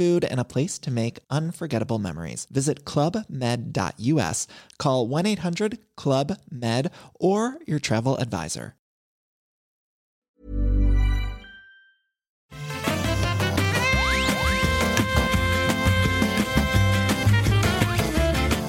food, and a place to make unforgettable memories. Visit clubmed.us, call 1 800 Club Med, or your travel advisor.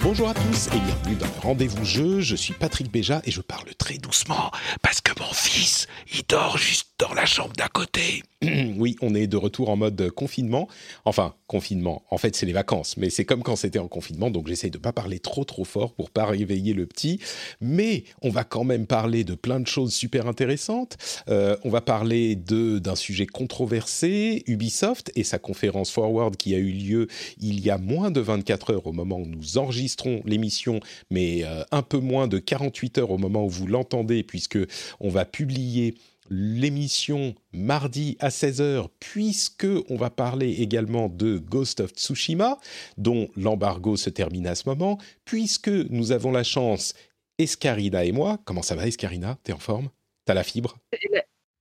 Bonjour à tous et bienvenue dans le rendez-vous jeu. Je suis Patrick Béja et je parle très doucement parce que mon fils, il dort juste dans la chambre d'à côté. oui, on est de retour en mode confinement. Enfin, confinement. En fait, c'est les vacances, mais c'est comme quand c'était en confinement, donc j'essaye de pas parler trop trop fort pour pas réveiller le petit. Mais on va quand même parler de plein de choses super intéressantes. Euh, on va parler d'un sujet controversé, Ubisoft et sa conférence Forward qui a eu lieu il y a moins de 24 heures au moment où nous enregistrons l'émission, mais euh, un peu moins de 48 heures au moment où vous l'entendez, puisque on va publier l'émission mardi à 16h, puisque on va parler également de Ghost of Tsushima, dont l'embargo se termine à ce moment, puisque nous avons la chance, Escarina et moi, comment ça va Escarina? T'es en forme? T'as la fibre?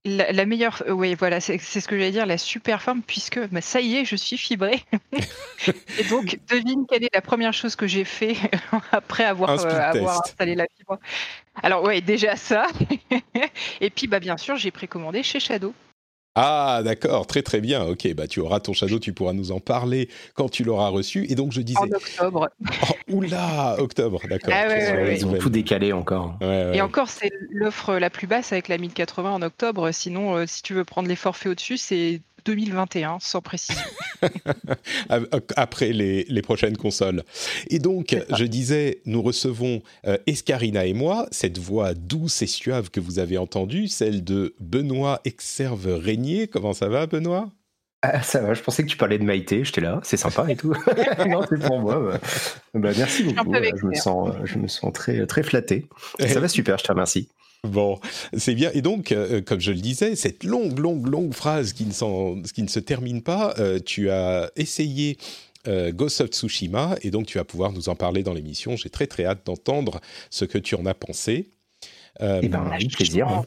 La, la meilleure, euh, oui, voilà, c'est ce que j'allais dire, la super forme, puisque bah, ça y est, je suis fibrée. Et donc, devine quelle est la première chose que j'ai fait après avoir, euh, avoir installé la fibre. Alors, ouais, déjà ça. Et puis, bah, bien sûr, j'ai précommandé chez Shadow. Ah d'accord, très très bien. Ok, bah tu auras ton shadow, tu pourras nous en parler quand tu l'auras reçu. Et donc je disais, En octobre. oh, oula, octobre, d'accord. Ah ouais, Très ouais, mauvaise ouais. Ils ont tout décalé encore. Ouais, ouais. Et encore, c'est l'offre la plus basse avec la 1080 en octobre. Sinon, euh, si tu veux prendre les forfaits au-dessus, c'est 2021, sans précision. après les, les prochaines consoles. Et donc, je disais, nous recevons euh, Escarina et moi, cette voix douce et suave que vous avez entendue, celle de Benoît Exerve-Régnier. Comment ça va, Benoît? Ah, ça va, je pensais que tu parlais de Maïté, j'étais là, c'est sympa et tout. non, c'est pour moi. Bah, Bah, merci beaucoup. Je me sens, je me sens très, très flatté. Ça va super, je te remercie. Bon, c'est bien. Et donc, euh, comme je le disais, cette longue, longue, longue phrase qui ne, s'en- qui ne se termine pas, euh, tu as essayé euh, Ghost of Tsushima et donc tu vas pouvoir nous en parler dans l'émission. J'ai très, très hâte d'entendre ce que tu en as pensé. Euh, Eh ben, avec plaisir. hein.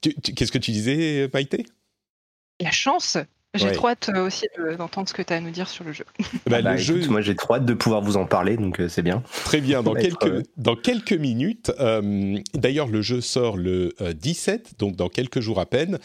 Qu'est-ce que tu disais, Maïté? La chance J'ai Ouais. trop hâte euh, aussi de- d'entendre ce que tu as à nous dire sur le jeu. Bah, Bah, Le jeu, écoute, moi j'ai trop hâte de pouvoir vous en parler, donc euh, c'est bien. Très bien, dans quelques, euh, dans quelques minutes. euh, D'ailleurs, le jeu sort le euh, 17, donc dans quelques jours à peine.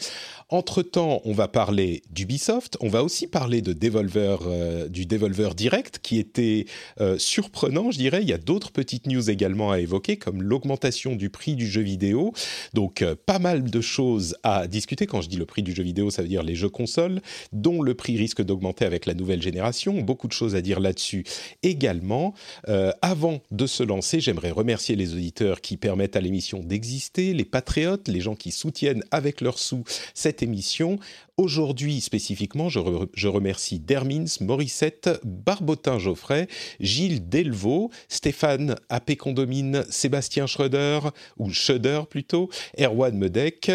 Entre-temps, on va parler d'Ubisoft, on va aussi parler euh, du Devolver Direct, qui était euh, surprenant, je dirais. Il y a d'autres petites news également à évoquer, comme l'augmentation du prix du jeu vidéo. Donc, euh, pas mal de choses à discuter. Quand je dis le prix du jeu vidéo, ça veut dire les jeux consoles, dont le prix risque d'augmenter avec la nouvelle génération. Beaucoup de choses à dire là-dessus également. Avant de se lancer, j'aimerais remercier les auditeurs qui permettent à l'émission d'exister, les patriotes, les gens qui soutiennent avec leurs sous cette émission. Aujourd'hui spécifiquement, je, re- je remercie Dermins, Morissette, Barbotin Geoffrey, Gilles Delvaux, Stéphane AP Condomine, Sébastien Schröder, ou Schroeder plutôt, Erwan Medek,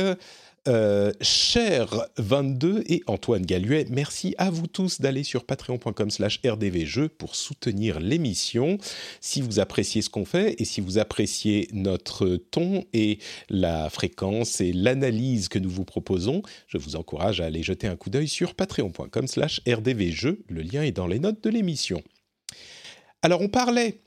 euh, Cher 22 et Antoine Galluet, merci à vous tous d'aller sur patreon.com slash rdvjeux pour soutenir l'émission. Si vous appréciez ce qu'on fait et si vous appréciez notre ton et la fréquence et l'analyse que nous vous proposons, je vous encourage à aller jeter un coup d'œil sur patreon.com slash rdvjeux. Le lien est dans les notes de l'émission. Alors on parlait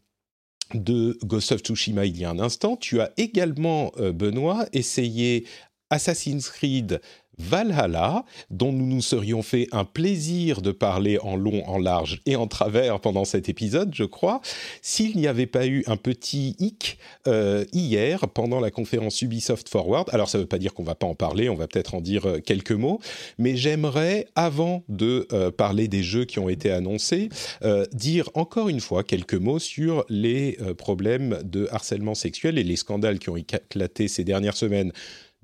de Ghost of Tsushima il y a un instant. Tu as également, euh, Benoît, essayé Assassin's Creed Valhalla, dont nous nous serions fait un plaisir de parler en long, en large et en travers pendant cet épisode, je crois, s'il n'y avait pas eu un petit hic euh, hier pendant la conférence Ubisoft Forward. Alors ça ne veut pas dire qu'on va pas en parler, on va peut-être en dire euh, quelques mots, mais j'aimerais, avant de euh, parler des jeux qui ont été annoncés, dire encore une fois quelques mots sur les problèmes de harcèlement sexuel et les scandales qui ont éclaté ces dernières semaines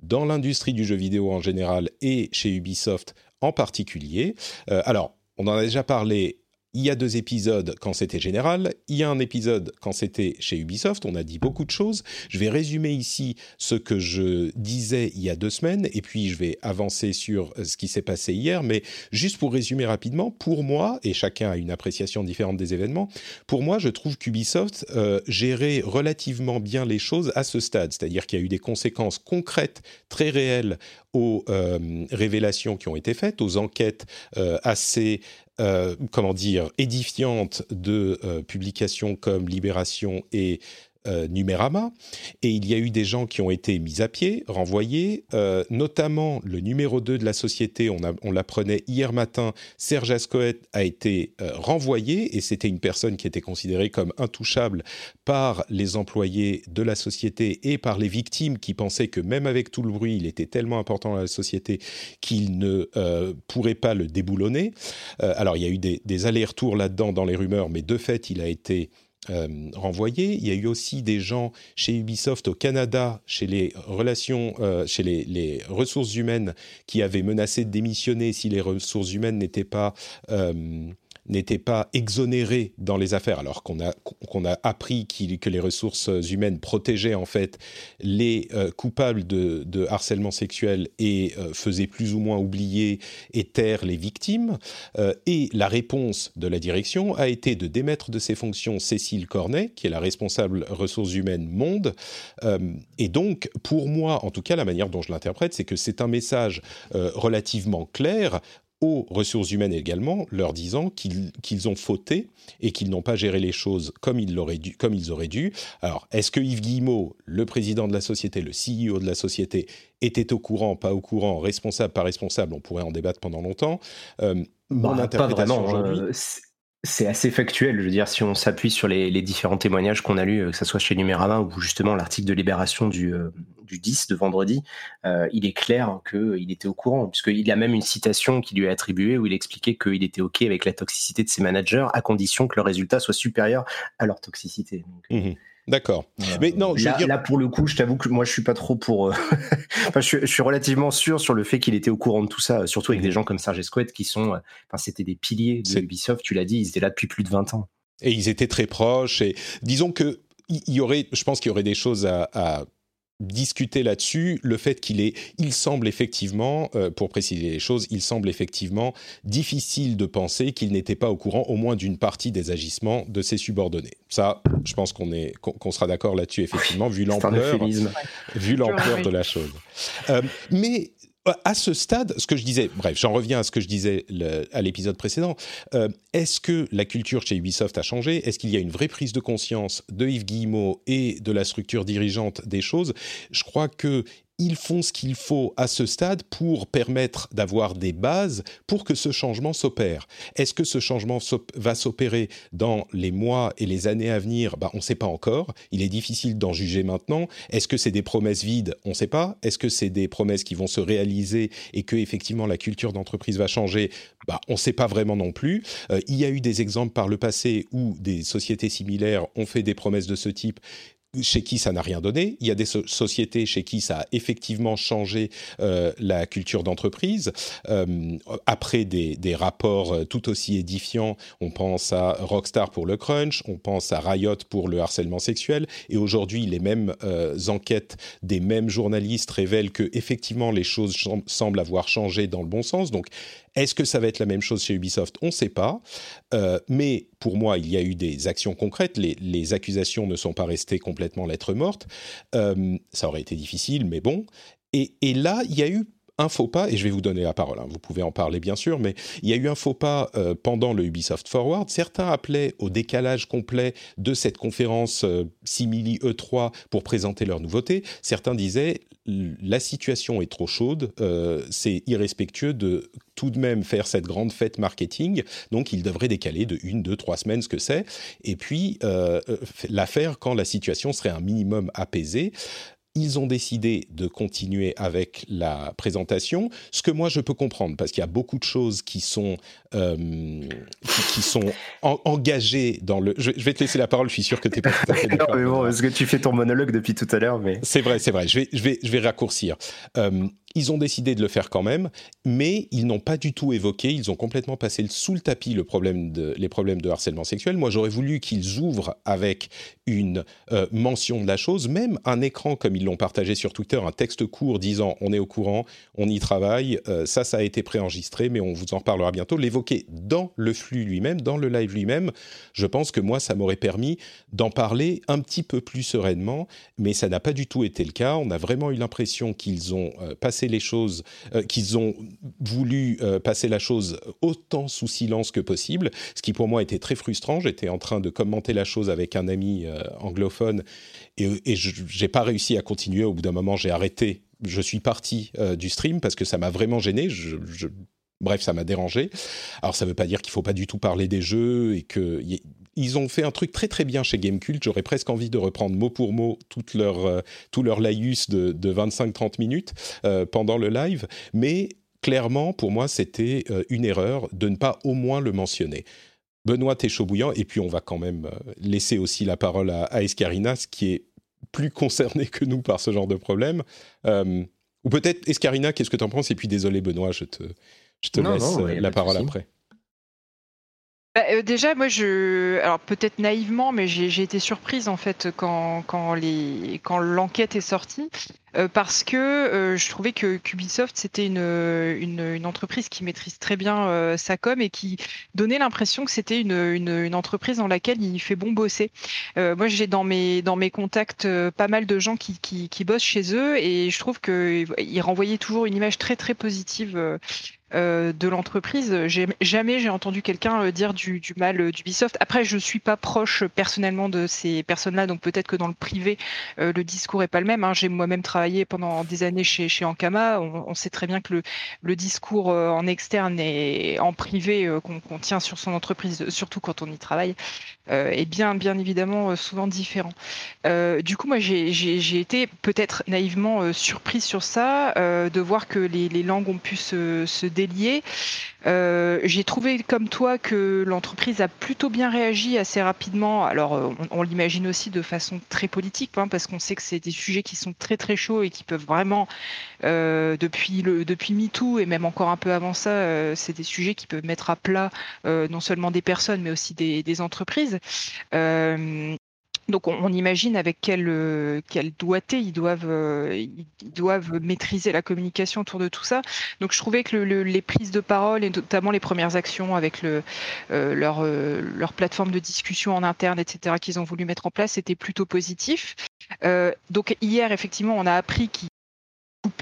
dans l'industrie du jeu vidéo en général et chez Ubisoft en particulier. alors, on en a déjà parlé il y a deux épisodes quand c'était général, il y a un épisode quand c'était chez Ubisoft, on a dit beaucoup de choses. Je vais résumer ici ce que je disais il y a deux semaines, et puis je vais avancer sur euh, ce qui s'est passé hier, mais juste pour résumer rapidement, pour moi, et chacun a une appréciation différente des événements, pour moi je trouve qu'Ubisoft euh, gérait relativement bien les choses à ce stade, c'est-à-dire qu'il y a eu des conséquences concrètes, très réelles aux euh, révélations qui ont été faites, aux enquêtes euh, assez comment dire, édifiante de euh, publications comme Libération et euh, Numérama, et il y a eu des gens qui ont été mis à pied, renvoyés, euh, notamment le numéro 2 de la société, on, l'apprenait hier matin, Serge Ascoët a été euh, renvoyé, et c'était une personne qui était considérée comme intouchable par les employés de la société et par les victimes qui pensaient que même avec tout le bruit, il était tellement important dans la société qu'il ne pourrait pas le déboulonner. alors il y a eu des, des allers-retours là-dedans dans les rumeurs, mais de fait, il a été euh, renvoyés. Il y a eu aussi des gens chez Ubisoft au Canada, chez les relations, euh, chez les, ressources humaines, qui avaient menacé de démissionner si les ressources humaines n'étaient pas euh, n'était pas exonéré dans les affaires, alors qu'on a, a appris que les ressources humaines protégeaient en fait les euh, coupables de, harcèlement sexuel et euh, faisaient plus ou moins oublier et taire les victimes. Euh, et la réponse de la direction a été de démettre de ses fonctions Cécile Cornet, qui est la responsable ressources humaines monde. et donc, pour moi, en tout cas, la manière dont je l'interprète, c'est que c'est un message relativement clair aux ressources humaines également, leur disant qu'ils ont fauté et qu'ils n'ont pas géré les choses comme ils, dû, comme ils auraient dû. Alors, est-ce que Yves Guillemot, le président de la société, le CEO de la société, était au courant, pas au courant, responsable, pas responsable On pourrait en débattre pendant longtemps. Euh, bah. Euh, c'est assez factuel, je veux dire, si on s'appuie sur les, différents témoignages qu'on a lus, euh, que ce soit chez Numérama ou justement l'article de Libération du, euh, du 10 de vendredi, euh, il est clair qu'il était au courant, puisqu'il a même une citation qui lui est attribuée où il expliquait qu'il était OK avec la toxicité de ses managers à condition que le résultat soit supérieur à leur toxicité. Mmh D'accord. Mais non, là, là, pour le coup, je t'avoue que moi, je suis pas trop pour. Euh, enfin, je, suis, relativement sûr sur le fait qu'il était au courant de tout ça, surtout avec mhm. des gens comme Serge Escouette qui sont. Euh, enfin, c'était des piliers de Ubisoft. Tu l'as dit, ils étaient là depuis plus de 20 ans. Et ils étaient très proches. Et disons que il y aurait, je pense qu'il y aurait des choses à, à discuter là-dessus, le fait qu'il est, il semble effectivement, euh, pour préciser les choses, il semble effectivement difficile de penser qu'il n'était pas au courant au moins d'une partie des agissements de ses subordonnés. Ça, je pense qu'on est, qu'on sera d'accord là-dessus effectivement, vu l'ampleur, vu l'ampleur de la chose. Euh, mais à ce stade, ce que je disais, bref, j'en reviens à ce que je disais à l'épisode précédent. Euh, est-ce que la culture chez Ubisoft a changé? Est-ce qu'il y a une vraie prise de conscience de Yves Guillemot et de la structure dirigeante des choses? Je crois que ils font ce qu'il faut à ce stade pour permettre d'avoir des bases pour que ce changement s'opère. Est-ce que ce changement va s'opérer dans les mois et les années à venir? Bah, On ne sait pas encore. Il est difficile d'en juger maintenant. Est-ce que c'est des promesses vides? On ne sait pas. Est-ce que c'est des promesses qui vont se réaliser et que effectivement la culture d'entreprise va changer? Bah, On ne sait pas vraiment non plus. Euh, il y a eu des exemples par le passé où des sociétés similaires ont fait des promesses de ce type chez qui ça n'a rien donné. Il y a des sociétés chez qui ça a effectivement changé euh, la culture d'entreprise. Euh, après des, des, rapports euh, tout aussi édifiants, on pense à Rockstar pour le crunch, on pense à Riot pour le harcèlement sexuel, et aujourd'hui les mêmes euh, enquêtes des mêmes journalistes révèlent que effectivement les choses semblent avoir changé dans le bon sens. Donc est-ce que ça va être la même chose chez Ubisoft? On ne sait pas. Euh, mais pour moi, il y a eu des actions concrètes. Les, accusations ne sont pas restées complètement lettres mortes. Euh, ça aurait été difficile, mais bon. Et, là, il y a eu un faux pas, et je vais vous donner la parole, hein. vous pouvez en parler bien sûr, mais il y a eu un faux pas euh, pendant le Ubisoft Forward. Certains appelaient au décalage complet de cette conférence Simili E3 pour présenter leurs nouveautés. Certains disaient la situation est trop chaude, euh, c'est irrespectueux de tout de même faire cette grande fête marketing, donc il devrait décaler de une, deux, trois semaines ce que c'est, et puis euh, euh, la faire quand la situation serait un minimum apaisée. Ils ont décidé de continuer avec la présentation, ce que moi je peux comprendre, parce qu'il y a beaucoup de choses qui sont, euh, qui, sont engagées dans le... Je, vais te laisser la parole, je suis sûr que tu n'es pas tout à fait Non, parce que tu fais ton monologue depuis tout à l'heure, mais... C'est vrai, c'est vrai, je vais, je vais, je vais raccourcir. Euh, ils ont décidé de le faire quand même, mais ils n'ont pas du tout évoqué, ils ont complètement passé sous le tapis les problèmes de harcèlement sexuel. Moi, j'aurais voulu qu'ils ouvrent avec une euh, mention de la chose, même un écran comme ils l'ont partagé sur Twitter, un texte court disant on est au courant, on y travaille, euh, ça, ça a été préenregistré, mais on vous en reparlera bientôt. L'évoquer dans le flux lui-même, dans le live lui-même, je pense que moi, ça m'aurait permis d'en parler un petit peu plus sereinement, mais ça n'a pas du tout été le cas. On a vraiment eu l'impression qu'ils ont euh, passé les choses, euh, qu'ils ont voulu euh, passer la chose autant sous silence que possible, ce qui pour moi était très frustrant. J'étais en train de commenter la chose avec un ami euh, anglophone et, et je n'ai pas réussi à continuer. Au bout d'un moment, j'ai arrêté. Je suis parti du stream parce que ça m'a vraiment gêné. Bref, ça m'a dérangé. Alors, ça ne veut pas dire qu'il ne faut pas du tout parler des jeux et que ils ont fait un truc très très bien chez Gamecult. J'aurais presque envie de reprendre mot pour mot toute leur, euh, tout leur laïus de, 25-30 minutes euh, pendant le live. Mais clairement, pour moi, c'était euh, une erreur de ne pas au moins le mentionner. Benoît, t'es chaud bouillant. Et puis, on va quand même laisser aussi la parole à, à Escarina, ce qui est plus concerné que nous par ce genre de problème. ou peut-être, Escarina, qu'est-ce que tu en penses? Et puis, désolé, Benoît, je te, je te laisse la parole après. Bah, euh, déjà, moi, je, alors peut-être naïvement, mais j'ai été surprise en fait quand, quand les, quand l'enquête est sortie, euh, parce que euh, je trouvais que Ubisoft c'était une, une, une, entreprise qui maîtrise très bien sa com et qui donnait l'impression que c'était une, une, une, entreprise dans laquelle il fait bon bosser. moi, j'ai dans mes dans mes contacts pas mal de gens qui, qui, qui bossent chez eux et je trouve que ils renvoyaient toujours une image très très positive euh, de l'entreprise. Jamais j'ai entendu quelqu'un euh, dire du, mal euh, d'Ubisoft. Après, je suis pas proche personnellement de ces personnes-là, donc peut-être que dans le privé, le discours est pas le même. Hein. J'ai moi-même travaillé pendant des années chez, chez Ankama. On, sait très bien que le, le discours en externe et en privé qu'on tient sur son entreprise, surtout quand on y travaille, est bien, bien évidemment souvent différent. du coup, moi, j'ai été peut-être naïvement surprise sur ça, de voir que les, langues ont pu se délier. Euh, j'ai trouvé comme toi que l'entreprise a plutôt bien réagi assez rapidement. Alors euh, on, l'imagine aussi de façon très politique, hein, parce qu'on sait que c'est des sujets qui sont très très chauds et qui peuvent vraiment, euh, depuis le depuis MeToo et même encore un peu avant ça, c'est des sujets qui peuvent mettre à plat non seulement des personnes mais aussi des, des entreprises. Donc on, imagine avec quel, euh, doigté ils doivent, euh, ils doivent maîtriser la communication autour de tout ça. Donc je trouvais que les prises de parole et notamment les premières actions avec le, euh, leur, leur plateforme de discussion en interne, etc., qu'ils ont voulu mettre en place, c'était plutôt positif. donc hier, effectivement, on a appris qu'ils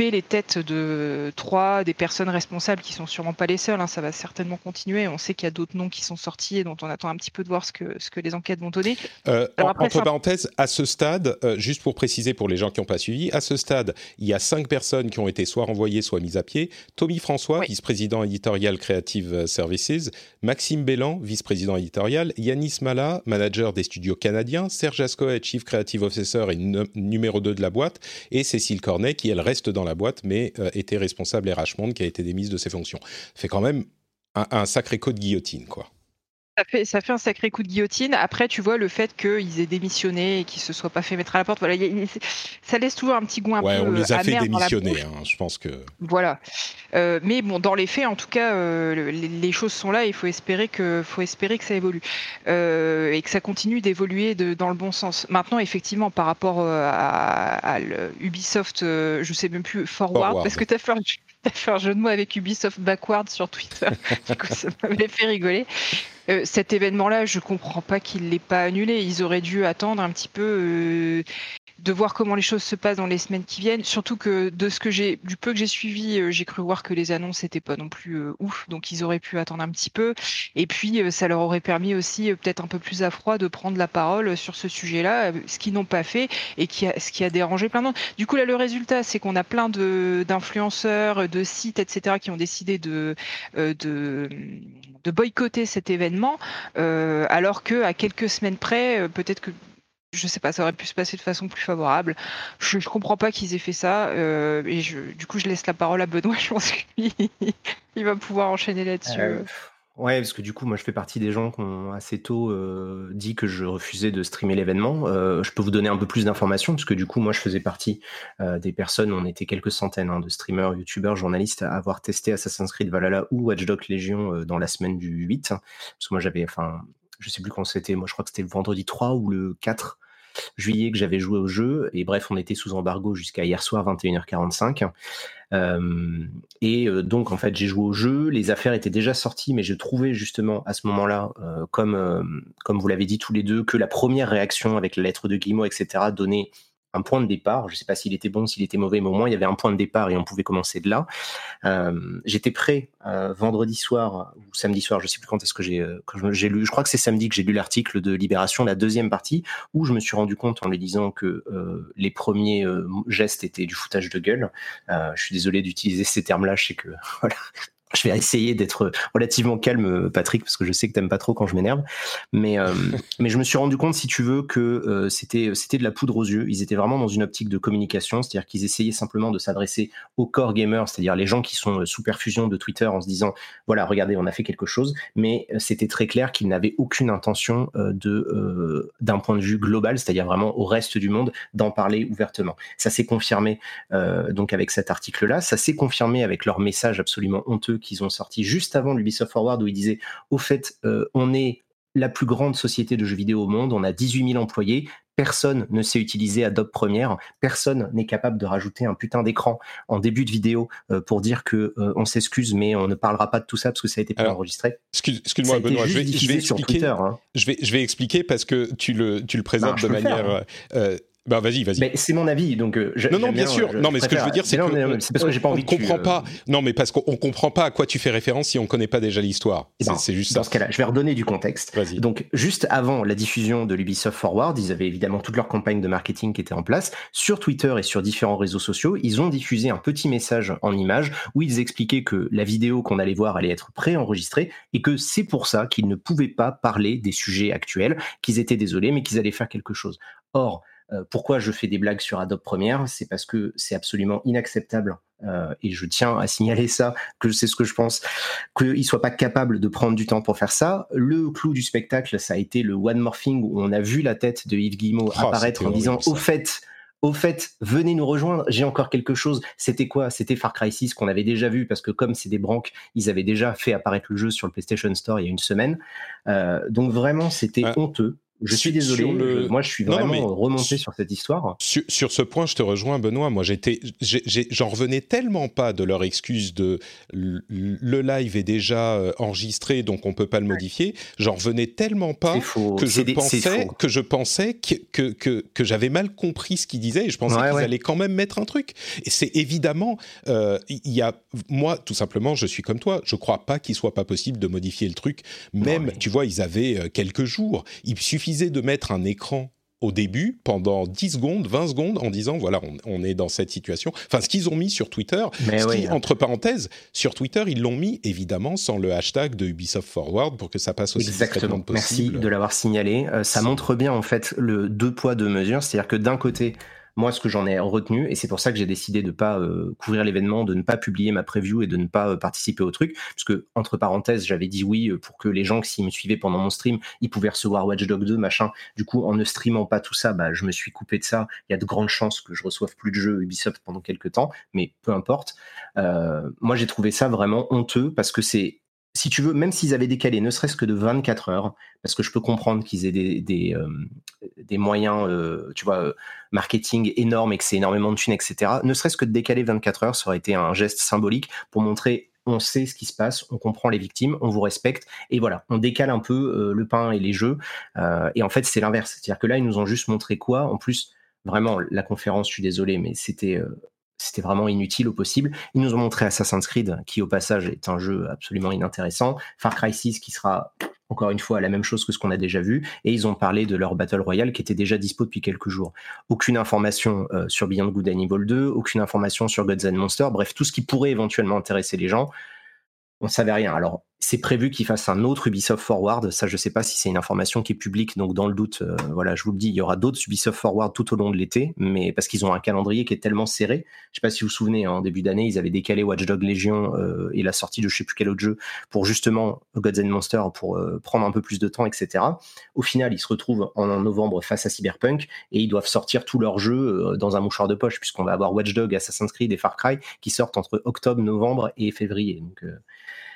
couper les têtes de trois des personnes responsables qui sont sûrement pas les seules. Hein, ça va certainement continuer. On sait qu'il y a d'autres noms qui sont sortis et dont on attend un petit peu de voir ce que, ce que les enquêtes vont donner. Euh, entre parenthèses, à ce stade, euh, juste pour préciser pour les gens qui n'ont pas suivi, à ce stade, il y a cinq personnes qui ont été soit renvoyées, soit mises à pied. Tommy François, vice-président éditorial Creative Services, Maxime Bellan, vice-président éditorial, Yanis Mala, manager des studios canadiens, Serge Ascoët, chief creative officer et numéro 2 de la boîte, et Cécile Cornet, qui elle reste dans la boîte, mais euh, était responsable RH Monde, qui a été démise de ses fonctions. Fait quand même un, un sacré coup de guillotine, quoi ça fait, un sacré coup de guillotine. Après, tu vois, le fait qu'ils aient démissionné et qu'ils se soient pas fait mettre à la porte, voilà, ça laisse toujours un petit goût un ouais, peu on les a fait démissionner, hein, je pense que. Voilà. Euh, mais bon, dans les faits, en tout cas, euh, les, choses sont là. il faut espérer que, faut espérer que ça évolue euh, et que ça continue d'évoluer dans le bon sens. Maintenant, effectivement, par rapport à, Ubisoft, je sais même plus forward, parce que tu as fait un jeu de mots avec Ubisoft Backward sur Twitter. du coup, ça m'avait fait rigoler. Euh, cet événement-là, je comprends pas qu'il l'ait pas annulé. Ils auraient dû attendre un petit peu euh, de voir comment les choses se passent dans les semaines qui viennent. Surtout que de ce que j'ai, du peu que j'ai suivi, euh, j'ai cru voir que les annonces n'étaient pas non plus ouf, donc ils auraient pu attendre un petit peu. Et puis ça leur aurait permis aussi peut-être un peu plus à froid de prendre la parole sur ce sujet-là, ce qu'ils n'ont pas fait et qui a, ce qui a dérangé plein d'autres. Du coup là, le résultat, c'est qu'on a plein de d'influenceurs, de sites, etc., qui ont décidé de de de boycotter cet événement, euh, alors que à quelques semaines près, euh, peut-être que je sais pas, ça aurait pu se passer de façon plus favorable. Je, ne comprends pas qu'ils aient fait ça, euh, et du coup, je laisse la parole à Benoît. Je pense qu'il va pouvoir enchaîner là-dessus. Ouais, parce que du coup, moi, je fais partie des gens qui ont assez tôt euh, dit que je refusais de streamer l'événement. Euh, je peux vous donner un peu plus d'informations, parce que du coup, moi, je faisais partie euh, des personnes, on était quelques centaines hein, de streamers, youtubeurs, journalistes à avoir testé Assassin's Creed Valhalla ou Watch Dogs Legion dans la semaine du 8. Parce que moi, j'avais, je sais plus quand c'était, moi, je crois que c'était le vendredi 3 ou le 4 juillet que j'avais joué au jeu. Et bref, on était sous embargo jusqu'à hier soir, 21h45. Euh, et euh, donc, en fait, j'ai joué au jeu. Les affaires étaient déjà sorties, mais je trouvais justement à ce moment-là, euh, comme, comme vous l'avez dit tous les deux, que la première réaction avec la lettre de Guillemot, etc., donnait un point de départ. Je ne sais pas s'il était bon, s'il était mauvais, mais au moins il y avait un point de départ et on pouvait commencer de là. Euh, J'étais prêt euh, vendredi soir ou samedi soir, je ne sais plus quand est-ce que j'ai euh, j'ai lu. Je crois que c'est samedi que j'ai lu l'article de Libération, la deuxième partie, où je me suis rendu compte en lui disant que les premiers gestes étaient du foutage de gueule. je suis désolé d'utiliser ces termes-là. Je sais que je vais essayer d'être relativement calme, Patrick, parce que je sais que t'aimes pas trop quand je m'énerve. Mais, euh, mais je me suis rendu compte, si tu veux, que euh, c'était c'était de la poudre aux yeux. Ils étaient vraiment dans une optique de communication, c'est-à-dire qu'ils essayaient simplement de s'adresser aux core gamers, c'est-à-dire les gens qui sont euh, sous perfusion de Twitter, en se disant voilà, regardez, on a fait quelque chose. Mais c'était très clair qu'ils n'avaient aucune intention de d'un point de vue global, c'est-à-dire vraiment au reste du monde, d'en parler ouvertement. Ça s'est confirmé donc avec cet article-là. Ça s'est confirmé avec leur message absolument honteux qu'ils ont sorti juste avant l'Ubisoft Forward où ils disaient au fait, euh, on est la plus grande société de jeux vidéo au monde, on a 18 000 employés, personne ne sait utiliser Adobe Premiere, personne n'est capable de rajouter un putain d'écran en début de vidéo euh, pour dire que euh, on s'excuse, mais on ne parlera pas de tout ça parce que ça a été pas enregistré. Excuse-moi, Benoît, je vais, expliquer. Hein. Je vais, je vais expliquer parce que tu le, tu le présentes de manière bah vas-y, vas-y. c'est mon avis, donc. Euh, non, non, bien sûr. non, mais ce que je veux dire, c'est que c'est parce que j'ai pas envie. On comprend pas. Non, mais parce qu'on comprend pas à quoi tu fais référence si on connaît pas déjà l'histoire. Eh ben, c'est juste ça. Dans ce cas-là, je vais redonner du contexte. Donc, juste avant la diffusion de l'Ubisoft Forward, ils avaient évidemment toute leur campagne de marketing qui était en place sur Twitter et sur différents réseaux sociaux. Ils ont diffusé un petit message en image où ils expliquaient que la vidéo qu'on allait voir allait être préenregistrée et que c'est pour ça qu'ils ne pouvaient pas parler des sujets actuels, qu'ils étaient désolés, mais qu'ils allaient faire quelque chose. Or, euh, pourquoi je fais des blagues sur Adobe Premiere? C'est parce que c'est absolument inacceptable euh, et je tiens à signaler ça, que c'est ce que je pense, qu'il ne soit pas capable de prendre du temps pour faire ça. Le clou du spectacle, ça a été le one morphing où on a vu la tête de Yves Guillemot oh, apparaître en disant au fait. Au fait, venez nous rejoindre, j'ai encore quelque chose. C'était quoi? C'était Far Cry 6 qu'on avait déjà vu parce que comme c'est des branques, ils avaient déjà fait apparaître le jeu sur le PlayStation Store il y a une semaine. Euh, donc vraiment, c'était honteux. Je suis désolé. moi, je suis vraiment remonté sur cette histoire. Sur, ce point, je te rejoins, Benoît. Moi, j'étais, j'en revenais tellement pas de leur excuse de le live est déjà euh, enregistré, donc on peut pas le modifier. J'en revenais tellement pas que je, pensais, que je pensais que que, que, j'avais mal compris ce qu'ils disaient et je pensais qu'ils allaient quand même mettre un truc. Et c'est évidemment, euh, il y a moi tout simplement, je suis comme toi. Je crois pas qu'il soit pas possible de modifier le truc. Même, tu vois, ils avaient euh, quelques jours. Il suffit de mettre un écran au début, pendant 10 secondes, 20 secondes, en disant voilà, on, est dans cette situation. Enfin, ce qu'ils ont mis sur Twitter, entre parenthèses, sur Twitter, ils l'ont mis évidemment sans le hashtag de Ubisoft Forward pour que ça passe aussi Exactement. Merci de l'avoir signalé. Euh, ça montre bien en fait le deux poids deux mesures, c'est-à-dire que d'un côté, moi, ce que j'en ai retenu, et c'est pour ça que j'ai décidé de ne pas euh, couvrir l'événement, de ne pas publier ma preview et de ne pas euh, participer au truc, puisque entre parenthèses, j'avais dit oui euh, pour que les gens, s'ils me suivaient pendant mon stream, ils pouvaient recevoir Watch Dogs 2, machin. Du coup, en ne streamant pas tout ça, bah, je me suis coupé de ça. Il y a de grandes chances que je reçoive plus de jeux Ubisoft pendant quelques temps, mais peu importe. moi, j'ai trouvé ça vraiment honteux parce que c'est si tu veux, même s'ils avaient décalé, ne serait-ce que de 24 heures, parce que je peux comprendre qu'ils aient des, euh, moyens, euh, tu vois, euh, marketing énormes et que c'est énormément de thunes, etc. Ne serait-ce que de décaler 24 heures, ça aurait été un geste symbolique pour montrer on sait ce qui se passe, on comprend les victimes, on vous respecte, et voilà, on décale un peu le pain et les jeux. et en fait, c'est l'inverse. C'est-à-dire que là, ils nous ont juste montré quoi? En plus, vraiment, la conférence, je suis désolé, mais c'était c'était vraiment inutile au possible. Ils nous ont montré Assassin's Creed, qui au passage est un jeu absolument inintéressant. Far Cry 6, qui sera encore une fois la même chose que ce qu'on a déjà vu. Et ils ont parlé de leur Battle Royale, qui était déjà dispo depuis quelques jours. Aucune information euh, sur Beyond Good and Evil 2, aucune information sur Gods and Monsters, bref, tout ce qui pourrait éventuellement intéresser les gens. On savait rien. Alors, c'est prévu qu'ils fassent un autre Ubisoft Forward. Ça, je sais pas si c'est une information qui est publique, donc dans le doute, euh, voilà, je vous le dis, il y aura d'autres Ubisoft Forward tout au long de l'été, mais parce qu'ils ont un calendrier qui est tellement serré. Je sais pas si vous vous souvenez, hein, en début d'année, ils avaient décalé Watch Dogs Legion euh, et la sortie de je sais plus quel autre jeu pour justement Gods and Monsters pour euh, prendre un peu plus de temps, etc. Au final, ils se retrouvent en, novembre face à Cyberpunk et ils doivent sortir tous leurs jeux dans un mouchoir de poche, puisqu'on va avoir Watch Dogs, Assassin's Creed et Far Cry qui sortent entre octobre, novembre et février.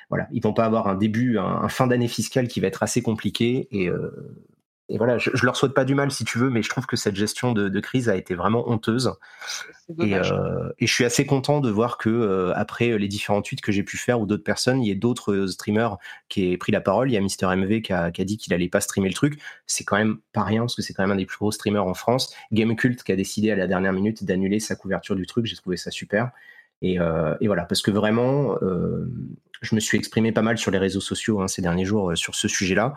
Voilà, ils vont pas avoir un début, un, fin d'année fiscale qui va être assez compliqué et euh, voilà, je, leur souhaite pas du mal si tu veux, mais je trouve que cette gestion de, crise a été vraiment honteuse. Euh, et, je suis assez content de voir que euh, après les différents tweets que j'ai pu faire ou d'autres personnes, il y a d'autres streamers qui aient pris la parole. Il y a Mister MV qui a, dit qu'il allait pas streamer le truc. C'est quand même pas rien parce que c'est quand même un des plus gros streamers en France. Gamecult qui a décidé à la dernière minute d'annuler sa couverture du truc. J'ai trouvé ça super. Et, et, voilà, parce que vraiment, je me suis exprimé pas mal sur les réseaux sociaux hein, ces derniers jours euh, sur ce sujet-là.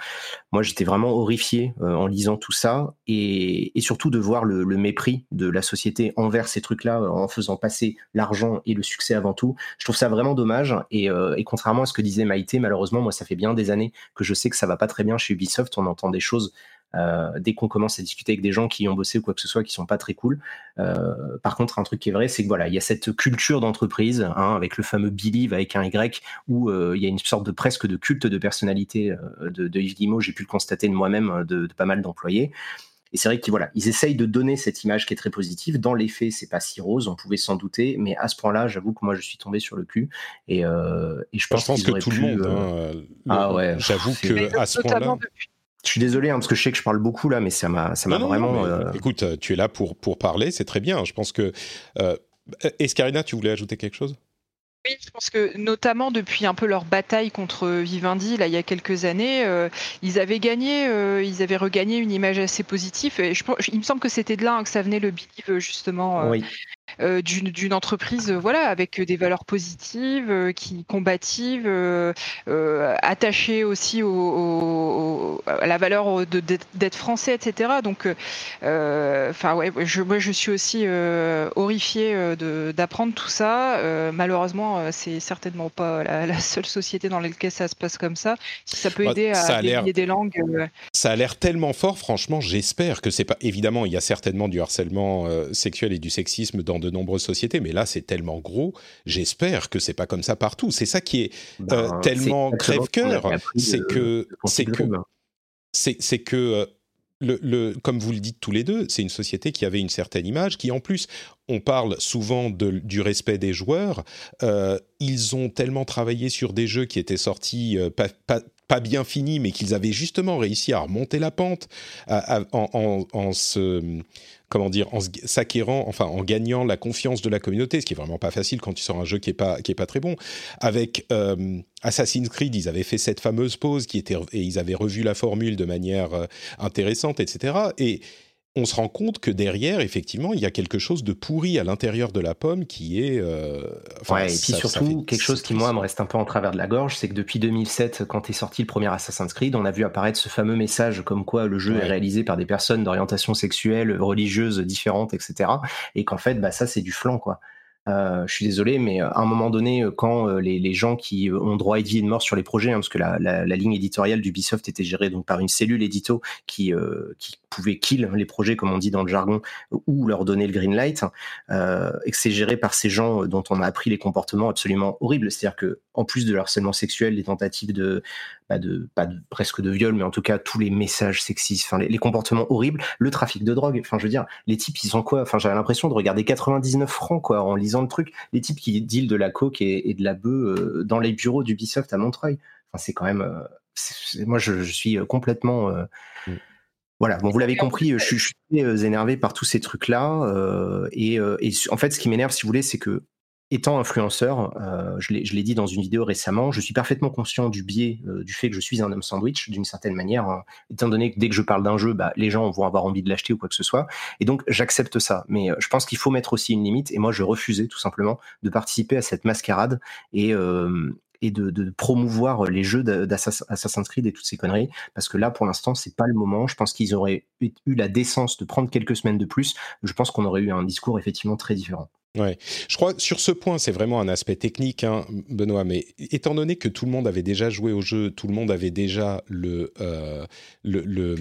Moi, j'étais vraiment horrifié euh, en lisant tout ça et, surtout de voir le, mépris de la société envers ces trucs-là euh, en faisant passer l'argent et le succès avant tout. Je trouve ça vraiment dommage et, et, contrairement à ce que disait Maïté, malheureusement, moi, ça fait bien des années que je sais que ça va pas très bien chez Ubisoft. On entend des choses euh, dès qu'on commence à discuter avec des gens qui y ont bossé ou quoi que ce soit, qui sont pas très cool. Euh, par contre, un truc qui est vrai, c'est que voilà, il y a cette culture d'entreprise, hein, avec le fameux Believe avec un Y, où euh, il y a une sorte de presque de culte de personnalité de, de Yves Guillemot. J'ai pu le constater de moi-même de, pas mal d'employés. Et c'est vrai qu'ils voilà, ils essayent de donner cette image qui est très positive. Dans les faits, c'est pas si rose, on pouvait s'en douter, mais à ce point-là, j'avoue que moi, je suis tombé sur le cul. Et, et je pense, que tout le monde. Hein, ah ouais. J'avoue que à ce point-là. Je suis désolé hein, parce que je sais que je parle beaucoup là, mais ça m'a, ça m'a vraiment. Euh, écoute, euh, tu es là pour pour parler, c'est très bien. Je pense que. Euh, Escarina, tu voulais ajouter quelque chose? Oui, je pense que notamment depuis un peu leur bataille contre Vivendi, là, il y a quelques années, ils avaient gagné, ils avaient regagné une image assez positive. Et je, il me semble que c'était de là hein, que ça venait le believe justement. Oui. Euh, d'une entreprise euh, voilà avec des valeurs positives euh, qui combatives attachées aussi au, à la valeur d'être français etc donc enfin ouais je, moi je suis aussi horrifié d'apprendre tout ça. Malheureusement c'est certainement pas la, seule société dans laquelle ça se passe comme ça. Si ça peut bah, aider à délier des langues ça a l'air tellement fort franchement j'espère que c'est pas évidemment il y a certainement du harcèlement sexuel et du sexisme dans de nombreuses sociétés, mais là c'est tellement gros, j'espère que c'est pas comme ça partout. C'est ça qui est euh, ben, tellement crève-cœur, c'est que c'est que c'est que le, le, comme vous le dites tous les deux, c'est une société qui avait une certaine image, qui en plus, on parle souvent de, du respect des joueurs. Euh, ils ont tellement travaillé sur des jeux qui étaient sortis euh, pas, pas, pas bien finis, mais qu'ils avaient justement réussi à remonter la pente en, en, en, se comment dire, en s'acquérant, enfin en gagnant la confiance de la communauté, ce qui est vraiment pas facile quand tu sors un jeu qui est pas qui est pas très bon. Avec euh, Assassin's Creed, ils avaient fait cette fameuse pause qui était et ils avaient revu la formule de manière euh, intéressante, etc. Et on se rend compte que derrière, effectivement, il y a quelque chose de pourri à l'intérieur de la pomme qui est. Euh, ouais, et puis surtout, quelque chose qui, moi, me reste un peu en travers de la gorge, c'est que depuis 2007, quand est sorti le premier Assassin's Creed, on a vu apparaître ce fameux message comme quoi le jeu est réalisé par des personnes d'orientation sexuelle, religieuse différentes, etc. Et qu'en fait, bah, ça, c'est du flanc, quoi. Euh, je suis désolé, mais à un moment donné, quand euh, les, gens qui ont droit à vie et de mort sur les projets, hein, parce que la, la, la ligne éditoriale d'Ubisoft était gérée donc par une cellule édito qui, euh, qui pouvait kill les projets, comme on dit dans le jargon, ou leur donner le green light, euh, et que c'est géré par ces gens dont on a appris les comportements absolument horribles. C'est-à-dire que, en plus de harcèlement sexuel, les tentatives de, bah de, pas de, presque de viol, mais en tout cas tous les messages sexistes, enfin les, comportements horribles, le trafic de drogue. Enfin, je veux dire, les types, ils sont quoi? Enfin, j'avais l'impression de regarder 99 francs quoi en lisant le truc. Les types qui dealent de la coke et, de la bœuf euh, dans les bureaux d'Ubisoft à Montreuil. Enfin, c'est quand même. Euh, moi, je, suis complètement. Voilà, bon, vous l'avez compris, je, suis très énervé par tous ces trucs-là. et, et, en fait, ce qui m'énerve, si vous voulez, c'est que étant influenceur, euh, je l'ai dit dans une vidéo récemment, je suis parfaitement conscient du biais euh, du fait que je suis un homme sandwich d'une certaine manière, hein, étant donné que dès que je parle d'un jeu, bah, les gens vont avoir envie de l'acheter ou quoi que ce soit. Et donc j'accepte ça. Mais euh, je pense qu'il faut mettre aussi une limite. Et moi, je refusais tout simplement de participer à cette mascarade et, et de, promouvoir les jeux d'Assassin's Creed et toutes ces conneries, parce que là, pour l'instant, c'est pas le moment. Je pense qu'ils auraient eu la décence de prendre quelques semaines de plus. Je pense qu'on aurait eu un discours effectivement très différent. Ouais, je crois sur ce point, c'est vraiment un aspect technique, hein, Benoît. Mais étant donné que tout le monde avait déjà joué au jeu, tout le monde avait déjà euh, le,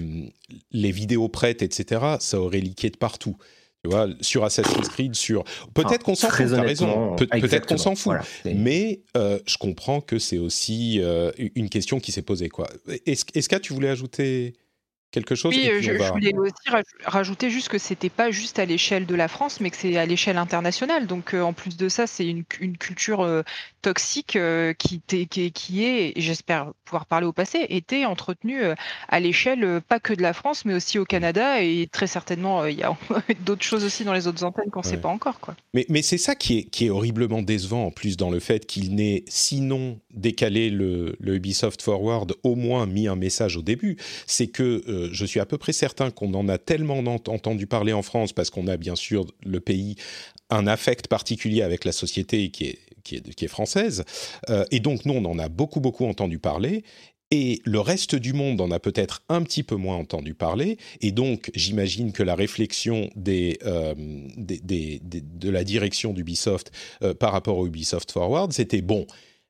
les vidéos prêtes, etc., ça aurait liqué de partout. Tu vois, sur Assassin's Creed, sur peut-être qu'on s'en fout. T'as raison. peut-être qu'on s'en fout. mais euh, je comprends que c'est aussi euh, une question qui s'est posée. Quoi. Est-ce, est-ce que tu voulais ajouter quelque chose Oui, je, voulais aussi rajouter juste que c'était pas juste à l'échelle de la France, mais que c'est à l'échelle internationale. Donc, euh, en plus de ça, c'est une, culture euh, toxique euh, qui, qui, qui, est, j'espère pouvoir parler au passé, était entretenue à l'échelle pas que de la France, mais aussi au Canada. Et très certainement, il y a d'autres choses aussi dans les autres antennes qu'on ne sait pas encore. Quoi. Mais, mais c'est ça qui est, qui est horriblement décevant, en plus, dans le fait qu'il n'ait sinon décalé le, le Ubisoft Forward, au moins mis un message au début. C'est que je suis à peu près certain qu'on en a tellement entendu parler en France, parce qu'on a bien sûr le pays un affect particulier avec la société qui est, qui est, française. Euh, et donc, nous, on en a beaucoup, beaucoup entendu parler. Et le reste du monde en a peut-être un petit peu moins entendu parler. Et donc, j'imagine que la réflexion euh, de la direction d'Ubisoft euh, par rapport au Ubisoft Forward, c'était bon,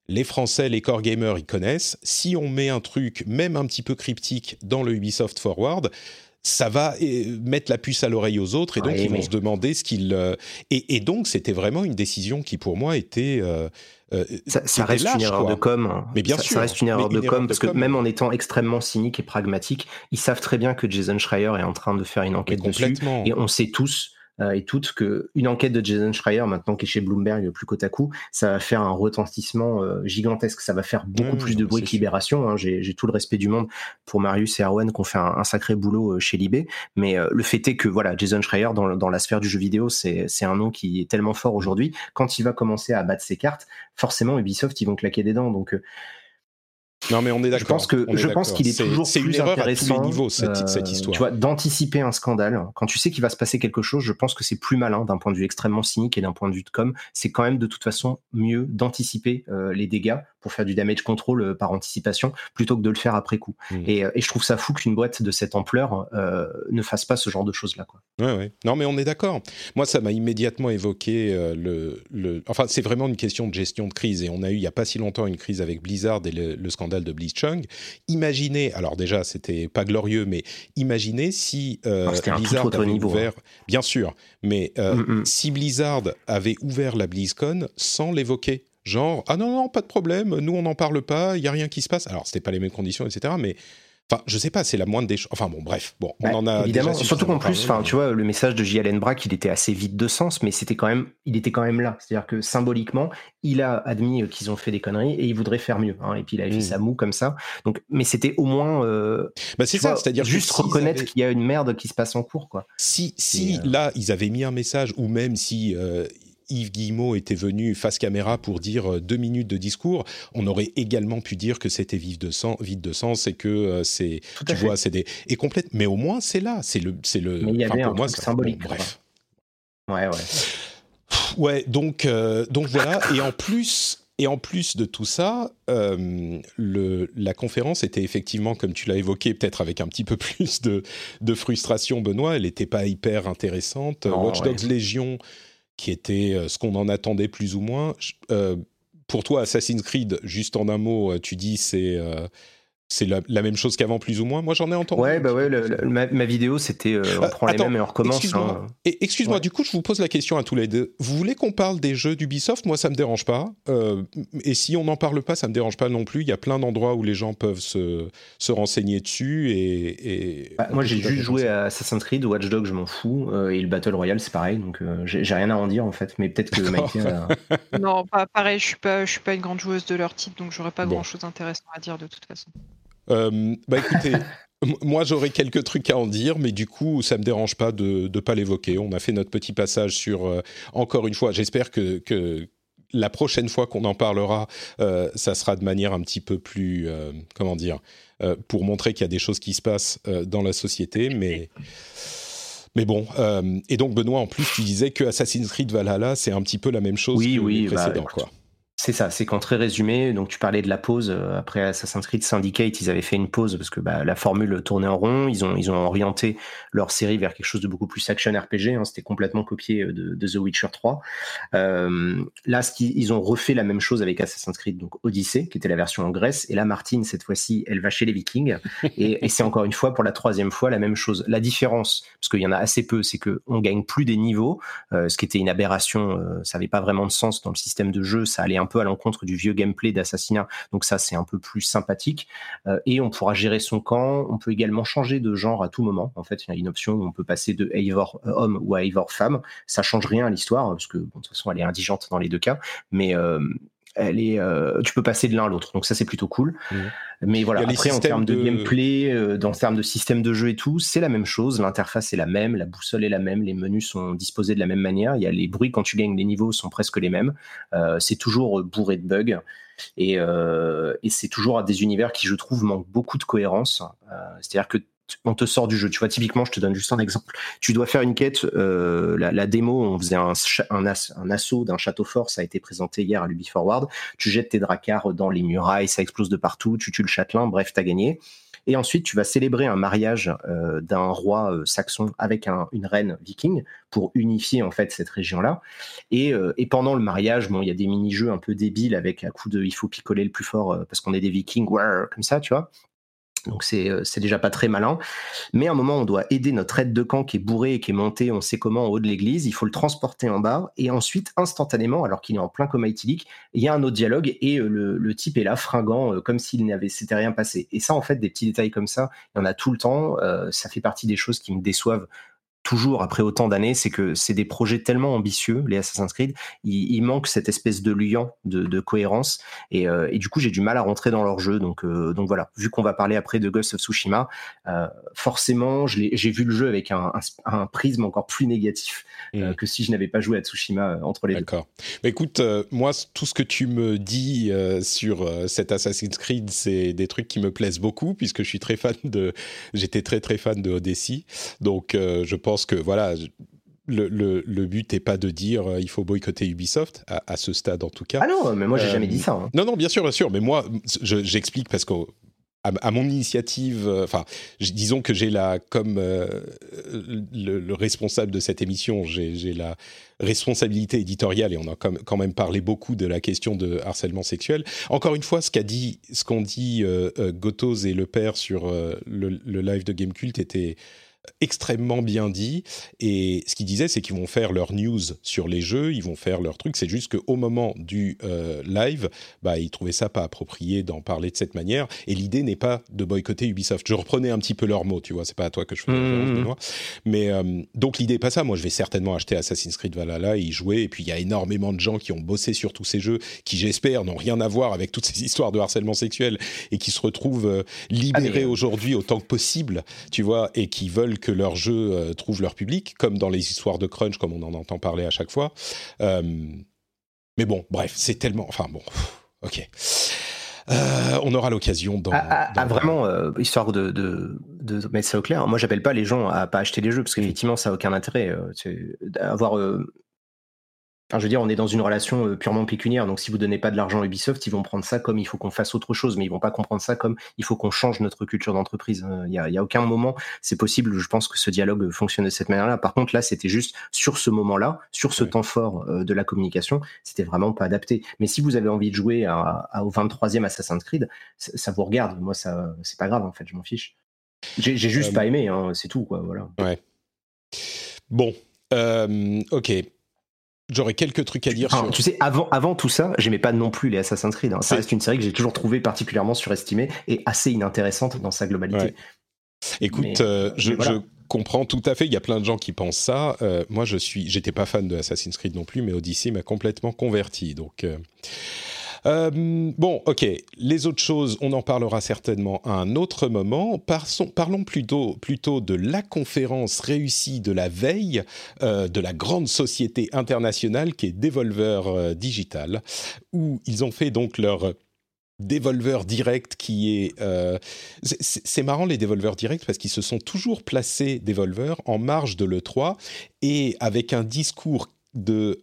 les Français, les core gamers, ils connaissent. Si on met un truc, même un petit peu cryptique, dans le Ubisoft Forward, ça va euh, mettre la puce à l'oreille aux autres et donc ils vont se demander ce qu'ils euh, et, donc c'était vraiment une décision qui pour moi était euh, ça, reste une erreur de com. Mais bien sûr, ça reste une erreur de com parce que même en étant extrêmement cynique et pragmatique, ils savent très bien que Jason Schreier est en train de faire une enquête dessus et on sait tous et toutes que une enquête de Jason Schreier maintenant qui est chez Bloomberg plus côte à coup, ça va faire un retentissement euh, gigantesque, ça va faire beaucoup plus de bruit que Libération. Hein. J'ai tout le respect du monde pour Marius et Erwan qui ont fait un, sacré boulot euh, chez Libé, mais le fait est que voilà, Jason Schreier dans, dans la sphère du jeu vidéo, c'est un nom qui est tellement fort aujourd'hui. Quand il va commencer à battre ses cartes, forcément Ubisoft ils vont claquer des dents. Donc non, mais on est d'accord. Je pense que je pense qu'il est, toujours c'est plus intéressant. À tous les niveaux, cette, cette histoire. Tu vois, d'anticiper un scandale. Quand tu sais qu'il va se passer quelque chose, je pense que c'est plus malin d'un point de vue extrêmement cynique et d'un point de vue de com. C'est quand même de toute façon mieux d'anticiper euh, les dégâts pour faire du damage control euh, par anticipation plutôt que de le faire après coup. Hmm. Et, euh, et, je trouve ça fou qu'une boîte de cette ampleur ne fasse pas ce genre de choses là. Quoi. Ouais, ouais. Non, mais on est d'accord. Moi, ça m'a immédiatement évoqué le, le, Enfin, c'est vraiment une question de gestion de crise et on a eu il y a pas si longtemps une crise avec Blizzard et le, le scandale de Blitzchung Imaginez, alors déjà c'était pas glorieux, mais imaginez si euh, Blizzard avait niveau, ouvert, hein. bien sûr, mais euh, mm, mm. si Blizzard avait ouvert la BlizzCon sans l'évoquer, genre ah non non pas de problème, nous on n'en parle pas, il y a rien qui se passe. Alors c'était pas les mêmes conditions, etc. Mais Enfin, je sais pas, c'est la moindre des choses. Enfin bon, bref, bon, on en a évidemment. Surtout qu'en plus, enfin, tu vois, le message de J.Allen Brack, il était assez vide de sens, mais c'était quand même, il était quand même là. C'est-à-dire que symboliquement, il a admis qu'ils ont fait des conneries et il voudrait faire mieux. Hein, et puis il a fait hmm. sa moue comme ça. Donc, mais c'était au moins, euh, bah c'est ça, c'est-à-dire juste reconnaître qu'il y a une merde qui se passe en cours, quoi. Si, si euh, là, ils avaient mis un message, ou même si euh, Yves Guillemot était venu face caméra pour dire euh, deux minutes de discours, on aurait également pu dire que c'était vide de sens, vide de sens et que euh, c'est, tu vois, c'est des et complète. Mais au moins c'est là, c'est le, c'est le. Mais il y avait un moi, symbolique. bref. Ouais, ouais. Ouais, donc euh, donc voilà. Et en plus. Et en plus de tout ça, le, la conférence était effectivement, comme tu l'as évoqué, peut-être avec un petit peu plus de, de frustration, Benoît. Elle n'était pas hyper intéressante. Watch Dogs Légion, qui était euh, ce qu'on en attendait plus ou moins. Euh, pour toi, Assassin's Creed, juste en un mot, euh, tu dis c'est c'est la, même chose qu'avant, plus ou moins. Moi, j'en ai entendu. Ouais, bah ouais, ma, vidéo, c'était euh, on ah, prend les mêmes et on recommence. Excuse-moi, hein. excuse du coup, je vous pose la question à tous les deux. Vous voulez qu'on parle des jeux d'Ubisoft? Moi, ça me dérange pas. Euh, et si on n'en parle pas, ça me dérange pas non plus. Il y a plein d'endroits où les gens peuvent se, se renseigner dessus. Et, bah, moi, j'ai juste joué à Assassin's Creed, Watch Dogs, je m'en fous. Euh, et le Battle Royale, c'est pareil. Donc, j'ai rien à en dire, en fait. Mais peut-être que Mikey Non, pas pareil. Je suis pas, je suis pas une grande joueuse de leur titre, donc j'aurais pas grand-chose d'intéressant à dire de toute façon. Euh, bah écoutez, moi j'aurais quelques trucs à en dire, mais du coup ça me dérange pas de ne pas l'évoquer. On a fait notre petit passage sur, euh, encore une fois, j'espère que, que la prochaine fois qu'on en parlera, euh, ça sera de manière un petit peu plus, comment dire, pour montrer qu'il y a des choses qui se passent dans la société, mais... Mais bon, et donc Benoît, en plus, tu disais que Assassin's Creed Valhalla, c'est un petit peu la même chose oui, que oui, le bah, précédent, quoi C'est ça, c'est qu'en très résumé, donc tu parlais de la pause, euh, après Assassin's Creed Syndicate, ils avaient fait une pause parce que bah, la formule tournait en rond, ils ont, ils ont orienté leur série vers quelque chose de beaucoup plus action RPG, hein, c'était complètement copié euh, de, The Witcher 3. Euh, là, ce ils ont refait la même chose avec Assassin's Creed, donc Odyssey, qui était la version en Grèce, et là, Martine, cette fois-ci, elle va chez les Vikings, et, c'est encore une fois, pour la troisième fois, la même chose. La différence, parce qu'il y en a assez peu, c'est qu'on gagne plus des niveaux, ce qui était une aberration, ça n'avait pas vraiment de sens dans le système de jeu, ça allait un peu à l'encontre du vieux gameplay d'assassinat. Donc ça, c'est un peu plus sympathique. Euh, et on pourra gérer son camp. On peut également changer de genre à tout moment. En fait, il y a une option où on peut passer de Eivor euh, homme ou à Eivor femme. Ça change rien à l'histoire parce que de toute façon, elle est indigente dans les deux cas. Mais euh, elle est, tu peux passer de l'un à l'autre. Donc ça, c'est plutôt cool. Mmh. Mais voilà, après, en termes de, gameplay, euh, en termes de système de jeu et tout, c'est la même chose. L'interface est la même, la boussole est la même, les menus sont disposés de la même manière. Il y a les bruits quand tu gagnes les niveaux sont presque les mêmes. Euh, c'est toujours bourré de bugs. Et, euh, et c'est toujours des univers qui, je trouve, manquent beaucoup de cohérence. Euh, c'est-à-dire que on te sort du jeu. Tu vois, typiquement, je te donne juste un exemple. Tu dois faire une quête. Euh, la, démo, on faisait un, un, assaut d'un château fort. Ça a été présenté hier à l'Ubi Forward. Tu jettes tes dracars dans les murailles, ça explose de partout. Tu tues le châtelain. Bref, t'as gagné. Et ensuite, tu vas célébrer un mariage euh, d'un roi euh, saxon avec une reine viking pour unifier en fait cette région-là. Et, pendant le mariage, bon, il y a des mini-jeux un peu débiles avec un coup de il faut picoler le plus fort parce qu'on est des vikings, comme ça, tu vois. Donc euh, c'est déjà pas très malin. Mais à un moment, on doit aider notre aide de camp qui est bourré et qui est monté, on sait comment, en haut de l'église. Il faut le transporter en bas. Et ensuite, instantanément, alors qu'il est en plein coma éthylique, il y a un autre dialogue et euh, le, type est là, fringant, euh, comme s'il n'avait s'était rien passé. Et ça, en fait, des petits détails comme ça, il y en a tout le temps. ça fait partie des choses qui me déçoivent toujours après autant d'années, c'est que c'est des projets tellement ambitieux, les Assassin's Creed, il, manque cette espèce de liant, de, cohérence, euh, et, du coup j'ai du mal à rentrer dans leur jeu. Donc, euh, donc voilà, vu qu'on va parler après de Ghost of Tsushima, euh, forcément j'ai vu le jeu avec un, prisme encore plus négatif mmh. que si je n'avais pas joué à Tsushima entre les deux. D'accord. écoute, moi tout ce que tu me dis sur cet Assassin's Creed, c'est des trucs qui me plaisent beaucoup puisque je suis très fan de, j'étais très très fan de Odyssey, donc je pense que voilà, le, le, but n'est pas de dire euh, il faut boycotter Ubisoft à, ce stade en tout cas. Ah non, mais moi j'ai jamais dit ça. Hein. Non non bien sûr bien sûr, mais moi j'explique parce que à, mon initiative, euh, enfin, disons que j'ai la, comme euh, le, responsable de cette émission, j'ai la responsabilité éditoriale et on a quand même parlé beaucoup de la question de harcèlement sexuel. Encore une fois, ce qu'a dit, ce qu'ont dit Gotos et le père sur le, le, live de Gamecult était extrêmement bien dit. Et ce qu'ils disaient, c'est qu'ils vont faire leur news sur les jeux, ils vont faire leur truc. C'est juste qu'au moment du euh, live, bah, ils trouvaient ça pas approprié d'en parler de cette manière. Et l'idée n'est pas de boycotter Ubisoft. Je reprenais un petit peu leurs mots, tu vois. C'est pas à toi que je fais mmh. Mais euh, donc l'idée n'est pas ça. Moi, je vais certainement acheter Assassin's Creed Valhalla et y jouer. Et puis il y a énormément de gens qui ont bossé sur tous ces jeux, qui j'espère n'ont rien à voir avec toutes ces histoires de harcèlement sexuel et qui se retrouvent euh, libérés aujourd'hui autant que possible, tu vois, et qui veulent que leurs jeux euh, trouvent leur public, comme dans les histoires de crunch, comme on en entend parler à chaque fois. Euh, mais bon, bref, c'est tellement... Enfin bon, ok. Euh, on aura l'occasion dans, ah, ah, vraiment histoire de, de, de, mettre ça au clair. Moi, j'appelle pas les gens à pas acheter les jeux parce qu'effectivement, ça a aucun intérêt. avoir Enfin, je veux dire, on est dans une relation euh, purement pécuniaire. Donc, si vous donnez pas de l'argent à Ubisoft, ils vont prendre ça comme il faut qu'on fasse autre chose, mais ils vont pas comprendre ça comme il faut qu'on change notre culture d'entreprise. Euh, il y a, aucun moment, c'est possible. Je pense que ce dialogue fonctionne de cette manière-là. Par contre, là, c'était juste sur ce moment-là, sur ce temps fort euh, de la communication, c'était vraiment pas adapté. Mais si vous avez envie de jouer à, au 23e Assassin's Creed, ça, vous regarde. Moi, ça, c'est pas grave en fait. Je m'en fiche. J'ai juste pas aimé. Hein, c'est tout, quoi. Voilà. Ouais. Bon. ok. J'aurais quelques trucs à dire. Tu sais, avant, avant tout ça, j'aimais pas non plus les Assassin's Creed. Hein. Ça reste une série que j'ai toujours trouvée particulièrement surestimée et assez inintéressante dans sa globalité. Écoute, euh, je, comprends tout à fait. Il y a plein de gens qui pensent ça. Euh, moi, je suis, j'étais pas fan de Assassin's Creed non plus, mais Odyssey m'a complètement converti. Donc, euh, euh, bon, ok. Les autres choses, on en parlera certainement à un autre moment. parlons plutôt, plutôt de la conférence réussie de la veille euh, de la grande société internationale qui est Devolver euh, Digital, où ils ont fait donc leur Devolver Direct qui est... c'est marrant les Devolver Direct parce qu'ils se sont toujours placés, Devolver, en marge de l'E3 et avec un discours de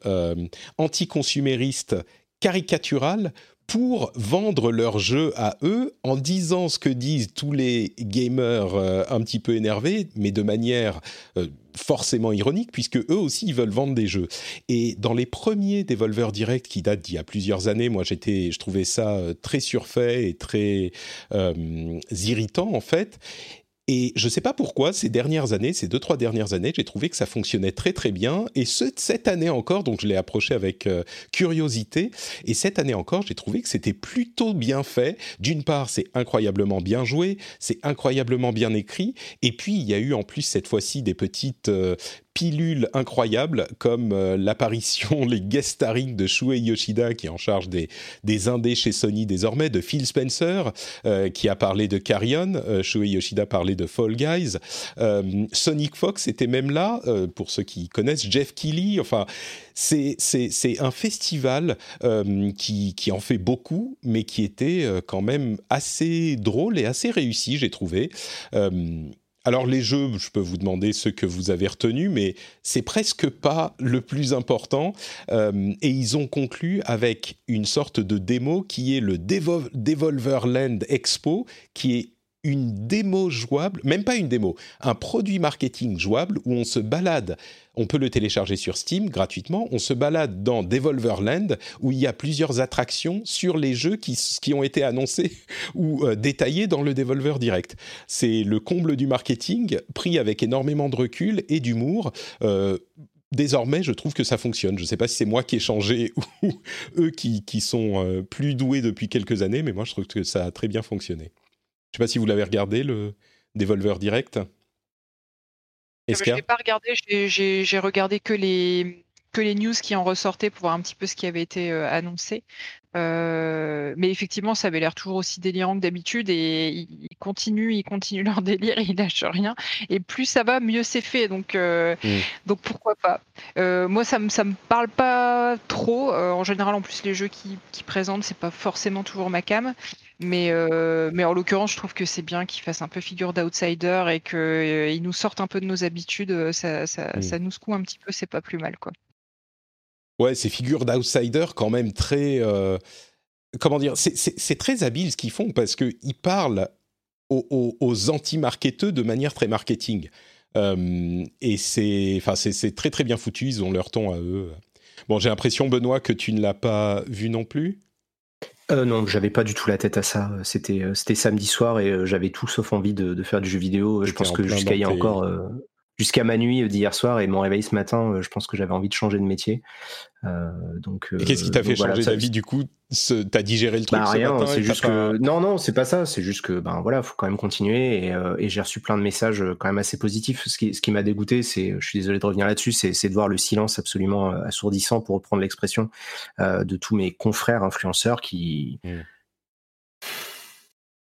anticonsumériste caricatural pour vendre leur jeu à eux en disant ce que disent tous les gamers euh, un petit peu énervés, mais de manière euh, forcément ironique, puisque eux aussi ils veulent vendre des jeux. Et dans les premiers Devolver Direct qui datent d'il y a plusieurs années, moi j'étais, je trouvais ça euh, très surfait et très irritant en fait. Et je ne sais pas pourquoi, ces dernières années, ces deux, trois dernières années, j'ai trouvé que ça fonctionnait très, très bien. Et ce, cette année encore, donc je l'ai approché avec euh, curiosité. Et cette année encore, j'ai trouvé que c'était plutôt bien fait. D'une part, c'est incroyablement bien joué, c'est incroyablement bien écrit. Et puis, il y a eu en plus cette fois-ci des petites euh, pilules incroyables comme euh, l'apparition, les guest starring de Shuei Yoshida qui est en charge des, des indés chez Sony désormais, de Phil Spencer euh, qui a parlé de Carrion, euh, Shuei Yoshida parlait de Fall Guys, Sonic Fox était même là, pour ceux qui connaissent, Jeff Keighley, enfin c'est, c'est, c'est un festival qui, qui en fait beaucoup, mais qui était quand même assez drôle et assez réussi, j'ai trouvé. Alors les jeux, je peux vous demander ce que vous avez retenu, mais c'est presque pas le plus important. Euh, et ils ont conclu avec une sorte de démo qui est le Devolver Land Expo, qui est une démo jouable, même pas une démo, un produit marketing jouable où on se balade. On peut le télécharger sur Steam gratuitement. On se balade dans Devolverland où il y a plusieurs attractions sur les jeux qui, ont été annoncés ou euh, détaillés dans le Devolver Direct. C'est le comble du marketing, pris avec énormément de recul et d'humour. Euh, désormais, je trouve que ça fonctionne. Je ne sais pas si c'est moi qui ai changé ou eux qui, qui sont euh, plus doués depuis quelques années, mais moi, je trouve que ça a très bien fonctionné. Je sais pas si vous l'avez regardé, le Devolver Direct. Je n'ai pas regardé, j'ai regardé que les, que les news qui en ressortaient pour voir un petit peu ce qui avait été euh, annoncé. Euh, mais effectivement, ça avait l'air toujours aussi délirant que d'habitude et ils continuent, ils continuent leur délire, ils lâchent rien. Et plus ça va, mieux c'est fait. Donc, euh, mm. donc pourquoi pas. moi, ça me ça me parle pas trop. en général, en plus, les jeux qui, qui présentent, c'est pas forcément toujours ma cam. Mais, euh, mais en l'occurrence, je trouve que c'est bien qu'ils fassent un peu figure d'outsider et qu'ils euh, nous sortent un peu de nos habitudes. Euh, ça, ça, ça, nous secoue un petit peu, c'est pas plus mal. quoi. Ouais, ces figures d'outsider quand même très... comment dire C'est très habile ce qu'ils font parce qu'ils parlent aux, aux, anti-marketeux de manière très marketing. et c'est très très bien foutu, ils ont leur ton à eux. Bon, j'ai l'impression, Benoît, que tu ne l'as pas vu non plus euh, non, j'avais pas du tout la tête à ça. C'était euh, c'était samedi soir et euh, j'avais tout sauf envie de, de faire du jeu vidéo. Je pense que jusqu'à il y a encore euh, jusqu'à ma nuit d'hier soir et mon réveil ce matin, je pense que j'avais envie de changer de métier. Euh, donc, et qu'est-ce qui t'a fait changer d'avis du coup? T'as digéré le truc bah, rien, c'est juste que non non c'est pas ça, c'est juste que ben voilà faut quand même continuer et, euh, et j'ai reçu plein de messages euh, quand même assez positifs. Ce qui, ce qui m'a dégoûté, c'est je suis désolé de revenir là-dessus, c'est de voir le silence absolument assourdissant pour reprendre l'expression de tous mes confrères influenceurs qui mmh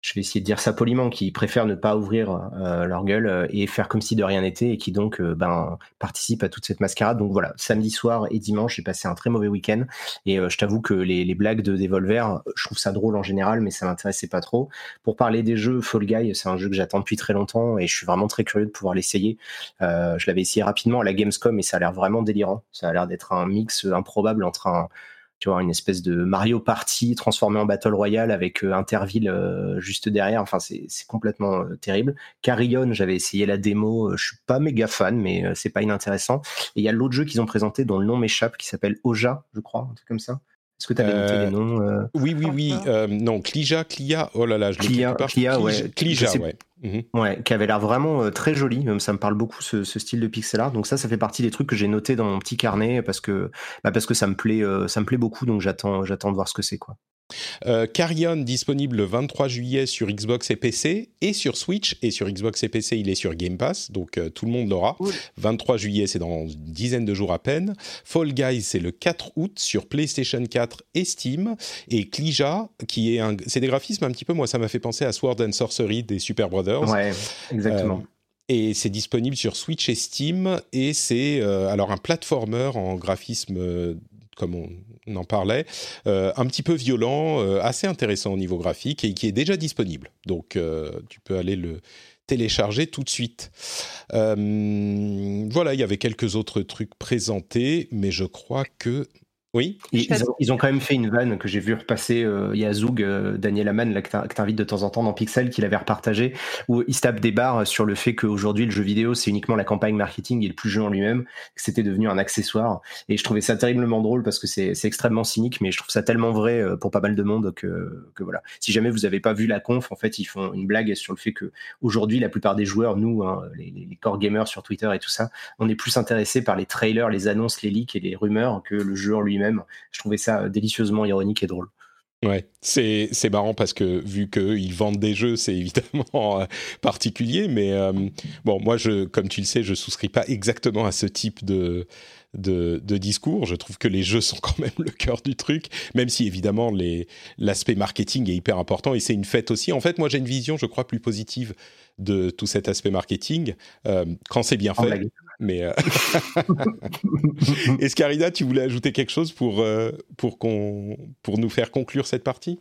je vais essayer de dire ça poliment, qui préfèrent ne pas ouvrir euh, leur gueule euh, et faire comme si de rien n'était et qui donc euh, ben, participent à toute cette mascarade. Donc voilà, samedi soir et dimanche, j'ai passé un très mauvais week-end et je t'avoue que les, les, blagues de Devolver, je trouve ça drôle en général, mais ça m'intéressait pas trop. Pour parler des jeux, Fall Guy, c'est un jeu que j'attends depuis très longtemps et je suis vraiment très curieux de pouvoir l'essayer. je l'avais essayé rapidement à la Gamescom et ça a l'air vraiment délirant. Ça a l'air d'être un mix improbable entre un tu vois, une espèce de Mario Party transformé en Battle Royale avec euh, Interville euh, juste derrière. Enfin, c'est complètement euh, terrible. Carrion, j'avais essayé la démo. je suis pas méga fan, mais c'est pas inintéressant. Et il y a l'autre jeu qu'ils ont présenté dont le nom m'échappe, qui s'appelle Oja, je crois, un truc comme ça. Est-ce que tu avais noté les noms Oui, oui, oui. non, Clija, Clia. Oh là là, je l'ai Clia, ouais. Clija, ouais. Mhm. Ouais, qui avait l'air vraiment euh, très joli. Ça me parle beaucoup ce, style de pixel art. Donc ça, ça fait partie des trucs que j'ai noté dans mon petit carnet parce que bah parce que ça me plaît, euh, ça me plaît beaucoup. Donc j'attends, j'attends de voir ce que c'est quoi. Euh, Carrion disponible le 23 juillet sur Xbox et PC et sur Switch et sur Xbox et PC il est sur Game Pass donc euh, tout le monde l'aura. 23 juillet c'est dans une dizaine de jours à peine. Fall Guys c'est le 4 août sur PlayStation 4 et Steam et Klija qui est un c'est des graphismes un petit peu moi ça m'a fait penser à Sword and Sorcery des Super Brothers. Ouais exactement. Euh, et c'est disponible sur Switch et Steam et c'est alors un platformer en graphisme comme on, en parlait, euh, un petit peu violent, euh, assez intéressant au niveau graphique et qui est déjà disponible. Donc euh, tu peux aller le télécharger tout de suite. voilà, il y avait quelques autres trucs présentés, mais je crois que Oui. Ils, ont, quand même fait une vanne que j'ai vu repasser. Euh, il y a Zoug, euh, Daniel Aman, là, que t'invites de temps en temps dans Pixel, qui l'avait repartagé, où il se tape des barres sur le fait qu'aujourd'hui, le jeu vidéo, c'est uniquement la campagne marketing et le plus jeu en lui-même, que c'était devenu un accessoire. Et je trouvais ça terriblement drôle parce que c'est extrêmement cynique, mais je trouve ça tellement vrai euh, pour pas mal de monde que, que voilà. Si jamais vous avez pas vu la conf, en fait, ils font une blague sur le fait que aujourd'hui, la plupart des joueurs, nous, hein, les, les core gamers sur Twitter et tout ça, on est plus intéressés par les trailers, les annonces, les leaks et les rumeurs que le jeu en lui-même Je trouvais ça délicieusement ironique et drôle. Ouais, c'est marrant parce que vu qu'ils vendent des jeux, c'est évidemment euh, particulier, mais euh, bon, moi, je, comme tu le sais, je souscris pas exactement à ce type de, de, de, discours. Je trouve que les jeux sont quand même le cœur du truc, même si évidemment l'aspect marketing est hyper important et c'est une fête aussi. En fait, moi, j'ai une vision, je crois, plus positive de tout cet aspect marketing euh, quand c'est bien fait. Mais euh... Escarida, tu voulais ajouter quelque chose pour, euh, pour, qu'on, pour nous faire conclure cette partie?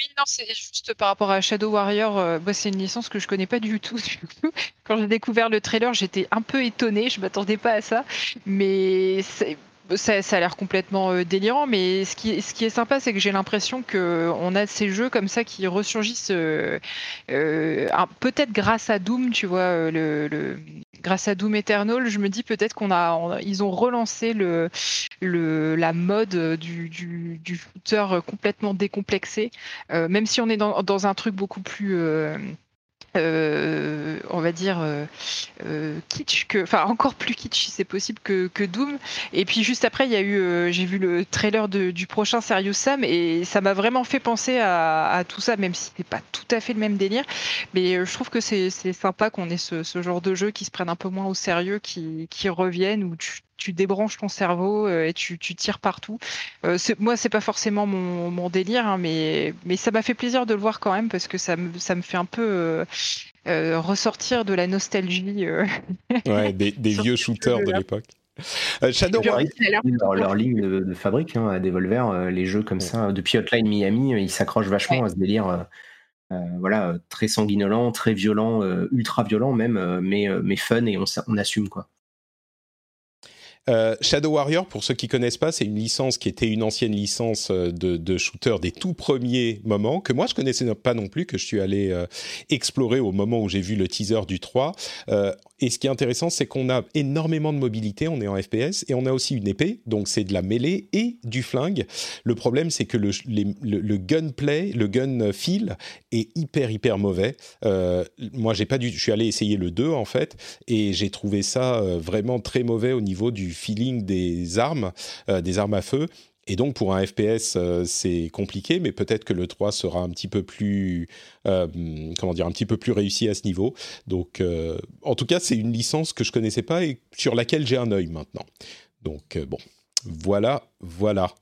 Oui, non, c'est juste par rapport à Shadow Warrior. Euh, moi, c'est une licence que je connais pas du tout. Quand j'ai découvert le trailer, j'étais un peu étonnée. Je m'attendais pas à ça, mais ça, a l'air complètement euh, délirant, mais ce qui, est sympa, c'est que j'ai l'impression qu'on a ces jeux comme ça qui ressurgissent euh, euh, peut-être grâce à Doom, tu vois, grâce à Doom Eternal, je me dis peut-être qu'on a, ils ont relancé la mode du, du, complètement décomplexé, même si on est dans un truc beaucoup plus euh, on va dire euh, euh, kitsch que enfin encore plus kitsch si c'est possible que, que, Doom. Et puis juste après il y a eu j'ai vu le trailer du prochain Serious Sam et ça m'a vraiment fait penser à, tout ça même si c'est pas tout à fait le même délire. Mais je trouve que c'est sympa qu'on ait ce, genre de jeu qui se prennent un peu moins au sérieux qui, qui reviennent où tu tu débranches ton cerveau euh, et tu, tires partout. Euh, moi, c'est pas forcément mon, délire, hein, mais, mais ça m'a fait plaisir de le voir quand même parce que ça me, ça me fait un peu euh, ressortir de la nostalgie. ouais, des, vieux shooters de l'époque. Shadow leur, leur, ligne de, fabrique hein, à Devolver, les jeux comme ça, depuis Hotline Miami, ils s'accrochent vachement à ce délire. voilà, très sanguinolent, très violent, ultra violent même, mais, mais fun et on, on assume quoi. Euh, Shadow Warrior, pour ceux qui connaissent pas, c'est une licence qui était une ancienne licence euh, de, shooter des tout premiers moments, que moi je connaissais pas non plus, que je suis allé euh, explorer au moment où j'ai vu le teaser du 3. Et ce qui est intéressant, c'est qu'on a énormément de mobilité, on est en FPS, et on a aussi une épée, donc c'est de la mêlée et du flingue. Le problème, c'est que le, le, gunplay, le gun feel est hyper hyper mauvais. moi, j'ai pas dû, je suis allé essayer le 2 en fait, et j'ai trouvé ça vraiment très mauvais au niveau du feeling des armes, euh, des armes à feu. Et donc pour un FPS, euh, c'est compliqué, mais peut-être que le 3 sera un petit peu plus, euh, comment dire, un petit peu plus réussi à ce niveau. Donc, en tout cas, c'est une licence que je connaissais pas et sur laquelle j'ai un œil maintenant. Donc bon, voilà, voilà.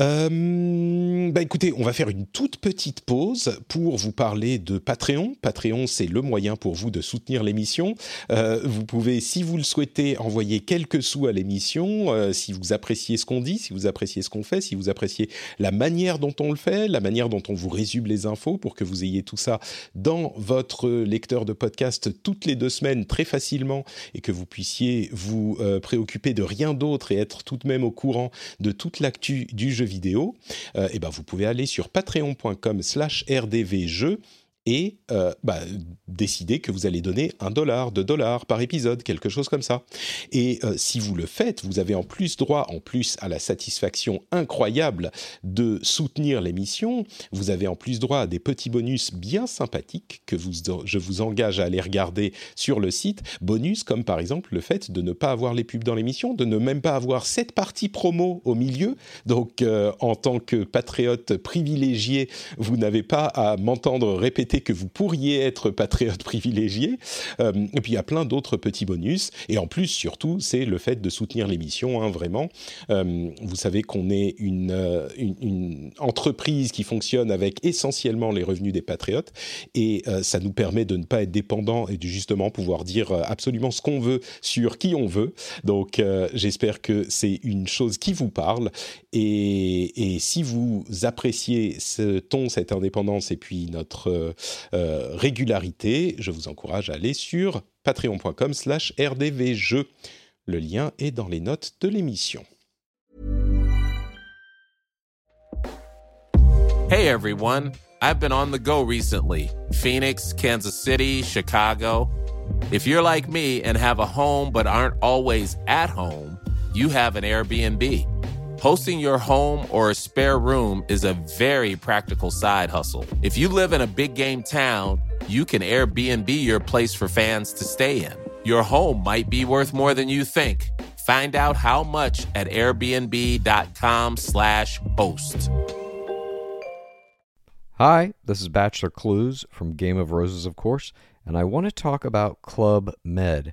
Euh, bah écoutez, on va faire une toute petite pause pour vous parler de Patreon. Patreon, c'est le moyen pour vous de soutenir l'émission. Euh, vous pouvez, si vous le souhaitez, envoyer quelques sous à l'émission, euh, si vous appréciez ce qu'on dit, si vous appréciez ce qu'on fait, si vous appréciez la manière dont on le fait, la manière dont on vous résume les infos pour que vous ayez tout ça dans votre lecteur de podcast toutes les deux semaines très facilement et que vous puissiez vous euh, préoccuper de rien d'autre et être tout de même au courant de toute l'actu du jeu vidéo, euh, eh ben vous pouvez aller sur patreon.com slash rdvjeux et euh, bah, décider que vous allez donner un dollar, deux dollars par épisode, quelque chose comme ça. Et euh, si vous le faites, vous avez en plus droit, en plus à la satisfaction incroyable de soutenir l'émission, vous avez en plus droit à des petits bonus bien sympathiques que je vous engage à aller regarder sur le site. Bonus comme par exemple le fait de ne pas avoir les pubs dans l'émission, de ne même pas avoir cette partie promo au milieu. Donc euh, en tant que patriote privilégié, vous n'avez pas à m'entendre répéter que vous pourriez être patriote privilégié. Euh, et puis il y a plein d'autres petits bonus. Et en plus, surtout, c'est le fait de soutenir l'émission, hein, vraiment. Euh, vous savez qu'on est euh, une, entreprise qui fonctionne avec essentiellement les revenus des patriotes. Et ça nous permet de ne pas être dépendant et de justement pouvoir dire absolument ce qu'on veut sur qui on veut. Donc j'espère que c'est une chose qui vous parle. Et, et si vous appréciez ce ton, cette indépendance et puis notre euh, régularité, je vous encourage à aller sur patreon.com slash rdvjeux. Le lien est dans les notes de l'émission. Hey everyone, I've been on the go recently. Phoenix, Kansas City, Chicago. If you're like me and have a home but aren't always at home, you have an Airbnb. Hosting your home or a spare room is a very practical side hustle. If you live in a big game town, you can Airbnb your place for fans to stay in. Your home might be worth more than you think. Find out how much at airbnb.com/slash boast. Hi, this is Bachelor Clues from Game of Roses, of course, and I want to talk about Club Med.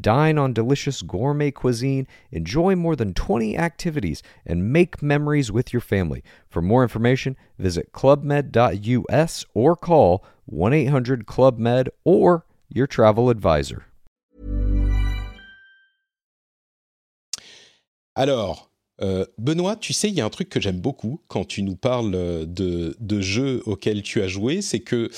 Dine on delicious gourmet cuisine, enjoy more than 20 activities, and make memories with your family. For more information, visit clubmed.us or call 1 800 Club Med or your travel advisor. Alors, euh, Benoît, tu sais, il y a un truc que j'aime beaucoup quand tu nous parles euh, de, de jeux auxquels tu as joué, c'est que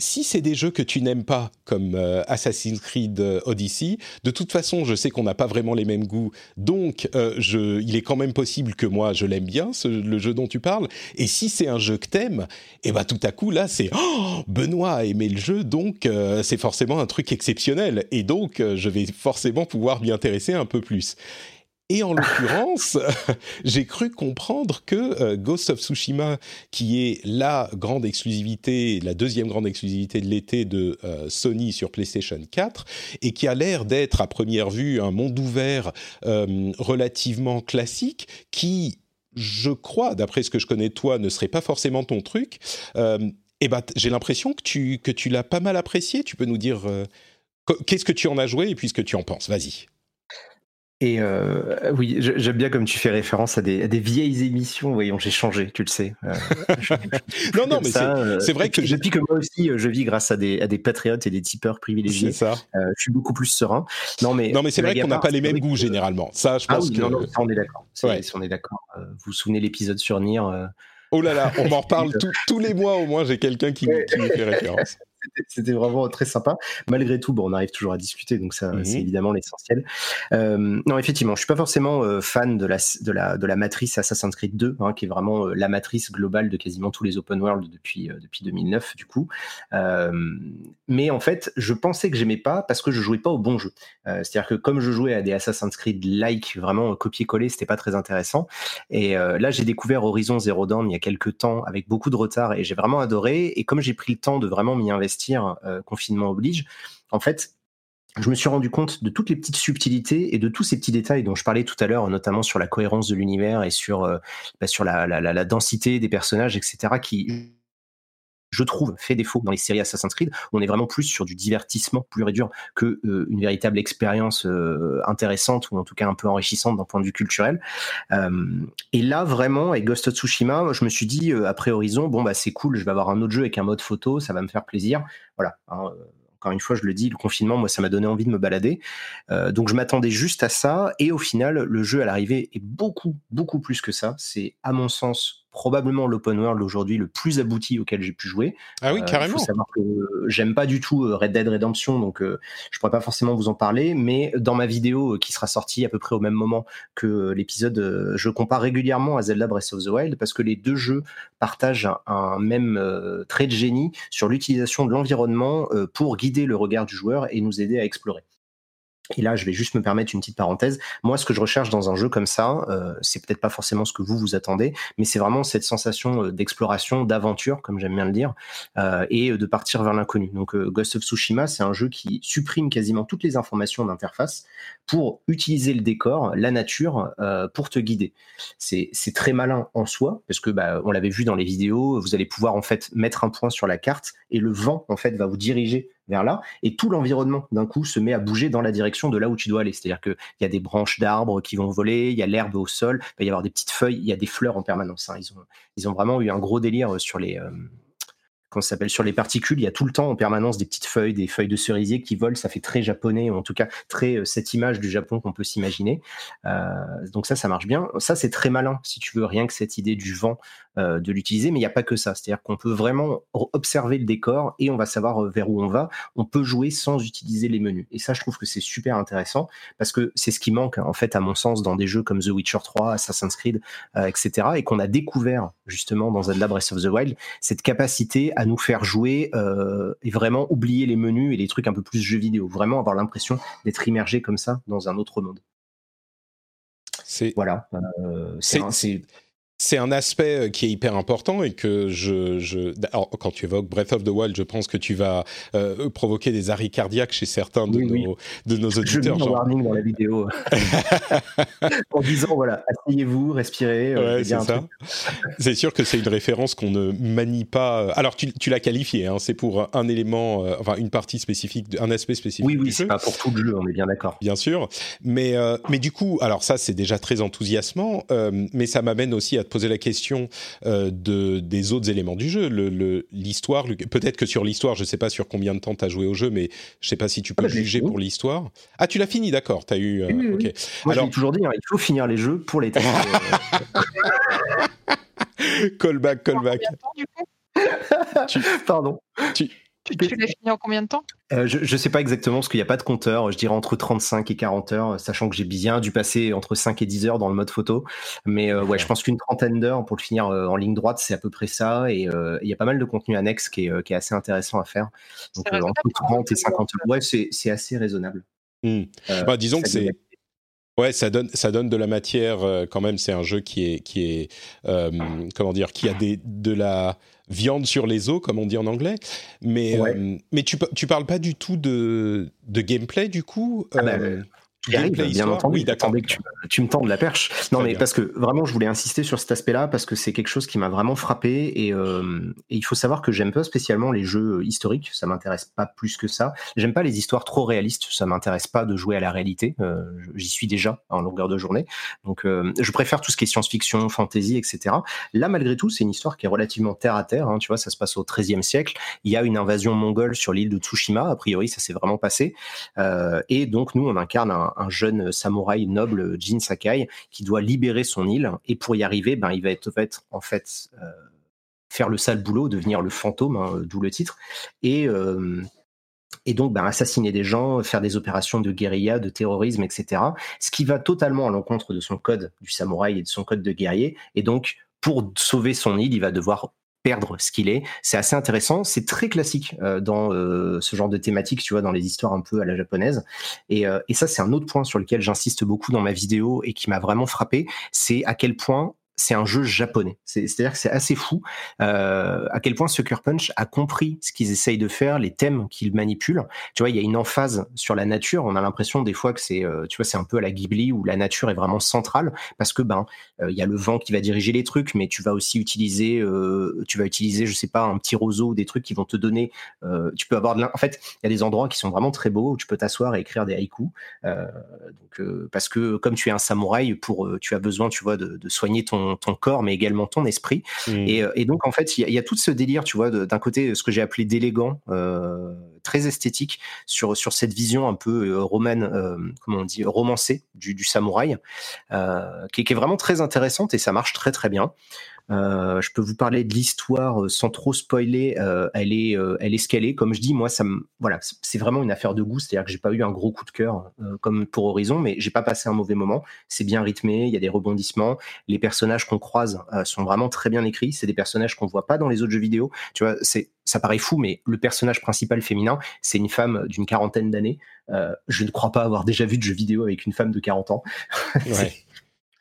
si c'est des jeux que tu n'aimes pas, comme euh, Assassin's Creed euh, Odyssey, de toute façon, je sais qu'on n'a pas vraiment les mêmes goûts, donc euh, je, il est quand même possible que moi je l'aime bien, ce, le jeu dont tu parles. Et si c'est un jeu que t'aimes, et eh ben tout à coup là, c'est oh, Benoît a aimé le jeu, donc c'est forcément un truc exceptionnel, et donc je vais forcément pouvoir m'y intéresser un peu plus. Et en l'occurrence, j'ai cru comprendre que euh, Ghost of Tsushima, qui est la grande exclusivité, la deuxième grande exclusivité de l'été de euh, Sony sur PlayStation 4, et qui a l'air d'être à première vue un monde ouvert euh, relativement classique, qui, je crois, d'après ce que je connais de toi, ne serait pas forcément ton truc. et ben, j'ai l'impression que tu que tu l'as pas mal apprécié. Tu peux nous dire qu'est-ce que tu en as joué et puis ce que tu en penses. Vas-y. Et euh, oui, j'aime bien comme tu fais référence à des, vieilles émissions. Voyons, j'ai changé, tu le sais. Euh, non, non, mais c'est vrai que depuis que moi aussi, je vis grâce à des, à des patriotes et des tipeurs privilégiés. Ça. Euh, je suis beaucoup plus serein. Non, mais non, mais c'est vrai qu'on n'a pas les mêmes goûts généralement. Ça, je ah pense que non, non, on est d'accord. On est d'accord. vous vous souvenez l'épisode sur Nier Oh là là, on m'en reparle tous les mois au moins. J'ai quelqu'un qui, qui me fait référence c'était vraiment très sympa. Malgré tout, bon, on arrive toujours à discuter, donc ça, c'est mhm. évidemment l'essentiel. Euh, non, effectivement, je suis pas forcément euh, fan de la, de, la, de la matrice Assassin's Creed 2, hein, qui est vraiment euh, la matrice globale de quasiment tous les open world depuis, depuis 2009, du coup. mais en fait, je pensais que j'aimais pas parce que je jouais pas au bon jeu. C'est-à-dire que comme je jouais à des Assassin's Creed like, vraiment copier-coller, c'était pas très intéressant. Et là, j'ai découvert Horizon Zero Dawn il y a quelques temps avec beaucoup de retard et j'ai vraiment adoré. Et comme j'ai pris le temps de vraiment m'y investir, euh, confinement oblige, en fait, je me suis rendu compte de toutes les petites subtilités et de tous ces petits détails dont je parlais tout à l'heure, notamment sur la cohérence de l'univers et sur, euh, bah, sur la, la, densité des personnages, etc., qui je trouve, fait défaut dans les séries Assassin's Creed. on est vraiment plus sur du divertissement pur et dur que euh, une véritable expérience euh, intéressante ou en tout cas un peu enrichissante d'un point de vue culturel. Euh, et là, vraiment, avec Ghost of Tsushima, je me suis dit après Horizon, bon bah c'est cool, je vais avoir un autre jeu avec un mode photo, ça va me faire plaisir. Voilà. Hein, encore une fois, je le dis, le confinement, moi, ça m'a donné envie de me balader. donc, je m'attendais juste à ça. Et au final, le jeu à l'arrivée est beaucoup, beaucoup plus que ça. C'est, à mon sens, probablement l'open world aujourd'hui le plus abouti auquel j'ai pu jouer. Ah oui, carrément. Il faut savoir que j'aime pas du tout euh, Red Dead Redemption, donc euh, je pourrais pas forcément vous en parler, mais dans ma vidéo euh, qui sera sortie à peu près au même moment que l'épisode, je compare régulièrement à Zelda Breath of the Wild parce que les deux jeux partagent un, même trait de génie sur l'utilisation de l'environnement pour guider le regard du joueur et nous aider à explorer. Et là, je vais juste me permettre une petite parenthèse. Moi, ce que je recherche dans un jeu comme ça, euh, c'est peut-être pas forcément ce que vous vous attendez, mais c'est vraiment cette sensation euh, d'exploration, d'aventure, comme j'aime bien le dire, euh, et de partir vers l'inconnu. Donc, Ghost of Tsushima, c'est un jeu qui supprime quasiment toutes les informations d'interface pour utiliser le décor, la nature, pour te guider. C'est très malin en soi, parce que bah, on l'avait vu dans les vidéos. Vous allez pouvoir en fait mettre un point sur la carte et le vent en fait va vous diriger vers là, et tout l'environnement d'un coup se met à bouger dans la direction de là où tu dois aller. C'est-à-dire qu'il y a des branches d'arbres qui vont voler, il y a l'herbe au sol, il va y avoir des petites feuilles, il y a des fleurs en permanence. Hein. Ils, ont, ils ont vraiment eu un gros délire sur les, euh, s'appelle sur les particules. Il y a tout le temps en permanence des petites feuilles, des feuilles de cerisier qui volent. Ça fait très japonais, ou en tout cas très euh, cette image du Japon qu'on peut s'imaginer. Euh, donc ça, ça marche bien. Ça, c'est très malin si tu veux rien que cette idée du vent euh, de l'utiliser. Mais il n'y a pas que ça. C'est-à-dire qu'on peut vraiment observer le décor et on va savoir vers où on va. On peut jouer sans utiliser les menus. Et ça, je trouve que c'est super intéressant parce que c'est ce qui manque en fait à mon sens dans des jeux comme The Witcher 3, Assassin's Creed, etc. Et qu'on a découvert justement dans Zelda Breath of the Wild cette capacité à nous faire jouer euh, et vraiment oublier les menus et les trucs un peu plus jeux vidéo. Vraiment avoir l'impression d'être immergé comme ça dans un autre monde. C'est voilà. Euh, c'est c'est un aspect euh, qui est hyper important et que je, je quand tu évoques Breath of the Wild, je pense que tu vas euh, provoquer des arrêts cardiaques chez certains de, nos, de nos auditeurs. Je mets warning dans la vidéo en disant voilà, asseyez-vous, respirez. Euh, c'est ça. c'est sûr que c'est une référence qu'on ne manie pas. Alors tu, tu l'as qualifié, hein, c'est pour un élément, enfin une partie spécifique, un aspect spécifique. Oui, oui, c'est pas pour tout le jeu, on est bien d'accord. Bien sûr, mais mais du coup, alors ça c'est déjà très enthousiasmant, mais ça m'amène aussi à poser la question euh, de, des autres éléments du jeu. L'histoire, peut-être que sur l'histoire, je ne sais pas sur combien de temps tu as joué au jeu, mais je ne sais pas si tu peux ah, juger pour l'histoire. Ah, tu l'as fini, d'accord. Tu as eu. Euh, oui, Moi, Alors, toujours dit, hein, il faut finir les jeux pour les tester. callback, callback. Pardon. Tu, tu, l'as fini en combien de temps? Euh, Je ne sais pas exactement parce qu'il n'y a pas de compteur. Je dirais entre 35 et 40 heures, sachant que j'ai bien dû passer entre 5 et 10 heures dans le mode photo. Mais euh, ouais, je pense qu'une trentaine d'heures pour le finir euh, en ligne droite, c'est à peu près ça. Et il y a pas mal de contenu annexe qui est, qui est assez intéressant à faire. Donc entre 30 et 50 heures, ouais, c'est assez raisonnable. Hmm. Bah, disons que c'est Ouais, ça donne, ça donne de la matière quand même. C'est un jeu qui est, qui est, comment dire, qui a des, de la viande sur les os, comme on dit en anglais. Mais, euh, mais tu, tu parles pas du tout de, de gameplay, du coup ah bah, euh, bien entendu. Oui, d'accord. Que tu, me tends de la perche. Non, mais parce que vraiment, je voulais insister sur cet aspect-là parce que c'est quelque chose qui m'a vraiment frappé et, euh, et, il faut savoir que j'aime pas spécialement les jeux historiques. Ça m'intéresse pas plus que ça. J'aime pas les histoires trop réalistes. Ça m'intéresse pas de jouer à la réalité. Euh, J'y suis déjà en longueur de journée. Donc, euh, je préfère tout ce qui est science-fiction, fantasy, etc. Là, malgré tout, c'est une histoire qui est relativement terre à terre. Hein. Tu vois, ça se passe au XIIIe siècle. Il y a une invasion mongole sur l'île de Tsushima. A priori, ça s'est vraiment passé. Euh, et donc, nous, on incarne un, un jeune samouraï noble, Jin Sakai, qui doit libérer son île. Et pour y arriver, ben, il va être, en fait, euh, faire le sale boulot, devenir le fantôme, hein, d'où le titre. Et, euh, et donc ben, assassiner des gens, faire des opérations de guérilla, de terrorisme, etc. Ce qui va totalement à l'encontre de son code du samouraï et de son code de guerrier. Et donc, pour sauver son île, il va devoir perdre ce qu'il est. C'est assez intéressant. C'est très classique euh, dans euh, ce genre de thématique, tu vois, dans les histoires un peu à la japonaise. Et, euh, et ça, c'est un autre point sur lequel j'insiste beaucoup dans ma vidéo et qui m'a vraiment frappé. C'est à quel point c'est un jeu japonais. C'est-à-dire que c'est assez fou euh, à quel point Sucker Punch a compris ce qu'ils essayent de faire, les thèmes qu'ils manipulent. Tu vois, il y a une emphase sur la nature. On a l'impression des fois que c'est, euh, tu vois, c'est un peu à la Ghibli où la nature est vraiment centrale parce que ben, euh, il y a le vent qui va diriger les trucs, mais tu vas aussi utiliser, tu vas utiliser, je sais pas, un petit roseau ou des trucs qui vont te donner. Tu peux avoir de, en fait, il y a des endroits qui sont vraiment très beaux où tu peux t'asseoir et écrire des haïkus. donc, parce que comme tu es un samouraï, pour, tu as besoin, tu vois, de soigner ton ton, corps, mais également ton esprit. Mmh. Euh, et, donc, en fait, il y, a tout ce délire, tu vois, d'un côté, ce que j'ai appelé d'élégant, euh, très esthétique, sur, sur cette vision un peu euh, romaine, comment on dit, romancée du, du samouraï, qui, qui, est vraiment très intéressante et ça marche très, très bien. Euh, je peux vous parler de l'histoire euh, sans trop spoiler. Euh, elle est, elle est scalée. Comme je dis, moi, ça me, voilà, c'est vraiment une affaire de goût. C'est-à-dire que j'ai pas eu un gros coup de cœur comme pour Horizon, mais j'ai pas passé un mauvais moment. C'est bien rythmé. Il y a des rebondissements. Les personnages qu'on croise sont vraiment très bien écrits. C'est des personnages qu'on voit pas dans les autres jeux vidéo. Tu vois, c'est, ça paraît fou, mais le personnage principal féminin, c'est une femme d'une quarantaine d'années. je ne crois pas avoir déjà vu de jeu vidéo avec une femme de 40 ans. Ouais.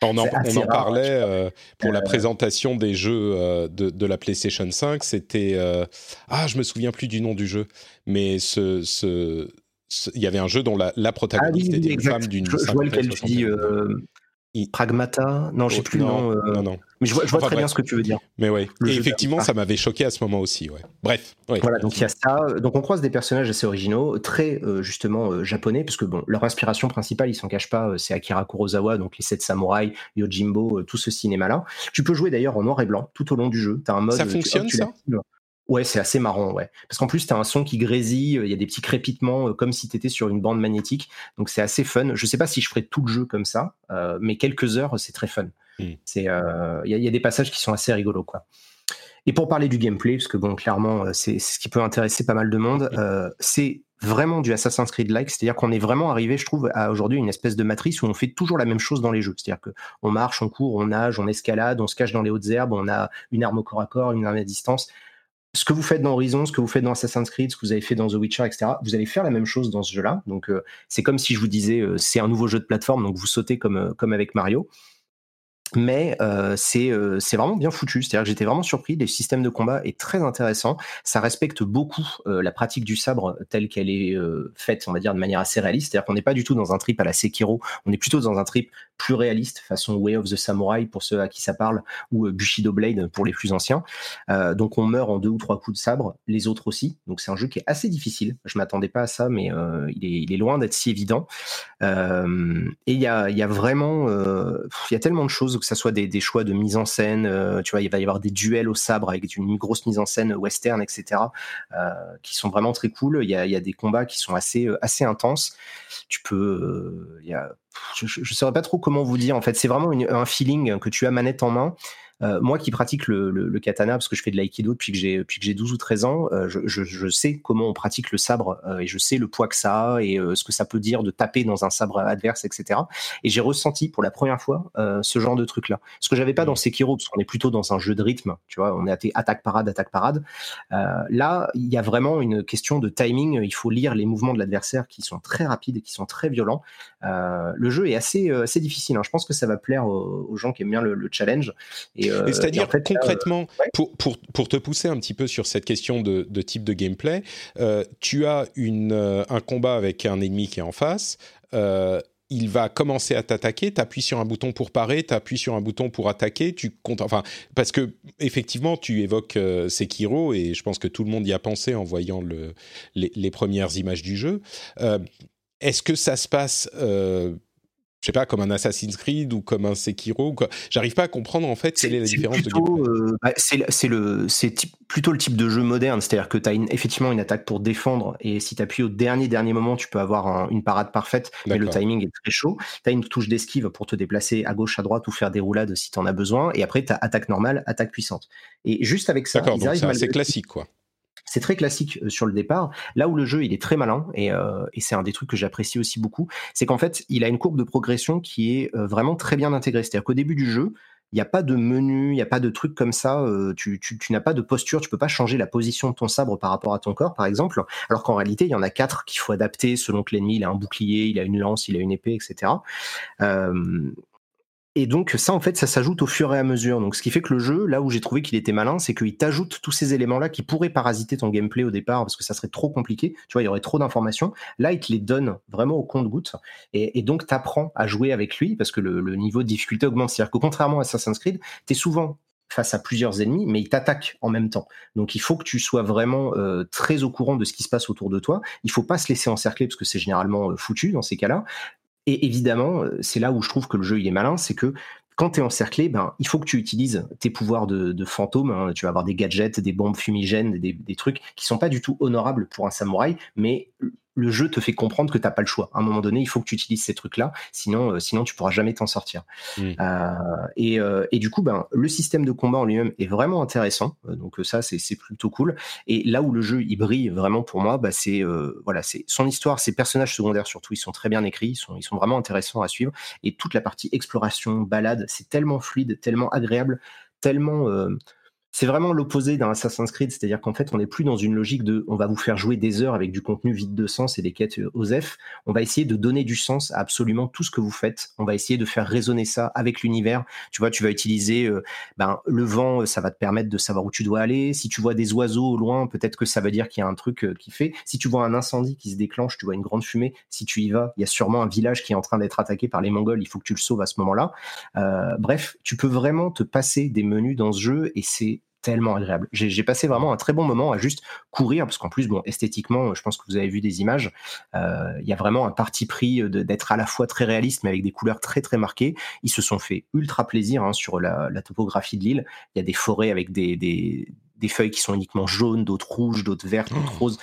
On en, parlait euh, pour la euh, présentation des jeux euh, de, la PlayStation 5. C'était ah, je me souviens plus du nom du jeu, mais ce, ce, il y avait un jeu dont la, la protagoniste ah était une femme d'une. Je, je vois lequel tu dis. Pragmata? Non, je sais plus non, le nom. Non, non. Mais je vois, très bien ce que tu veux dire. Mais ouais. Et effectivement, ça m'avait choqué à ce moment aussi. Ouais. Bref. Voilà, donc il y a ça. Donc on croise des personnages assez originaux, très euh, justement euh, japonais, parce que bon, leur inspiration principale, ils s'en cachent pas, euh, c'est Akira Kurosawa, donc les sept samouraïs, Yojimbo, tout ce cinéma-là. Tu peux jouer d'ailleurs en noir et blanc tout au long du jeu. As un mode. Ça fonctionne ça? Ouais, c'est assez marrant, ouais. Parce qu'en plus, tu as un son qui grésille, il y a des petits crépitements comme si tu étais sur une bande magnétique. Donc c'est assez fun. Je sais pas si je ferai tout le jeu comme ça, mais quelques heures, c'est très fun. Hmm. C'est, il y, y, a des passages qui sont assez rigolos, quoi. Et pour parler du gameplay, parce que bon, clairement, euh, c'est ce qui peut intéresser pas mal de monde, euh, c'est vraiment du Assassin's Creed-like, c'est-à-dire qu'on est vraiment arrivé, je trouve, à aujourd'hui une espèce de matrice où on fait toujours la même chose dans les jeux. C'est-à-dire qu'on marche, on court, on nage, on escalade, on se cache dans les hautes herbes, on a une arme au corps à corps, une arme à distance. Ce que vous faites dans Horizon, ce que vous faites dans Assassin's Creed, ce que vous avez fait dans The Witcher, etc., vous allez faire la même chose dans ce jeu-là. Donc, euh, c'est comme si je vous disais, c'est un nouveau jeu de plateforme, donc vous sautez comme, comme avec Mario mais euh, euh, c'est vraiment bien foutu. C'est-à-dire que j'étais vraiment surpris. Le système de combat est très intéressant. Ça respecte beaucoup euh, la pratique du sabre telle qu'elle est faite, on va dire, de manière assez réaliste. C'est-à-dire qu'on n'est pas du tout dans un trip à la Sekiro. On est plutôt dans un trip plus réaliste, façon Way of the Samurai pour ceux à qui ça parle, ou Bushido Blade pour les plus anciens. donc on meurt en deux ou trois coups de sabre, les autres aussi. Donc c'est un jeu qui est assez difficile. Je m'attendais pas à ça, mais il est, il, est, loin d'être si évident. et il y a, y a vraiment, il y a tellement de choses que ça soit des, choix de mise en scène, euh, tu vois, il va y avoir des duels au sabre avec une grosse mise en scène western, etc., euh, qui sont vraiment très cool. Il y a, des combats qui sont assez, euh, assez intenses. Tu peux, il y a, je ne saurais pas trop comment vous dire. En fait, c'est vraiment un feeling que tu as manette en main. Euh, moi qui pratique le, katana, parce que je fais de l'aïkido depuis que j'ai depuis que j'ai 12 ou 13 ans, euh, je, sais comment on pratique le sabre euh, et je sais le poids que ça a et ce que ça peut dire de taper dans un sabre adverse, etc. Et j'ai ressenti pour la première fois ce genre de truc-là. Ce que j'avais pas dans Sekiro, parce qu'on est plutôt dans un jeu de rythme, tu vois, on est attaque parade, attaque parade. là, il y a vraiment une question de timing. Il faut lire les mouvements de l'adversaire qui sont très rapides et qui sont très violents. le jeu est assez assez difficile. Hein. Je pense que ça va plaire aux, gens qui aiment bien le, challenge. Et euh, c'est-à-dire concrètement, pour, pour, pour, te pousser un petit peu sur cette question de, de type de gameplay, euh, tu as une, euh, un combat avec un ennemi qui est en face. il va commencer à t'attaquer, tu appuies sur un bouton pour parer, tu appuies sur un bouton pour attaquer, tu comptes, enfin, parce que effectivement, tu évoques Sekiro et je pense que tout le monde y a pensé en voyant le, les, les premières images du jeu. Est-ce que ça se passe je sais pas, comme un Assassin's Creed ou comme un Sekiro. J'arrive pas à comprendre en fait quelle est, la différence de euh, bah, c'est le, c'est plutôt le type de jeu moderne, c'est-à-dire que tu as effectivement une attaque pour défendre et si tu appuies au dernier dernier moment, tu peux avoir une parade parfaite, mais le timing est très chaud. Tu as une touche d'esquive pour te déplacer à gauche, à droite ou faire des roulades si tu en as besoin, et après tu as attaque normale, attaque puissante. Et juste avec ça, c'est classique quoi. C'est très classique euh, sur le départ. Là où le jeu il est très malin euh, et, c'est un des trucs que j'apprécie aussi beaucoup, c'est qu'en fait il a une courbe de progression qui est euh, vraiment très bien intégrée. C'est-à-dire qu'au début du jeu, il n'y a pas de menu, il n'y a pas de truc comme ça. tu, n'as pas de posture, tu peux pas changer la position de ton sabre par rapport à ton corps, par exemple. Alors qu'en réalité, il y en a quatre qu'il faut adapter selon que l'ennemi il a un bouclier, il a une lance, il a une épée, etc. Et donc ça, en fait, ça s'ajoute au fur et à mesure. Donc ce qui fait que le jeu, là où j'ai trouvé qu'il était malin, c'est qu'il t'ajoute tous ces éléments-là qui pourraient parasiter ton gameplay au départ parce que ça serait trop compliqué. Tu vois, il y aurait trop d'informations. Là, il te les donne vraiment au compte-goutte. Et, donc, tu apprends à jouer avec lui parce que le, niveau de difficulté augmente. C'est-à-dire que contrairement à Assassin's Creed, tu es souvent face à plusieurs ennemis, mais ils t'attaquent en même temps. Donc il faut que tu sois vraiment euh, très au courant de ce qui se passe autour de toi. Il faut pas se laisser encercler parce que c'est généralement euh, foutu dans ces cas-là. Et évidemment, euh, c'est là où je trouve que le jeu il est malin, c'est que quand tu es encerclé, ben, il faut que tu utilises tes pouvoirs de, fantôme. Hein. Tu vas avoir des gadgets, des bombes fumigènes, des, des, trucs qui sont pas du tout honorables pour un samouraï, mais le jeu te fait comprendre que tu n'as pas le choix. À un moment donné, il faut que tu utilises ces trucs-là, sinon, euh, sinon tu pourras jamais t'en sortir. Mmh. Euh, et, euh, et, du coup, ben, le système de combat en lui-même est vraiment intéressant. donc ça, c'est plutôt cool. Et là où le jeu il brille vraiment pour moi, bah, c'est voilà, c'est son histoire, ses personnages secondaires surtout, ils sont très bien écrits, ils sont, ils sont vraiment intéressants à suivre. Et toute la partie exploration, balade, c'est tellement fluide, tellement agréable, tellement c'est vraiment l'opposé d'un Assassin's Creed, c'est-à-dire qu'en fait, on n'est plus dans une logique de on va vous faire jouer des heures avec du contenu vide de sens et des quêtes euh, OSEF. On va essayer de donner du sens à absolument tout ce que vous faites. On va essayer de faire résonner ça avec l'univers. Tu vois, tu vas utiliser euh, ben, le vent, euh, ça va te permettre de savoir où tu dois aller. Si tu vois des oiseaux au loin, peut-être que ça veut dire qu'il y a un truc qui fait. Si tu vois un incendie qui se déclenche, tu vois une grande fumée. Si tu y vas, il y a sûrement un village qui est en train d'être attaqué par les Mongols. Il faut que tu le sauves à ce moment-là. bref, tu peux vraiment te passer des menus dans ce jeu et c'est tellement agréable. J'ai passé vraiment un très bon moment à juste courir, parce qu'en plus, bon, esthétiquement, je pense que vous avez vu des images, euh, il y a vraiment un parti pris d'être à la fois très réaliste, mais avec des couleurs très très marquées. Ils se sont fait ultra plaisir hein, sur la, topographie de l'île. Il y a des forêts avec des, des feuilles qui sont uniquement jaunes, d'autres rouges, d'autres vertes, d'autres oh, roses.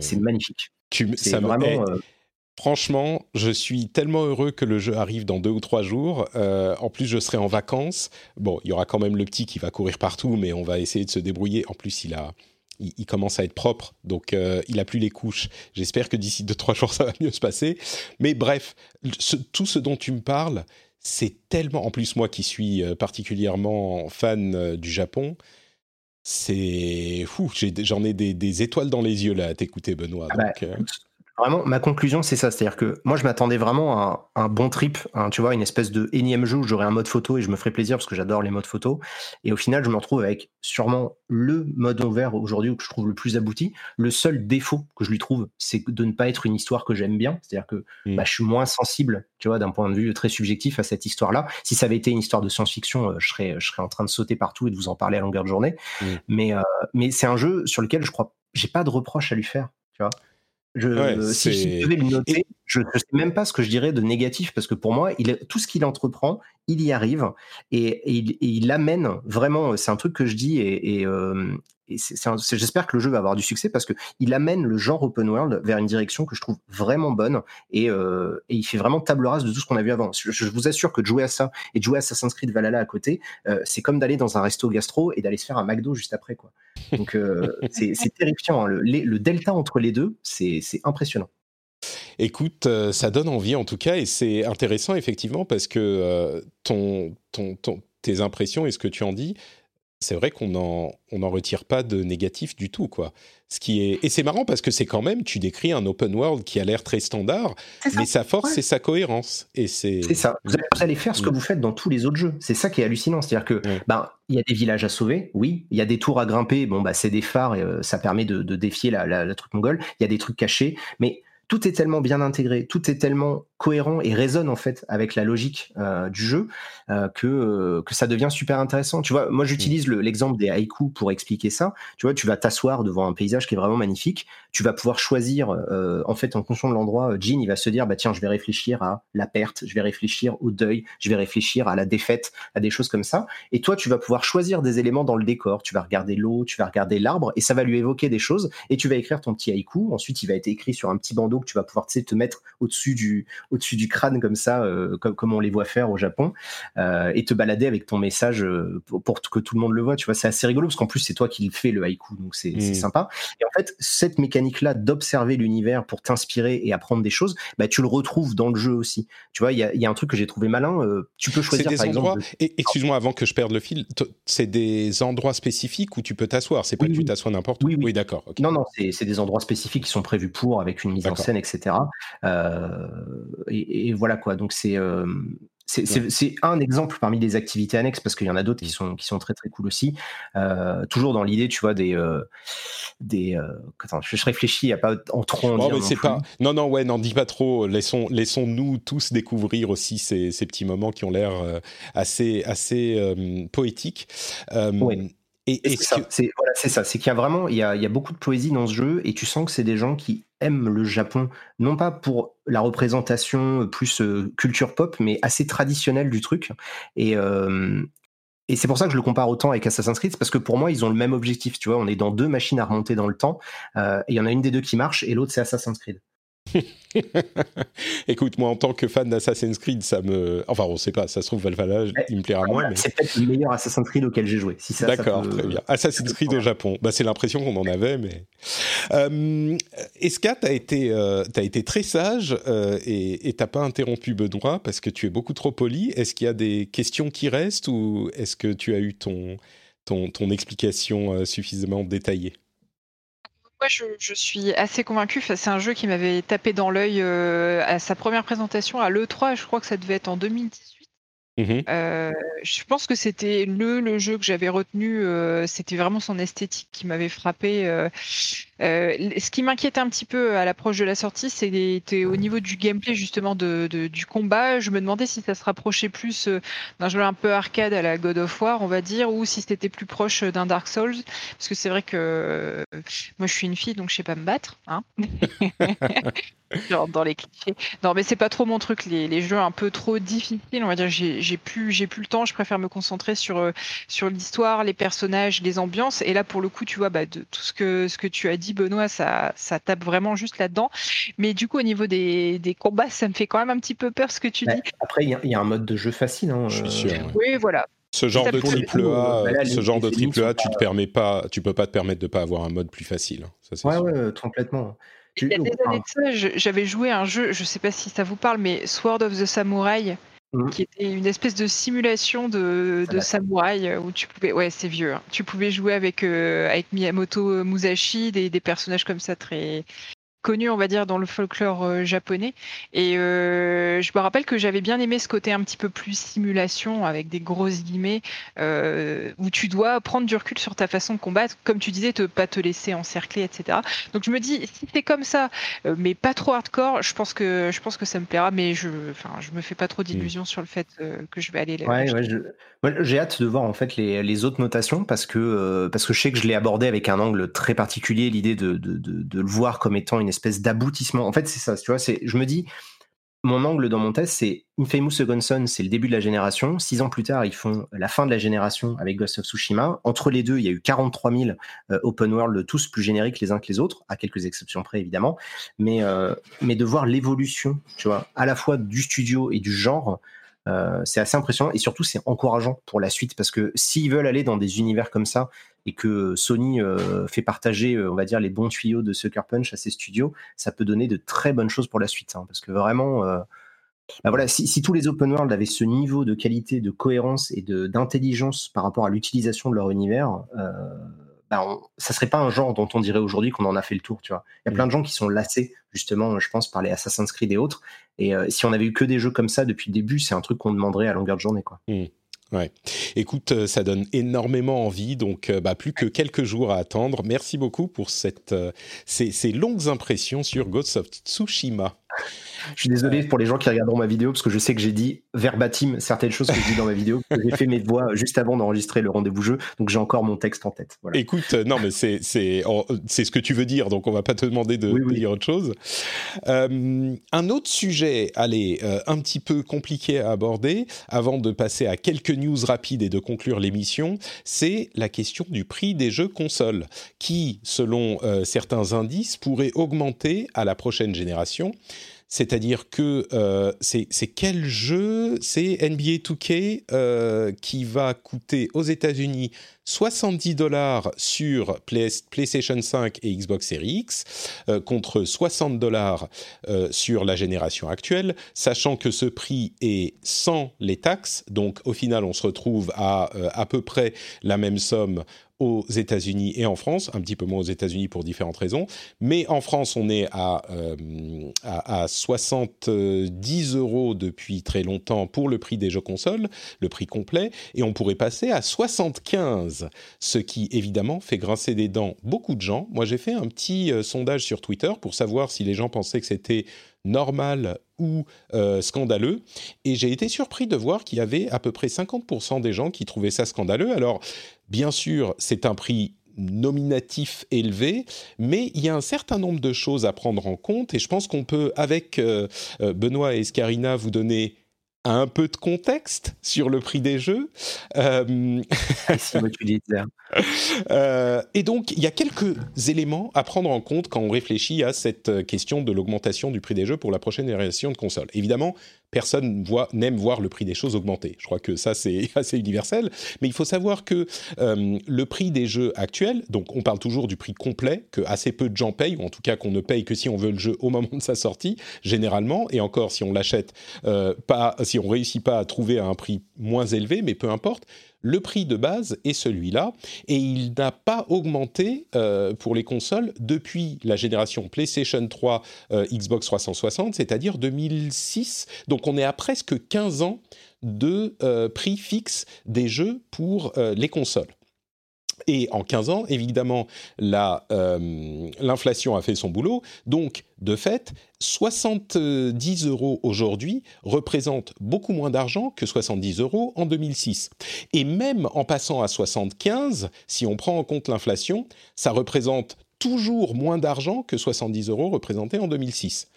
C'est magnifique. Tu, ça vraiment. Franchement, je suis tellement heureux que le jeu arrive dans deux ou trois jours. Euh, en plus, je serai en vacances. Bon, il y aura quand même le petit qui va courir partout, mais on va essayer de se débrouiller. En plus, il a, il, commence à être propre, donc euh, il a plus les couches. J'espère que d'ici deux trois jours, ça va mieux se passer. Mais bref, tout ce dont tu me parles, c'est tellement. En plus, moi qui suis euh, particulièrement fan du Japon, c'est fou. J'en ai, des, étoiles dans les yeux là à t'écouter, Benoît. Ah bah, Vraiment, ma conclusion, c'est ça. C'est-à-dire que moi, je m'attendais vraiment à un, bon trip, tu vois, une espèce de énième jeu où j'aurais un mode photo et je me ferais plaisir parce que j'adore les modes photo. Et au final, je me retrouve avec sûrement le mode ouvert aujourd'hui que je trouve le plus abouti. Le seul défaut que je lui trouve, c'est de ne pas être une histoire que j'aime bien. C'est-à-dire que mmh. bah, je suis moins sensible, tu vois, d'un point de vue très subjectif à cette histoire-là. Si ça avait été une histoire de science-fiction, euh, je serais, je serais en train de sauter partout et de vous en parler à longueur de journée. Mmh. Mais, euh, mais c'est un jeu sur lequel je crois, j'ai pas de reproche à lui faire, tu vois. Je, si je devais le noter, je ne sais même pas ce que je dirais de négatif parce que pour moi, il, tout ce qu'il entreprend, il y arrive et, il, amène vraiment. C'est un truc que je dis et, euh, j'espère que le jeu va avoir du succès parce que il amène le genre open world vers une direction que je trouve vraiment bonne et, euh, il fait vraiment table rase de tout ce qu'on a vu avant. Je, vous assure que de jouer à ça et de jouer à Assassin's Creed Valhalla à côté, euh, c'est comme d'aller dans un resto gastro et d'aller se faire un McDo juste après quoi. Donc c'est terrifiant. Hein. Le, delta entre les deux, c'est impressionnant. Écoute, ça donne envie en tout cas et c'est intéressant effectivement parce que ton, ton, tes impressions et ce que tu en dis, c'est vrai qu'on n'en on en retire pas de négatif du tout, quoi. Ce qui est et c'est marrant parce que c'est quand même tu décris un open world qui a l'air très standard, mais sa force c'est sa cohérence et c'est. C'est ça. Vous allez faire ce que mm. vous faites dans tous les autres jeux. C'est ça qui est hallucinant, c'est-à-dire que ben il y a des villages à sauver, oui. Il y a des tours à grimper, bon bah c'est des phares, et, euh, ça permet de, défier la, la truc mongole. Il y a des trucs cachés, mais tout est tellement bien intégré, tout est tellement cohérent et résonne en fait avec la logique euh, du jeu euh, que euh, que ça devient super intéressant. Tu vois, moi j'utilise l'exemple des haïkus pour expliquer ça. Tu vois, tu vas t'asseoir devant un paysage qui est vraiment magnifique. Tu vas pouvoir choisir en fait en fonction de l'endroit. Jean il va se dire bah tiens je vais réfléchir à la perte, je vais réfléchir au deuil, je vais réfléchir à la défaite, à des choses comme ça. Et toi tu vas pouvoir choisir des éléments dans le décor. Tu vas regarder l'eau, tu vas regarder l'arbre et ça va lui évoquer des choses. Et tu vas écrire ton petit haïku. Ensuite il va être écrit sur un petit bandeau que tu vas pouvoir te mettre au-dessus du au-dessus du crâne comme ça, euh, comme, comme on les voit faire au Japon, euh, et te balader avec ton message euh, pour, que tout le monde le voit. Tu vois, c'est assez rigolo parce qu'en plus c'est toi qui le fais le haïku, donc c'est mmh. sympa. Et en fait, cette mécanique-là d'observer l'univers pour t'inspirer et apprendre des choses, bah, tu le retrouves dans le jeu aussi. Tu vois, il y a, y a, un truc que j'ai trouvé malin. tu peux choisir des par endroits, et Excuse-moi avant que je perde le fil. C'est des endroits spécifiques où tu peux t'asseoir. C'est pas que tu t'assois n'importe où. Oui, oui d'accord. Non, non, c'est des endroits spécifiques qui sont prévus pour avec une mise en scène, etc. Euh, et, voilà quoi. Donc c'est euh, c'est un exemple parmi les activités annexes parce qu'il y en a d'autres qui sont, qui sont très très cool aussi. Euh, toujours dans l'idée, tu vois, des. des attends, je réfléchis, il n'y a pas en trop en non, mais pas... non, non, ouais, n'en dis pas trop. Laissons, laissons-nous tous découvrir aussi ces, ces petits moments qui ont l'air assez, assez poétiques. Et, c'est voilà, ça, c'est qu'il y a vraiment il y a, il y a beaucoup de poésie dans ce jeu et tu sens que c'est des gens qui aiment le Japon, non pas pour la représentation plus euh, culture pop, mais assez traditionnelle du truc. Et, euh, et c'est pour ça que je le compare autant avec Assassin's Creed, parce que pour moi, ils ont le même objectif. Tu vois, on est dans deux machines à remonter dans le temps, euh, et il y en a une des deux qui marche, et l'autre c'est Assassin's Creed. Écoute, moi en tant que fan d'Assassin's Creed, ça me. Enfin, on sait pas, ça se trouve Valhalla, il me plaira moins. C'est peut-être le meilleur Assassin's Creed auquel j'ai joué. Si D'accord, très bien. Assassin's Creed au Japon. Bah, c'est l'impression qu'on en avait, mais. Euh, Esca, tu as, été, euh, été très sage euh, et t'as pas interrompu Benoît parce que tu es beaucoup trop poli? Est-ce qu'il y a des questions qui restent ou est-ce que tu as eu ton, ton, ton explication euh, suffisamment détaillée? Moi, je, suis assez convaincu. c'est un jeu qui m'avait tapé dans l'œil euh, à sa première présentation à l'E3. Je crois que ça devait être en 2018. Mmh euh, je pense que c'était le, le jeu que j'avais retenu. Euh, c'était vraiment son esthétique qui m'avait frappé. Euh, ce qui m'inquiétait un petit peu à l'approche de la sortie, c'était au niveau du gameplay justement de, du combat. Je me demandais si ça se rapprochait plus d'un jeu un peu arcade à la God of War, on va dire, ou si c'était plus proche d'un Dark Souls. Parce que c'est vrai que moi je suis une fille, donc je sais pas me battre. Hein Genre dans les clichés. Non, mais c'est pas trop mon truc, les, les, jeux un peu trop difficiles, on va dire. J'ai j'ai plus, j'ai plus le temps. Je préfère me concentrer sur sur l'histoire, les personnages, les ambiances. Et là, pour le coup, tu vois, bah, de tout ce que ce que tu as dit, Benoît, ça ça tape vraiment juste là-dedans. Mais du coup, au niveau des, des combats, ça me fait quand même un petit peu peur ce que tu dis. Après, il y, a un mode de jeu facile. Hein, Je suis sûr. Oui, voilà. Ce genre de triple A, ce genre de triple A, tu te permets pas, tu peux pas te permettre de pas avoir un mode plus facile. Hein, ça, ouais, ouais, complètement. Il y a des années de ça, j'avais joué à un jeu, je sais pas si ça vous parle, mais Sword of the Samurai, mmh. qui était une espèce de simulation de, de samouraï euh, où tu pouvais, ouais, c'est vieux, hein. tu pouvais jouer avec euh, avec Miyamoto Musashi, des, des personnages comme ça très connu, on va dire, dans le folklore euh, japonais. Et euh, je me rappelle que j'avais bien aimé ce côté un petit peu plus simulation, avec des grosses guillemets, euh, où tu dois prendre du recul sur ta façon de combattre, comme tu disais, te pas te laisser encercler, etc. Donc je me dis, si c'est comme ça, mais pas trop hardcore, je pense que je pense que ça me plaira, mais je, enfin, je me fais pas trop d'illusions sur le fait que je vais aller. Là ouais, ouais, j'ai hâte de voir en fait les, les autres notations parce que parce que je sais que je l'ai abordé avec un angle très particulier, l'idée de, de, de, de le voir comme étant une espèce d'aboutissement. En fait, c'est ça, tu vois, c'est, je me dis, mon angle dans mon test, c'est Infamous Second Son, c'est le début de la génération. Six ans plus tard, ils font la fin de la génération avec Ghost of Tsushima. Entre les deux, il y a eu 43 000 euh, open world, tous plus génériques les uns que les autres, à quelques exceptions près évidemment. Mais, euh, mais de voir l'évolution, tu vois, à la fois du studio et du genre, euh, c'est assez impressionnant et surtout c'est encourageant pour la suite parce que s'ils veulent aller dans des univers comme ça et que Sony euh, fait partager, euh, on va dire, les bons tuyaux de Sucker Punch à ses studios, ça peut donner de très bonnes choses pour la suite. Hein, parce que vraiment, bah voilà, si, tous les open world avaient ce niveau de qualité, de cohérence et d'intelligence par rapport à l'utilisation de leur univers, bah, ça serait pas un genre dont on dirait aujourd'hui qu'on en a fait le tour, tu vois. Il y a plein de gens qui sont lassés, justement, je pense, par les Assassin's Creed et autres. Et euh, si on avait eu que des jeux comme ça depuis le début, c'est un truc qu'on demanderait à longueur de journée, quoi. Mmh. Ouais. Écoute, euh, ça donne énormément envie, donc euh, bah, plus que quelques jours à attendre. Merci beaucoup pour cette, ces, ces longues impressions sur Ghost of Tsushima. Je suis désolé pour les gens qui regarderont ma vidéo parce que je sais que j'ai dit verbatim certaines choses que je dis dans ma vidéo. J'ai fait mes voix juste avant d'enregistrer le rendez-vous jeu, donc j'ai encore mon texte en tête. Écoute, euh, non mais c'est c'est c'est ce que tu veux dire, donc on va pas te demander de, dire autre chose. Euh, un autre sujet, allez, euh, un petit peu compliqué à aborder avant de passer à quelques news rapides et de conclure l'émission, c'est la question du prix des jeux consoles, qui, selon certains indices, pourrait augmenter à la prochaine génération. C'est-à-dire que euh, c'est quel jeu? C'est NBA 2K euh, qui va coûter aux États-Unis 70 dollars sur PlayStation 5 et Xbox Series X euh, contre 60 dollars sur la génération actuelle, sachant que ce prix est sans les taxes. Donc au final, on se retrouve à à peu près la même somme aux États-Unis et en France, un petit peu moins aux États-Unis pour différentes raisons, mais en France on est à, euh, à, 70 euros depuis très longtemps pour le prix des jeux consoles, le prix complet, et on pourrait passer à 75, ce qui évidemment fait grincer des dents beaucoup de gens. Moi j'ai fait un petit euh, sondage sur Twitter pour savoir si les gens pensaient que c'était normal euh, scandaleux. Et j'ai été surpris de voir qu'il y avait à peu près 50% des gens qui trouvaient ça scandaleux. Alors, bien sûr, c'est un prix nominatif élevé, mais il y a un certain nombre de choses à prendre en compte et je pense qu'on peut, avec euh, euh, Benoît et Escarina, vous donner un peu de contexte sur le prix des jeux. Euh... euh, et donc, il y a quelques éléments à prendre en compte quand on réfléchit à cette question de l'augmentation du prix des jeux pour la prochaine génération de consoles. Évidemment, personne n'aime voir le prix des choses augmenter. Je crois que ça, c'est assez universel. Mais il faut savoir que euh, le prix des jeux actuels, donc on parle toujours du prix complet, que assez peu de gens payent, ou en tout cas qu'on ne paye que si on veut le jeu au moment de sa sortie, généralement, et encore si on l'achète euh, si on réussit pas à trouver à un prix moins élevé, mais peu importe, le prix de base est celui-là et il n'a pas augmenté euh, pour les consoles depuis la génération PlayStation 3, euh, Xbox 360, c'est-à-dire 2006. Donc on est à presque 15 ans de euh, prix fixe des jeux pour les consoles. Et en 15 ans, évidemment, euh, l'inflation a fait son boulot. Donc, de fait, 70 euros aujourd'hui représentent beaucoup moins d'argent que 70 euros en 2006. Et même en passant à 75, si on prend en compte l'inflation, ça représente toujours moins d'argent que 70 euros représentés en 2006.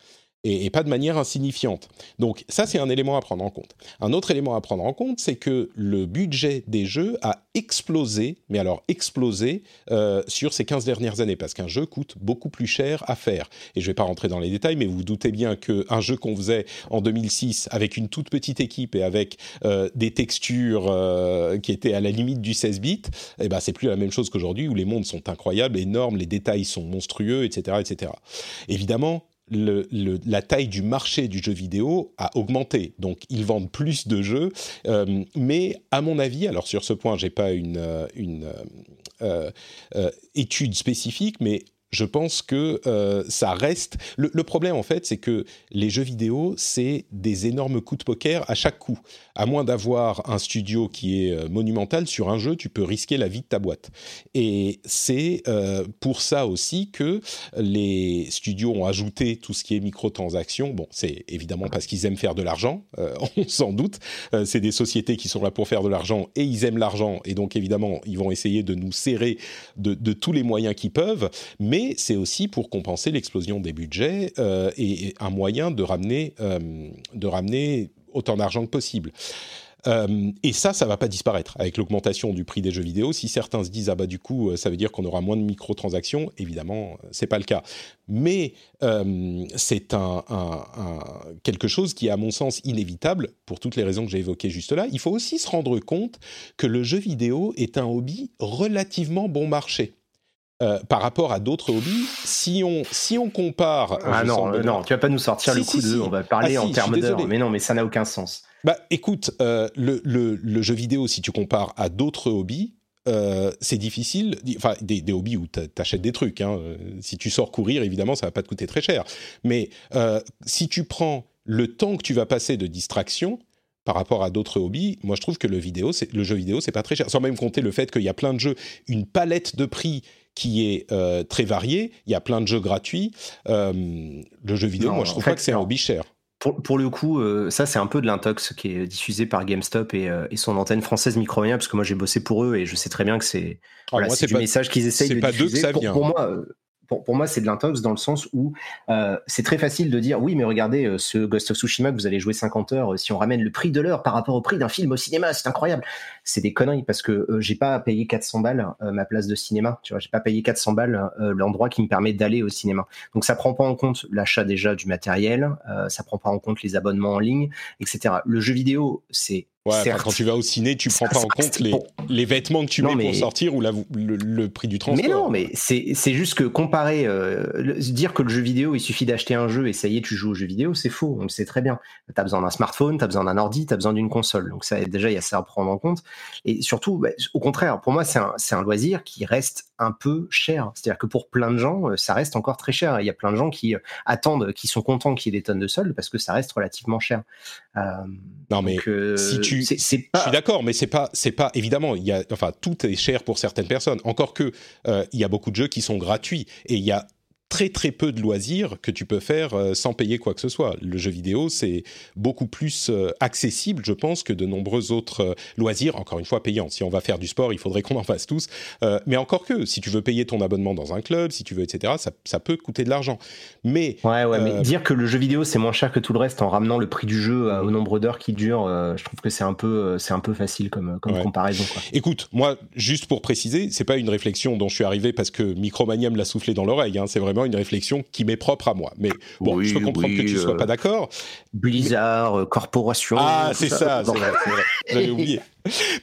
Et, pas de manière insignifiante. Donc ça, c'est un élément à prendre en compte. Un autre élément à prendre en compte, c'est que le budget des jeux a explosé, mais alors explosé euh, sur ces 15 dernières années, parce qu'un jeu coûte beaucoup plus cher à faire. Et je ne vais pas rentrer dans les détails, mais vous, vous doutez bien qu'un jeu qu'on faisait en 2006 avec une toute petite équipe et avec euh, des textures euh, qui étaient à la limite du 16 bits, eh ben, c'est plus la même chose qu'aujourd'hui où les mondes sont incroyables, énormes, les détails sont monstrueux, etc. etc. Évidemment, la taille du marché du jeu vidéo a augmenté. Donc, ils vendent plus de jeux. Euh, mais à mon avis, alors sur ce point, j'ai pas une, euh, euh, étude spécifique, mais je pense que euh, ça reste. Le, problème, en fait, c'est que les jeux vidéo, c'est des énormes coups de poker à chaque coup. À moins d'avoir un studio qui est euh, monumental sur un jeu, tu peux risquer la vie de ta boîte. Et c'est euh, pour ça aussi que les studios ont ajouté tout ce qui est microtransactions. Bon, c'est évidemment parce qu'ils aiment faire de l'argent, on s'en doute. c'est des sociétés qui sont là pour faire de l'argent et ils aiment l'argent. Et donc, évidemment, ils vont essayer de nous serrer de, de tous les moyens qu'ils peuvent. Mais c'est aussi pour compenser l'explosion des budgets euh, et, un moyen de ramener, euh, de ramener autant d'argent que possible. Euh, et ça, ça va pas disparaître avec l'augmentation du prix des jeux vidéo. Si certains se disent ah bah du coup ça veut dire qu'on aura moins de microtransactions, évidemment c'est pas le cas. Mais c'est un, quelque chose qui est à mon sens inévitable pour toutes les raisons que j'ai évoquées juste là. Il faut aussi se rendre compte que le jeu vidéo est un hobby relativement bon marché. Euh, par rapport à d'autres hobbies, si on, si on compare... Ah non, non, tu vas pas nous sortir le coup de... On va parler ah en termes d'heures, mais non, mais ça n'a aucun sens. Bah écoute, euh, le, le, le, jeu vidéo, si tu compares à d'autres hobbies, euh, c'est difficile, enfin des, des hobbies où tu achètes des trucs. Hein. Si tu sors courir, évidemment, ça va pas te coûter très cher. Mais si tu prends le temps que tu vas passer de distraction, par rapport à d'autres hobbies, moi je trouve que le, vidéo, le jeu vidéo, c'est pas très cher. Sans même compter le fait qu'il y a plein de jeux, une palette de prix qui est euh, très varié. Il y a plein de jeux gratuits. Euh, le jeu vidéo, moi, je trouve pas que c'est un hobby cher. Pour, le coup, euh, ça c'est un peu de l'intox qui est diffusé par GameStop et, son antenne française Micromania, parce que moi j'ai bossé pour eux et je sais très bien que c'est ah, voilà, du message qu'ils essayent de diffuser. ça vient. pour moi, pour, moi, c'est de l'intox dans le sens où euh, c'est très facile de dire oui, mais regardez, euh, ce Ghost of Tsushima que vous allez jouer 50 heures, euh, si on ramène le prix de l'heure par rapport au prix d'un film au cinéma, c'est incroyable. C'est des conneries parce que j'ai pas payé 400 balles ma place de cinéma, tu vois, j'ai pas payé 400 balles l'endroit qui me permet d'aller au cinéma. Donc ça prend pas en compte l'achat déjà du matériel, ça prend pas en compte les abonnements en ligne, etc. Le jeu vidéo, c'est Ouais, quand tu vas au ciné, tu prends pas en compte les, les, vêtements que tu mets pour sortir ou la, le, prix du transport. Mais non, mais c'est juste que comparer, euh, dire que le jeu vidéo, il suffit d'acheter un jeu et ça y est, tu joues au jeu vidéo, c'est faux. On le sait très bien. Tu as besoin d'un smartphone, tu as besoin d'un ordi, tu as besoin d'une console. Donc ça, déjà, il y a ça à prendre en compte. Et surtout, bah, au contraire, pour moi, c'est un, un loisir qui reste un peu cher. C'est-à-dire que pour plein de gens, euh, ça reste encore très cher. Il y a plein de gens qui euh, attendent, qui sont contents qu'il y ait des tonnes de soldes parce que ça reste relativement cher. Euh, non mais si tu, pas... je suis d'accord, mais c'est pas, c'est pas évidemment. Il y a, enfin, tout est cher pour certaines personnes. Encore que il y a beaucoup de jeux qui sont gratuits et il y a très très peu de loisirs que tu peux faire euh, sans payer quoi que ce soit. Le jeu vidéo, c'est beaucoup plus euh, accessible, je pense, que de nombreux autres euh, loisirs, encore une fois payants. Si on va faire du sport, il faudrait qu'on en fasse tous. mais encore que, si tu veux payer ton abonnement dans un club, si tu veux, etc., ça, ça peut coûter de l'argent. Mais, ouais, ouais, mais dire que le jeu vidéo, c'est moins cher que tout le reste en ramenant le prix du jeu au nombre d'heures qui dure, je trouve que c'est un peu, un peu facile comme, comme comparaison. Quoi. Écoute, moi, juste pour préciser, c'est pas une réflexion dont je suis arrivé parce que Micromania me l'a soufflé dans l'oreille. Hein, c'est vraiment une réflexion qui m'est propre à moi. Mais bon, je peux comprendre que tu sois pas euh, d'accord. Blizzard, euh, corporation. Ah, c'est ça, vrai, J'avais oublié.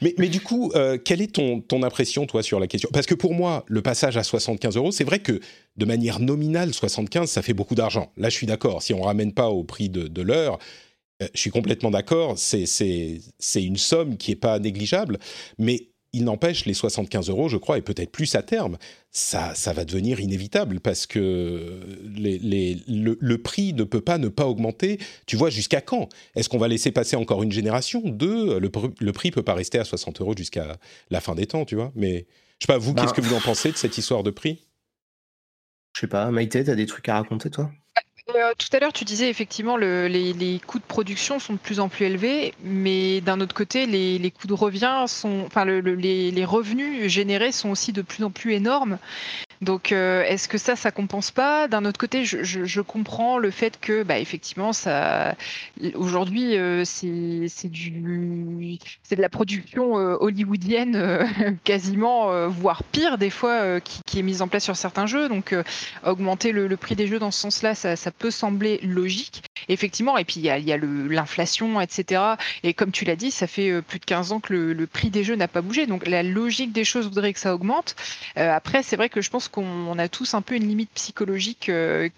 Mais, mais, du coup, euh, quelle est ton, ton impression, toi, sur la question? Parce que pour moi, le passage à 75 euros, c'est vrai que de manière nominale, 75, ça fait beaucoup d'argent. Là, je suis d'accord. Si on ramène pas au prix de, de l'heure, je suis complètement d'accord. C'est une somme qui est pas négligeable. Mais il n'empêche, les 75 euros, je crois, et peut-être plus à terme, ça, ça va devenir inévitable parce que les, le, prix ne peut pas ne pas augmenter. Tu vois, jusqu'à quand? Est-ce qu'on va laisser passer encore une génération? Deux, le, le prix peut pas rester à 60 euros jusqu'à la fin des temps, tu vois. Mais je sais pas, vous, qu'est-ce bah. que vous en pensez de cette histoire de prix? Je sais pas, Maïté, as des trucs à raconter, toi? Euh, tout à l'heure, tu disais effectivement le, les, coûts de production sont de plus en plus élevés, mais d'un autre côté, les, coûts de revient sont, enfin, les, revenus générés sont aussi de plus en plus énormes. Donc, est-ce que ça, ça compense pas? D'un autre côté, je, je, comprends le fait que, bah, effectivement, ça, aujourd'hui, c'est du, c'est de la production hollywoodienne quasiment, voire pire des fois, qui, est mise en place sur certains jeux. Donc, augmenter le, prix des jeux dans ce sens-là, ça, peut sembler logique. Effectivement, et puis il y a, y a l'inflation, etc. Et comme tu l'as dit, ça fait plus de 15 ans que le, le prix des jeux n'a pas bougé. Donc la logique des choses voudrait que ça augmente. Euh, après, c'est vrai que je pense qu'on a tous un peu une limite psychologique euh,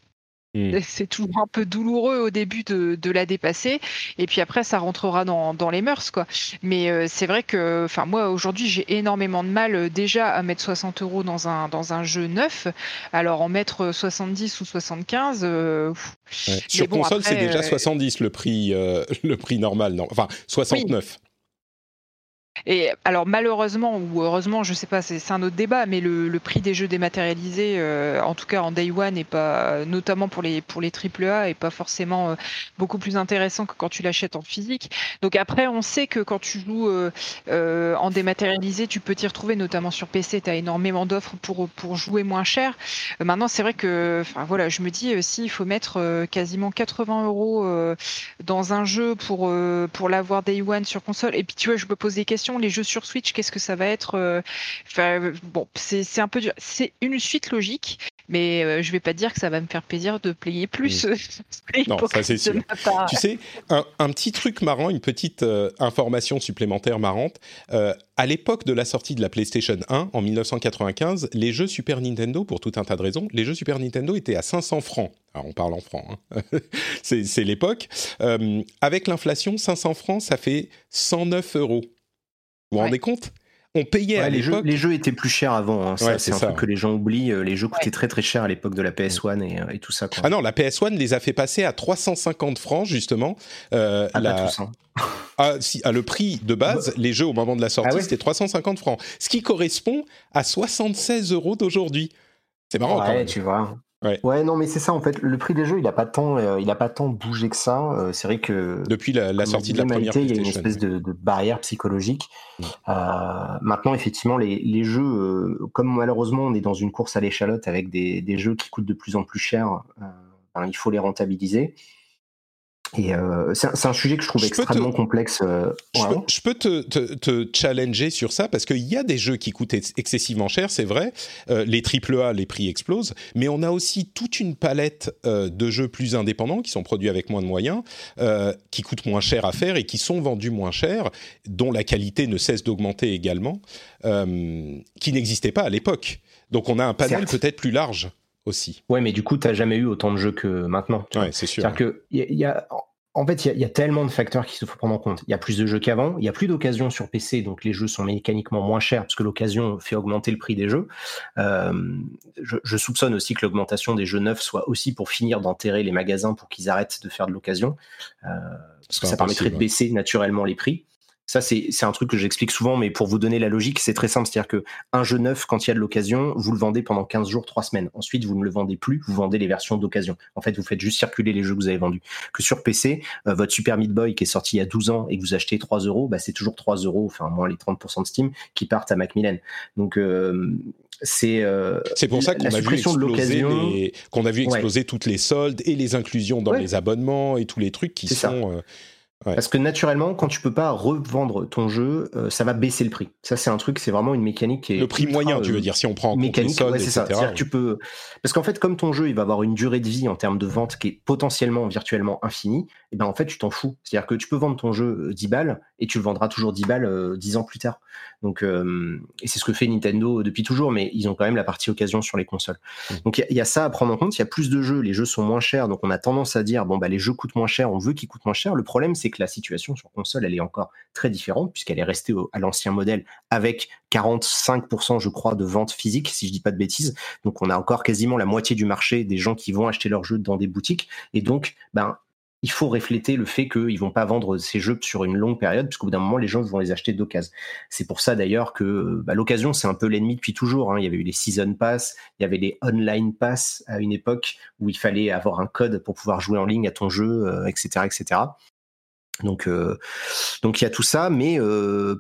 Mm. C'est toujours un peu douloureux au début de, la dépasser, et puis après ça rentrera dans, les mœurs, quoi. Mais euh, c'est vrai que, enfin moi aujourd'hui j'ai énormément de mal euh, déjà à mettre 60 euros dans un dans un jeu neuf. Alors en mettre 70 ou 75. Euh, Sur console c'est déjà 70 le prix le prix normal, non Enfin 69. Et alors malheureusement ou heureusement, je sais pas, c'est un autre débat, mais le, prix des jeux dématérialisés, euh, en tout cas en day one, est pas, notamment pour les pour les AAA, est pas forcément euh, beaucoup plus intéressant que quand tu l'achètes en physique. Donc après, on sait que quand tu joues euh, en dématérialisé, tu peux t'y retrouver, notamment sur PC, tu as énormément d'offres pour pour jouer moins cher. maintenant, c'est vrai que, enfin voilà, je me dis si il faut mettre quasiment 80 euros dans un jeu pour pour l'avoir day one sur console, et puis tu vois, je me pose des questions les jeux sur Switch, qu'est-ce que ça va être euh, enfin, Bon, c'est un peu dur. C'est une suite logique, mais euh, je vais pas dire que ça va me faire plaisir de payer plus. non, ça c'est sûr. Tu sais, un, petit truc marrant, une petite euh, information supplémentaire marrante. à l'époque de la sortie de la PlayStation 1 en 1995, les jeux Super Nintendo, pour tout un tas de raisons, les jeux Super Nintendo étaient à 500 francs. Alors on parle en francs, hein. c'est l'époque. avec l'inflation, 500 francs, ça fait 109 euros. Vous vous rendez compte? On payait les jeux, les jeux étaient plus chers avant. Hein. c'est un truc que les gens oublient. Euh, les jeux coûtaient très très cher à l'époque de la PS1 euh, et, tout ça. Ah non, la PS1 les a fait passer à 350 francs justement. Euh, ah, la... ah, si, à le prix de base, bah. les jeux au moment de la sortie, ah c'était 350 francs. Ce qui correspond à 76 euros d'aujourd'hui. C'est marrant ouais, quand même. tu vois. Ouais. non, mais c'est ça en fait. Le prix des jeux, il a pas tant, euh, il a pas tant bougé que ça. Euh, c'est vrai que depuis la, sortie de la première il y a une espèce de, barrière psychologique. Mm. Euh, maintenant, effectivement, les, les jeux, comme malheureusement on est dans une course à l'échalote avec des, des, jeux qui coûtent de plus en plus cher, ben, il faut les rentabiliser. Et euh, c'est un sujet que je trouve extrêmement complexe. Euh, je, peux, te, te, challenger sur ça parce qu'il y a des jeux qui coûtent excessivement cher, c'est vrai. Euh, les AAA, les prix explosent, mais on a aussi toute une palette de jeux plus indépendants qui sont produits avec moins de moyens, qui coûtent moins cher à faire et qui sont vendus moins cher, dont la qualité ne cesse d'augmenter également, qui n'existait pas à l'époque. Donc on a un panel peut-être plus large aussi. Ouais, mais du coup, tu n'as jamais eu autant de jeux que maintenant. Ouais, c'est sûr. C'est-à-dire que y a, en fait, il y, a tellement de facteurs qu'il faut prendre en compte. Il y a plus de jeux qu'avant, il y a plus d'occasions sur PC, donc les jeux sont mécaniquement moins chers parce que l'occasion fait augmenter le prix des jeux. Euh, je, soupçonne aussi que l'augmentation des jeux neufs soit aussi pour finir d'enterrer les magasins pour qu'ils arrêtent de faire de l'occasion, euh, parce que ça permettrait de baisser naturellement les prix. Ça, c'est un truc que j'explique souvent, mais pour vous donner la logique, c'est très simple. C'est-à-dire que un jeu neuf, quand il y a de l'occasion, vous le vendez pendant 15 jours, 3 semaines. Ensuite, vous ne le vendez plus, vous vendez les versions d'occasion. En fait, vous faites juste circuler les jeux que vous avez vendus. Que sur PC, euh, votre Super Meat Boy qui est sorti il y a 12 ans et que vous achetez 3 euros, bah, c'est toujours 3 euros, enfin moins les 30% de Steam, qui partent à Macmillan. Donc, euh, c'est euh, c'est pour ça qu'on a, vu exploser qu'on a vu exploser toutes les soldes et les inclusions dans les abonnements et tous les trucs qui sont parce que naturellement, quand tu peux pas revendre ton jeu, euh, ça va baisser le prix. Ça, c'est un truc, c'est vraiment une mécanique qui est le prix moyen, tu veux euh, dire, si on prend en mécanique, compte les c'est ça. Tu peux, parce qu'en fait, comme ton jeu, il va avoir une durée de vie en termes de vente qui est potentiellement virtuellement infinie, et eh ben en fait, tu t'en fous. C'est-à-dire que tu peux vendre ton jeu 10 euh, balles et tu le vendras toujours 10 balles 10 ans plus tard. Donc, et c'est ce que fait Nintendo depuis toujours, mais ils ont quand même la partie occasion sur les consoles. Mmh. Donc, il y, a ça à prendre en compte. Il y a plus de jeux, les jeux sont moins chers, donc on a tendance à dire bon bah les jeux coûtent moins cher, on veut qu'ils coûtent moins cher. Le problème, c'est que la situation sur console, elle est encore très différente puisqu'elle est restée à l'ancien modèle avec 45% je crois de ventes physiques si je dis pas de bêtises. Donc on a encore quasiment la moitié du marché des gens qui vont acheter leurs jeux dans des boutiques et donc ben il faut refléter le fait qu'ils vont pas vendre ces jeux sur une longue période, puisqu'au bout d'un moment, les gens vont les acheter d'occasion. C'est pour ça d'ailleurs que bah, l'occasion, c'est un peu l'ennemi depuis toujours. Hein. Il y avait eu les Season Pass, il y avait les Online Pass à une époque où il fallait avoir un code pour pouvoir jouer en ligne à ton jeu, etc., euh, etc. Donc, donc il y a tout ça, mais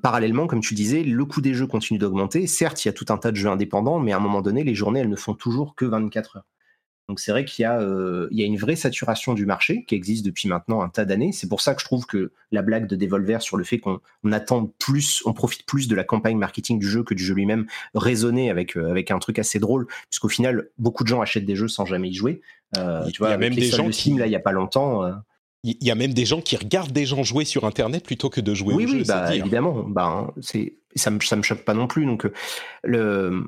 parallèlement, comme tu disais, le coût des jeux continue d'augmenter. Certes, il y a tout un tas de jeux indépendants, mais à un moment donné, les journées, elles ne font toujours que 24 heures. Donc c'est vrai qu'il y, a, il y a une vraie saturation du marché qui existe depuis maintenant un tas d'années. C'est pour ça que je trouve que la blague de Devolver sur le fait qu'on attend plus, on profite plus de la campagne marketing du jeu que du jeu lui-même résonnait avec, avec un truc assez drôle, puisqu'au final, beaucoup de gens achètent des jeux sans jamais y jouer. Euh, tu vois, il y a même des gens qui... là, il y a pas longtemps il y a même des gens qui regardent des gens jouer sur Internet plutôt que de jouer oui, au oui, bah, évidemment. Bah, c'est, ça me, ça me choque pas non plus. Donc, le,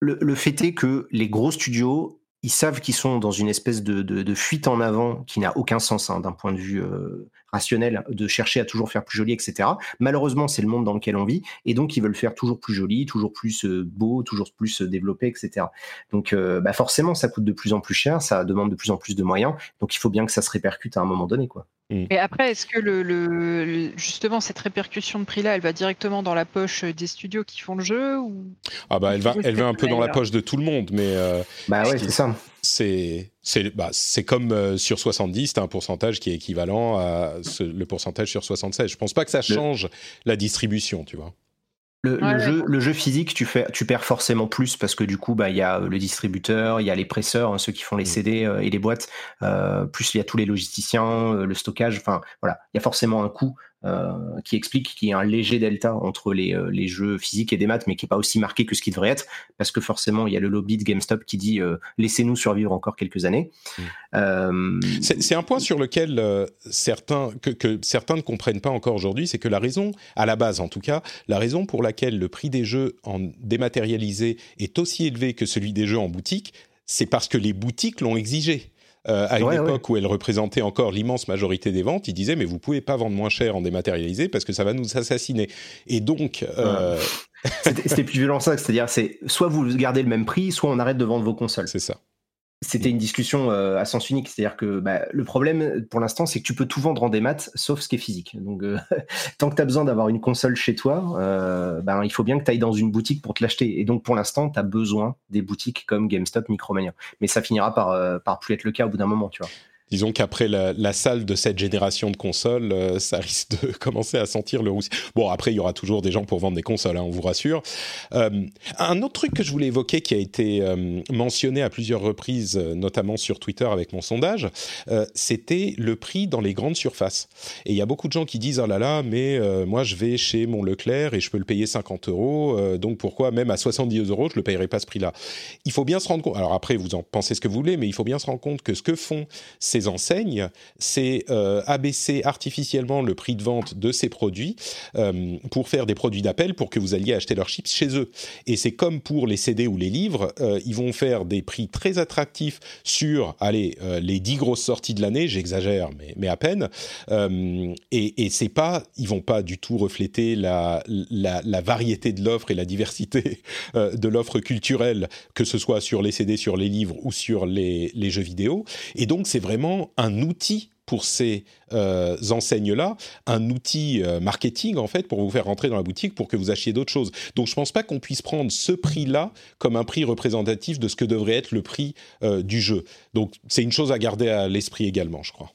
le, le fait est que les gros studios ils savent qu'ils sont dans une espèce de, fuite en avant qui n'a aucun sens hein, d'un point de vue euh, rationnel, de chercher à toujours faire plus joli, etc. Malheureusement, c'est le monde dans lequel on vit, et donc ils veulent faire toujours plus joli, toujours plus euh, beau, toujours plus euh, développé, etc. Donc bah forcément, ça coûte de plus en plus cher, ça demande de plus en plus de moyens, donc il faut bien que ça se répercute à un moment donné, quoi. Mm. Et après, est-ce que le, justement cette répercussion de prix-là, elle va directement dans la poche des studios qui font le jeu ou Ah bah elle va, elle va un peu dans la poche de tout le monde, mais euh, bah ouais, c'est ça. C'est c'est bah, comme euh, sur 70, tu as un pourcentage qui est équivalent à le pourcentage sur 76. Je pense pas que ça change la distribution, tu vois. Le, jeu, le jeu physique, tu, fais, tu perds forcément plus parce que du coup, bah, il y a le distributeur, il y a les presseurs, hein, ceux qui font les mm. CD euh, et les boîtes, euh, plus il y a tous les logisticiens, euh, le stockage. Enfin, voilà, il y a forcément un coût euh, qui explique qu'il y a un léger delta entre les, euh, les, jeux physiques et des maths, mais qui est pas aussi marqué que ce qui devrait être, parce que forcément il y a le lobby de GameStop qui dit euh, laissez-nous survivre encore quelques années. Mmh. C'est un point sur lequel certains que, que, certains ne comprennent pas encore aujourd'hui, c'est que la raison, à la base en tout cas, la raison pour laquelle le prix des jeux en dématérialisé est aussi élevé que celui des jeux en boutique, c'est parce que les boutiques l'ont exigé. Euh, à une époque où elle représentait encore l'immense majorité des ventes, il disait mais vous pouvez pas vendre moins cher en dématérialisé parce que ça va nous assassiner. Et donc euh... c'était plus violent ça, c'est-à-dire c'est soit vous gardez le même prix, soit on arrête de vendre vos consoles. C'est ça. C'était une discussion euh, à sens unique, c'est-à-dire que bah, le problème pour l'instant, c'est que tu peux tout vendre en démat, sauf ce qui est physique. Donc, euh, tant que tu as besoin d'avoir une console chez toi, euh, ben, il faut bien que tu ailles dans une boutique pour te l'acheter. Et donc, pour l'instant, tu as besoin des boutiques comme GameStop, Micromania. Mais ça finira par, par plus être le cas au bout d'un moment, tu vois disons qu'après la, salle de cette génération de consoles, euh, ça risque de commencer à sentir le roussi. Bon, après, il y aura toujours des gens pour vendre des consoles, hein, on vous rassure. Euh, un autre truc que je voulais évoquer, qui a été euh, mentionné à plusieurs reprises, notamment sur Twitter avec mon sondage, c'était le prix dans les grandes surfaces. Et il y a beaucoup de gens qui disent, oh là là, mais moi, je vais chez mon Leclerc et je peux le payer 50 euros, donc pourquoi même à 70 euros, je ne le payerai pas ce prix-là? Il faut bien se rendre compte, alors après, vous en pensez ce que vous voulez, mais il faut bien se rendre compte que ce que font ces enseignes, c'est euh, abaisser artificiellement le prix de vente de ces produits euh, pour faire des produits d'appel pour que vous alliez acheter leurs chips chez eux. Et c'est comme pour les CD ou les livres, euh, ils vont faire des prix très attractifs sur, allez, les dix grosses sorties de l'année, j'exagère, mais, mais à peine. et, et c'est pas, ils vont pas du tout refléter la, la, variété de l'offre et la diversité de l'offre culturelle, que ce soit sur les CD, sur les livres ou sur les, les jeux vidéo. Et donc c'est vraiment un outil pour ces euh, enseignes-là, un outil euh, marketing en fait pour vous faire rentrer dans la boutique pour que vous achetiez d'autres choses. Donc je ne pense pas qu'on puisse prendre ce prix-là comme un prix représentatif de ce que devrait être le prix euh, du jeu. Donc c'est une chose à garder à l'esprit également, je crois.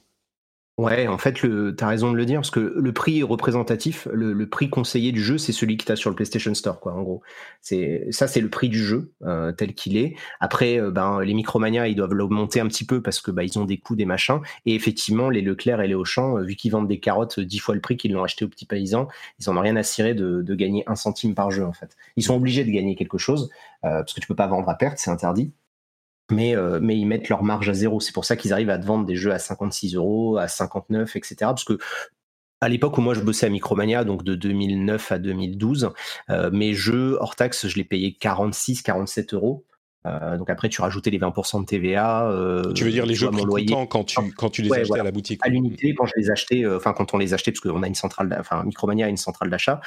Ouais, en fait, tu as raison de le dire, parce que le prix représentatif, le, prix conseillé du jeu, c'est celui qui tu sur le PlayStation Store, quoi, en gros. C'est Ça, c'est le prix du jeu, euh, tel qu'il est. Après, euh, ben, les Micromania, ils doivent l'augmenter un petit peu parce que bah, ils ont des coûts, des machins. Et effectivement, les Leclerc et les Auchan, euh, vu qu'ils vendent des carottes dix fois le prix qu'ils l'ont acheté aux petits paysans, ils en ont rien à cirer de, de, gagner un centime par jeu, en fait. Ils sont obligés de gagner quelque chose, parce que tu peux pas vendre à perte, c'est interdit mais, euh, mais ils mettent leur marge à zéro. C'est pour ça qu'ils arrivent à te vendre des jeux à 56 euros, à 59, etc. Parce que à l'époque où moi je bossais à Micromania, donc de 2009 à 2012, euh, mes jeux hors taxe, je les payais 46, 47 euros. Euh, donc après, tu rajoutais les 20% de TVA. Euh, tu veux dire les jeux loyer quand tu, quand tu les achetais à la boutique À l'unité, quand je les achetais, euh, enfin quand on les achetait, parce qu'on a une centrale, enfin Micromania a une centrale d'achat,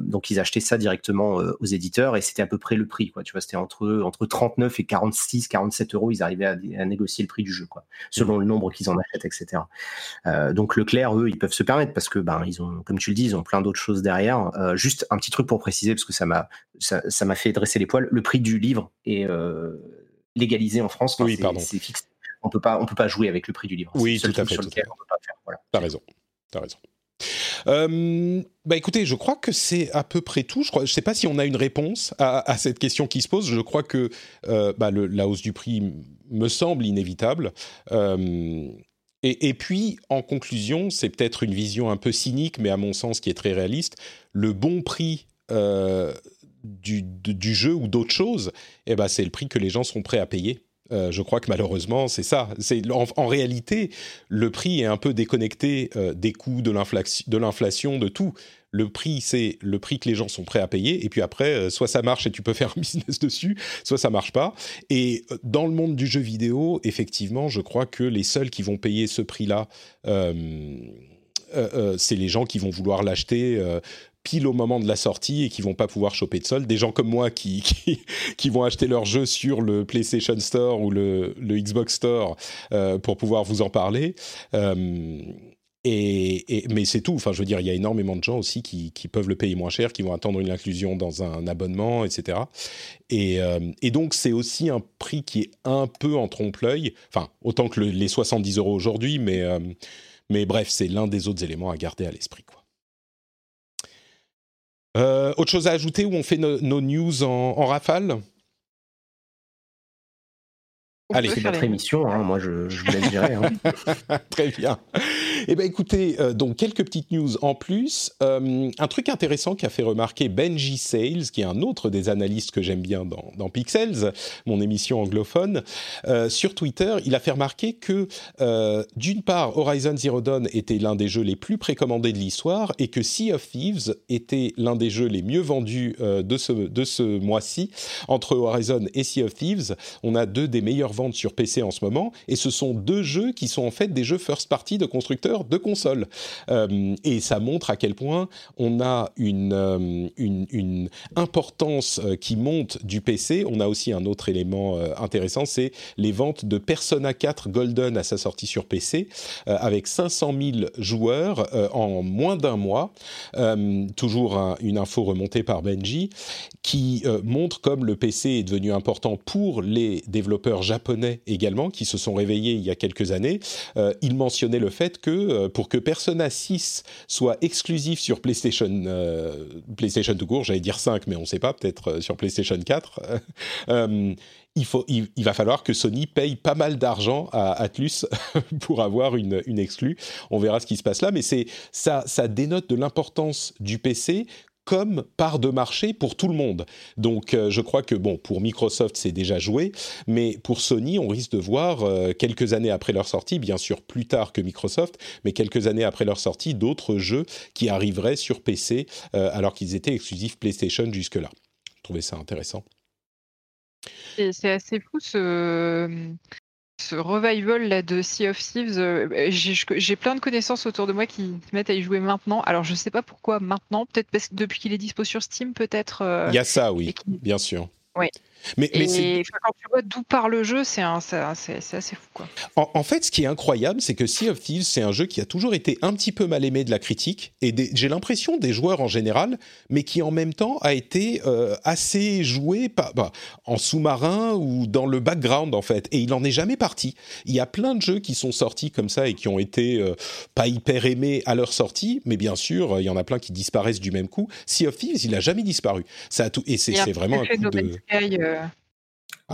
donc ils achetaient ça directement aux éditeurs et c'était à peu près le prix, quoi. Tu vois, c'était entre, entre 39 et 46, 47 euros, ils arrivaient à, négocier le prix du jeu, quoi, selon le nombre qu'ils en achètent, etc. donc Leclerc, eux, ils peuvent se permettre parce que, ben, ils ont, comme tu le dis, ils ont plein d'autres choses derrière. juste un petit truc pour préciser, parce que ça m'a, ça m'a fait dresser les poils. Le prix du livre est euh, légalisé en France. oui, pardon. C'est fixe. On peut pas, on peut pas jouer avec le prix du livre. Oui, tout à fait. T'as raison. As raison. bah écoutez, je crois que c'est à peu près tout. Je ne sais pas si on a une réponse à, cette question qui se pose. Je crois que bah, la hausse du prix me semble inévitable. Et, puis, en conclusion, c'est peut-être une vision un peu cynique, mais à mon sens qui est très réaliste. Le bon prix du, jeu ou d'autres choses, eh ben, c'est le prix que les gens sont prêts à payer. Euh, je crois que malheureusement, c'est ça. C'est en, réalité, le prix est un peu déconnecté euh, des coûts de l'inflation, de, tout. Le prix, c'est le prix que les gens sont prêts à payer. Et puis après, euh, soit ça marche et tu peux faire un business dessus, soit ça marche pas. Et dans le monde du jeu vidéo, effectivement, je crois que les seuls qui vont payer ce prix-là, c'est les gens qui vont vouloir l'acheter pile au moment de la sortie et qui vont pas pouvoir choper de solde. Des gens comme moi qui, qui, vont acheter leur jeu sur le PlayStation Store ou le, le Xbox Store euh, pour pouvoir vous en parler. Euh, et, mais c'est tout. Enfin, je veux dire, il y a énormément de gens aussi qui, qui, peuvent le payer moins cher, qui vont attendre une inclusion dans un abonnement, etc. Et, euh, et donc, c'est aussi un prix qui est un peu en trompe-l'œil. Enfin, autant que les 70 euros aujourd'hui, mais, mais bref, c'est l'un des autres éléments à garder à l'esprit. Quoi. Euh, autre chose à ajouter où on fait nos news en, en rafale? Allez, c'est notre émission, hein, moi je, je vous laisse gérer. Hein. Très bien. Eh bien écoutez, euh, donc quelques petites news en plus. Euh, un truc intéressant qu'a fait remarquer Benji Sales, qui est un autre des analystes que j'aime bien dans, dans, Pixels, mon émission anglophone, euh, sur Twitter, il a fait remarquer que d'une part, Horizon Zero Dawn était l'un des jeux les plus précommandés de l'histoire et que Sea of Thieves était l'un des jeux les mieux vendus de ce, de ce mois-ci. Entre Horizon et Sea of Thieves, on a deux des meilleures ventes sur PC en ce moment et ce sont deux jeux qui sont en fait des jeux first party de constructeurs de consoles. Euh, et ça montre à quel point on a une, euh, une, importance euh, qui monte du PC. On a aussi un autre élément intéressant, c'est les ventes de Persona 4 Golden à sa sortie sur PC, avec 500 000 joueurs en moins d'un mois. toujours une info remontée par Benji, qui montre comme le PC est devenu important pour les développeurs japonais également, qui se sont réveillés il y a quelques années. il mentionnait le fait que euh, pour que Persona 6 soit exclusif sur PlayStation, euh, PlayStation tout court, j'allais dire 5, mais on ne sait pas, peut-être euh, sur PlayStation 4, il, va falloir que Sony paye pas mal d'argent à Atlus pour avoir une, une exclue. On verra ce qui se passe là, mais ça dénote de l'importance du PC comme part de marché pour tout le monde. Donc euh, je crois que bon pour Microsoft c'est déjà joué, mais pour Sony on risque de voir euh, quelques années après leur sortie, bien sûr plus tard que Microsoft, mais quelques années après leur sortie d'autres jeux qui arriveraient sur PC euh, alors qu'ils étaient exclusifs PlayStation jusque-là. Je trouvais ça intéressant. C'est assez fou ce, ce revival là de Sea of Thieves, euh, j'ai plein de connaissances autour de moi qui se mettent à y jouer maintenant. Alors je sais pas pourquoi maintenant, peut-être parce que depuis qu'il est dispo sur Steam, peut-être. Euh, Il y a ça, oui, bien sûr. Oui. Mais, et quand tu vois d'où part le jeu, c'est assez fou. Quoi. En, fait, ce qui est incroyable, c'est que Sea of Thieves, c'est un jeu qui a toujours été un petit peu mal aimé de la critique, et j'ai l'impression des joueurs en général, mais qui en même temps a été euh, assez joué bah, en sous-marin ou dans le background, en fait, et il n'en est jamais parti. Il y a plein de jeux qui sont sortis comme ça et qui ont été euh, pas hyper aimés à leur sortie, mais bien sûr, il y en a plein qui disparaissent du même coup. Sea of Thieves, il n'a jamais disparu. Ça a tout, et c'est vraiment un coup de... Euh,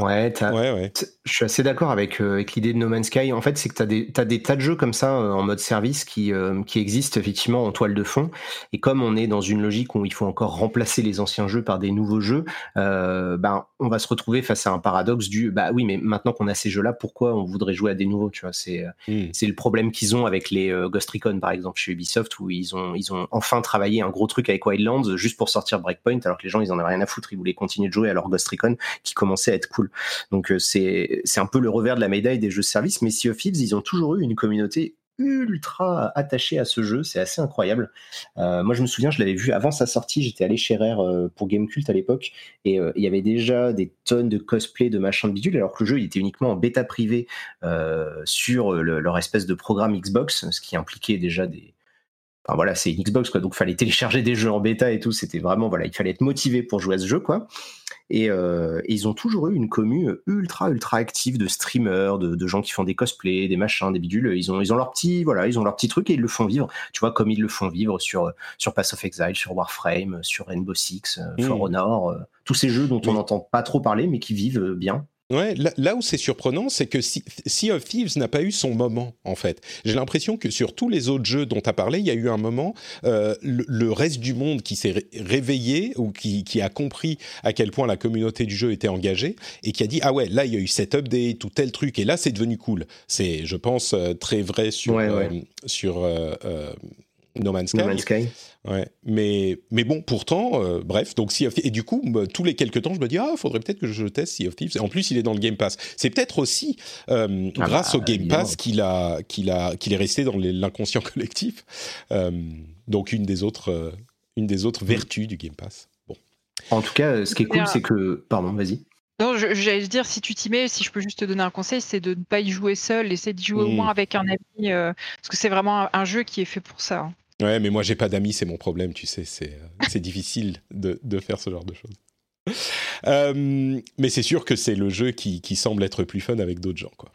Ouais, je suis assez d'accord avec, euh, avec l'idée de No Man's Sky. En fait, c'est que tu as des, as des tas de jeux comme ça euh, en mode service qui, euh, qui existent effectivement en toile de fond. Et comme on est dans une logique où il faut encore remplacer les anciens jeux par des nouveaux jeux, ben, on va se retrouver face à un paradoxe du bah oui, mais maintenant qu'on a ces jeux-là, pourquoi on voudrait jouer à des nouveaux tu vois? C'est hmm. c'est le problème qu'ils ont avec les Ghost Recon, par exemple, chez Ubisoft, où ils ont, ils ont enfin travaillé un gros truc avec Wildlands juste pour sortir Breakpoint, alors que les gens, ils en avaient rien à foutre. Ils voulaient continuer de jouer à leur Ghost Recon qui commençait à être cool. Donc euh, c'est un peu le revers de la médaille des jeux de service. Mais Sea of Thieves, ils ont toujours eu une communauté ultra attachée à ce jeu, c'est assez incroyable. Euh, moi, je me souviens, je l'avais vu avant sa sortie, j'étais allé chez Rare euh, pour Gamecult à l'époque, et il y avait déjà des tonnes de cosplay de machin de bidule, alors que le jeu il était uniquement en bêta privée sur leur espèce de programme Xbox, ce qui impliquait déjà des, Enfin, voilà, c'est une Xbox quoi, donc fallait télécharger des jeux en bêta et tout. C'était vraiment voilà, il fallait être motivé pour jouer à ce jeu quoi. Et, ils ont toujours eu une commu ultra ultra active de streamers, de, gens qui font des cosplays, des machins, des bidules. Ils ont ils ont leur petit voilà, ils ont leur petit truc et ils le font vivre. Tu vois comme ils le font vivre sur sur Pass of Exile, sur Warframe, sur Rainbow Six, For mmh. Honor, tous ces jeux dont on n'entend pas trop parler mais qui vivent bien. Ouais, là, où c'est surprenant, c'est que Sea of Thieves n'a pas eu son moment, en fait. J'ai l'impression que sur tous les autres jeux dont tu as parlé, il y a eu un moment, euh, le, reste du monde qui s'est réveillé ou qui, a compris à quel point la communauté du jeu était engagée et qui a dit Ah ouais, là, il y a eu cet update ou tel truc et là, c'est devenu cool. C'est, je pense, euh, très vrai sur, euh, sur No Man's Sky. Ouais. Mais, mais bon, pourtant, euh, bref, donc Sea of Thieves. Et du coup, bah, tous les quelques temps, je me dis, ah, faudrait peut-être que je teste Sea of Thieves. Et en plus, il est dans le Game Pass. C'est peut-être aussi euh, ah grâce bah, au Game Pass qu'il a, qu'il a, qu'il est resté dans l'inconscient collectif. Euh, donc, une des autres, une des autres mm. vertus du Game Pass. Bon. En tout cas, ce qui est cool, c'est que. Pardon, vas-y. Non, j'allais dire, si tu t'y mets, si je peux juste te donner un conseil, c'est de ne pas y jouer seul, essayer de jouer au mm. moins avec un ami, parce que c'est vraiment un, jeu qui est fait pour ça. Hein. Ouais, mais moi j'ai pas d'amis, c'est mon problème, tu sais, c'est euh, difficile de, faire ce genre de choses. Euh, mais c'est sûr que c'est le jeu qui, semble être plus fun avec d'autres gens, quoi.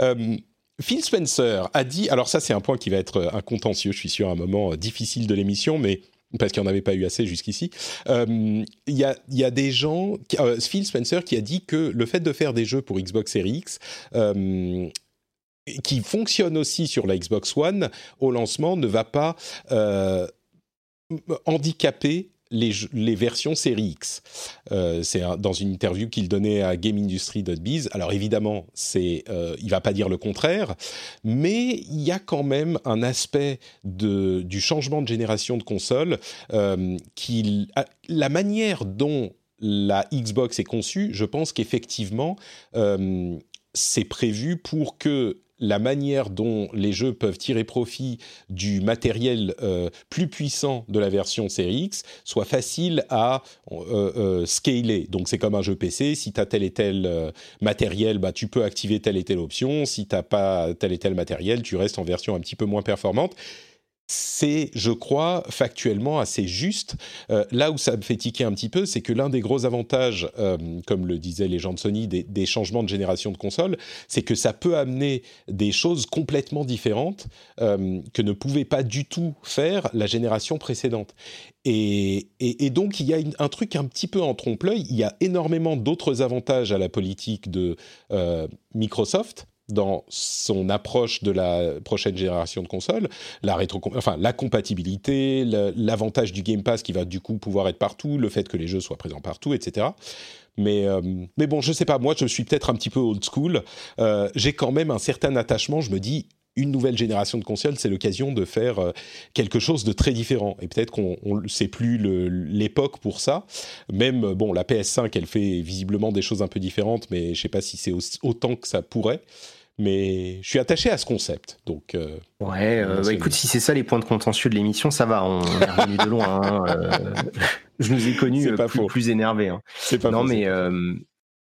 Euh, Phil Spencer a dit, alors ça c'est un point qui va être un contentieux, je suis sûr, un moment difficile de l'émission, mais parce qu'il n'y en avait pas eu assez jusqu'ici. Il y, a, des gens, Phil Spencer qui a dit que le fait de faire des jeux pour Xbox Series X qui fonctionne aussi sur la Xbox One au lancement ne va pas euh, handicaper les, versions série X. Euh, c'est dans une interview qu'il donnait à GameIndustry.biz. Alors évidemment, c'est, euh, il va pas dire le contraire, mais il y a quand même un aspect de, du changement de génération de console euh, la manière dont la Xbox est conçue, je pense qu'effectivement, c'est prévu pour que la manière dont les jeux peuvent tirer profit du matériel euh, plus puissant de la version Series X soit facile à euh, euh, scaler. Donc c'est comme un jeu PC, si tu as tel et tel matériel, bah, tu peux activer telle et telle option, si tu n'as pas tel et tel matériel, tu restes en version un petit peu moins performante c'est, je crois, factuellement assez juste. Euh, là où ça me fait tiquer un petit peu, c'est que l'un des gros avantages, euh, comme le disaient les gens de Sony, des, changements de génération de consoles, c'est que ça peut amener des choses complètement différentes euh, que ne pouvait pas du tout faire la génération précédente. Et, donc, il y a un truc un petit peu en trompe-l'œil. Il y a énormément d'autres avantages à la politique de Microsoft dans son approche de la prochaine génération de consoles, la rétro, enfin la compatibilité, l'avantage du Game Pass qui va du coup pouvoir être partout, le fait que les jeux soient présents partout, etc. Mais, euh, mais bon, je sais pas, moi je suis peut-être un petit peu old school. Euh, j'ai quand même un certain attachement. Je me dis, une nouvelle génération de consoles, c'est l'occasion de faire euh, quelque chose de très différent. Et peut-être qu'on ne sait plus l'époque pour ça. Même, bon, la PS5, elle fait visiblement des choses un peu différentes, mais je sais pas si c'est autant que ça pourrait mais je suis attaché à ce concept. Donc, euh, ouais, euh, bah, écoute, si c'est ça les points de contentieux de l'émission, ça va, on est revenu de loin. Hein, euh, je nous ai connus plus, plus, énervés. Hein. Pas non, mais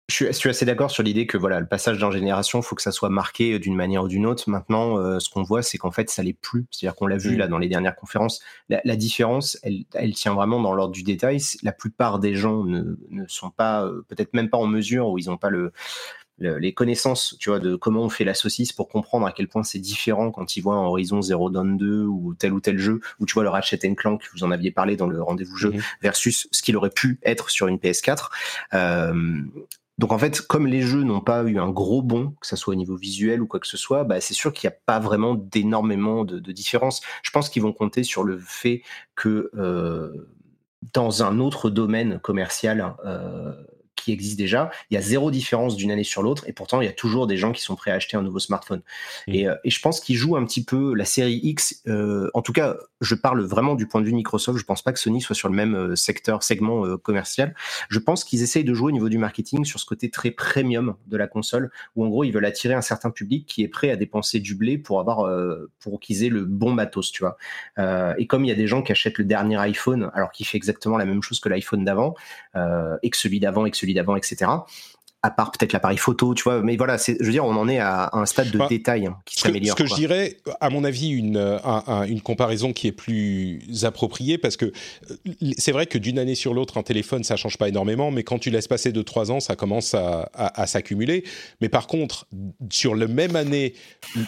je suis, assez d'accord sur l'idée que voilà, le passage d'une génération, il faut que ça soit marqué d'une manière ou d'une autre. Maintenant, ce qu'on voit, c'est qu'en fait, ça l'est plus. C'est-à-dire qu'on l'a vu mm. là dans les dernières conférences. La, différence, elle, elle, tient vraiment dans l'ordre du détail. La plupart des gens ne, ne sont pas, peut-être même pas en mesure, ou ils n'ont pas le les connaissances, tu vois, de comment on fait la saucisse pour comprendre à quel point c'est différent quand ils voient un Horizon Zero Dawn 2 ou tel ou tel jeu, ou tu vois le Ratchet Clank, vous en aviez parlé dans le rendez-vous jeu, mhm. versus ce qu'il aurait pu être sur une PS4. Euh, donc en fait, comme les jeux n'ont pas eu un gros bond, que ce soit au niveau visuel ou quoi que ce soit, bah, c'est sûr qu'il n'y a pas vraiment d'énormément de, de différence. Je pense qu'ils vont compter sur le fait que euh, dans un autre domaine commercial, euh, qui existe déjà. Il y a zéro différence d'une année sur l'autre et pourtant il y a toujours des gens qui sont prêts à acheter un nouveau smartphone. Mm. Et, euh, et, je pense qu'ils jouent un petit peu la série X. Euh, en tout cas, je parle vraiment du point de vue Microsoft. Je pense pas que Sony soit sur le même euh, secteur, segment euh, commercial. Je pense qu'ils essayent de jouer au niveau du marketing sur ce côté très premium de la console, où en gros ils veulent attirer un certain public qui est prêt à dépenser du blé pour avoir, euh, pour qu'ils aient le bon matos, tu vois. et comme il y a des gens qui achètent le dernier iPhone, alors qu'il fait exactement la même chose que l'iPhone d'avant, et que celui d'avant, et que celui d'avant, etc à part peut-être l'appareil photo, tu vois. Mais voilà, je veux dire, on en est à, un stade de bah, détail hein, qui s'améliore. Ce que, je dirais, à mon avis, une, une comparaison qui est plus appropriée, parce que euh, c'est vrai que d'une année sur l'autre, un téléphone, ça change pas énormément, mais quand tu laisses passer de trois ans, ça commence à, à s'accumuler. Mais par contre, sur le même année,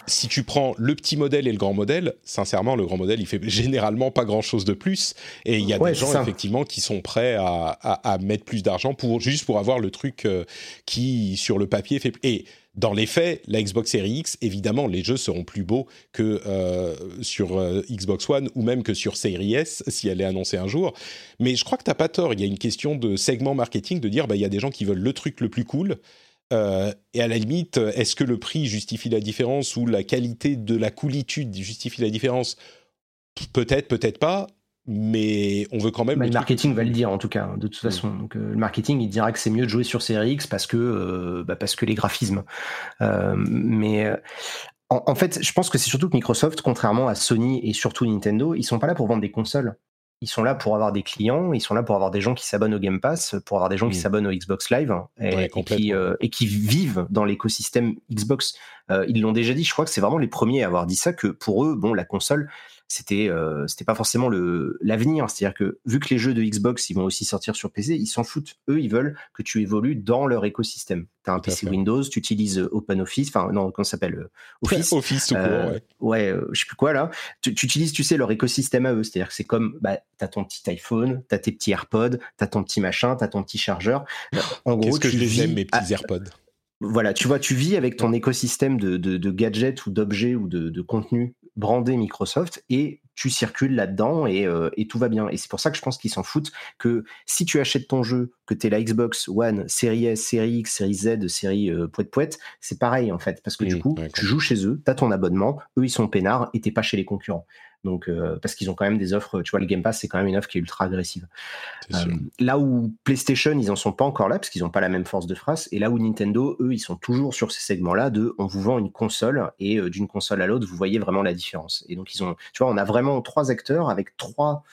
si tu prends le petit modèle et le grand modèle, sincèrement, le grand modèle, il fait généralement pas grand-chose de plus. Et il y a des gens, effectivement, qui sont prêts à, à, mettre plus d'argent pour juste pour avoir le truc euh, qui, sur le papier, fait... Et dans les faits, la Xbox Series X, évidemment, les jeux seront plus beaux que euh, sur euh, Xbox One ou même que sur Series S, si elle est annoncée un jour. Mais je crois que tu n'as pas tort. Il y a une question de segment marketing, de dire, bah, il y a des gens qui veulent le truc le plus cool. Euh, et à la limite, est-ce que le prix justifie la différence ou la qualité de la coolitude justifie la différence? Peut-être, peut-être pas mais on veut quand même. Bah, le, marketing va le dire en tout cas, de toute mm. façon. Donc, euh, le marketing, il dira que c'est mieux de jouer sur Series X parce que, euh, bah, parce que les graphismes. Euh, mais en, fait, je pense que c'est surtout que Microsoft, contrairement à Sony et surtout Nintendo, ils sont pas là pour vendre des consoles. Ils sont là pour avoir des clients, ils sont là pour avoir des gens qui s'abonnent au Game Pass, pour avoir des gens qui mm. s'abonnent au Xbox Live et, qui, et qui vivent dans l'écosystème Xbox. ils l'ont déjà dit, je crois que c'est vraiment les premiers à avoir dit ça, que pour eux, bon, la console, c'était euh, c'était pas forcément le l'avenir. C'est-à-dire que vu que les jeux de Xbox ils vont aussi sortir sur PC, ils s'en foutent. Eux, ils veulent que tu évolues dans leur écosystème. Tu as un PC Windows, tu utilises euh, OpenOffice, enfin non, comment ça s'appelle euh, Office. Office tout court, ouais. Ouais, je sais plus quoi là. Tu, utilises, tu sais, leur écosystème à eux. C'est-à-dire que c'est comme, bah, t'as ton petit iPhone, t'as tes petits AirPods, t'as ton petit machin, t'as ton petit chargeur. En gros, Qu'est-ce que je les aime mes petits AirPods? Voilà, tu vois, tu vis avec ton écosystème de, de, gadgets ou d'objets ou de, de contenu brandé Microsoft et tu circules là-dedans euh, et, tout va bien. Et c'est pour ça que je pense qu'ils s'en foutent que si tu achètes ton jeu, que tu es la Xbox One, série S, série X, série Z, série euh, poète poète, c'est pareil en fait. Parce que du coup, tu joues chez eux, tu as ton abonnement, eux ils sont peinards et t'es pas chez les concurrents. Donc, euh, parce qu'ils ont quand même des offres, tu vois, le Game Pass, c'est quand même une offre qui est ultra agressive. Euh, là où PlayStation, ils en sont pas encore là, parce qu'ils n'ont pas la même force de phrase, et là où Nintendo, eux, ils sont toujours sur ces segments-là de on vous vend une console, et euh, d'une console à l'autre, vous voyez vraiment la différence. Et donc, ils ont, tu vois, on a vraiment trois acteurs avec trois.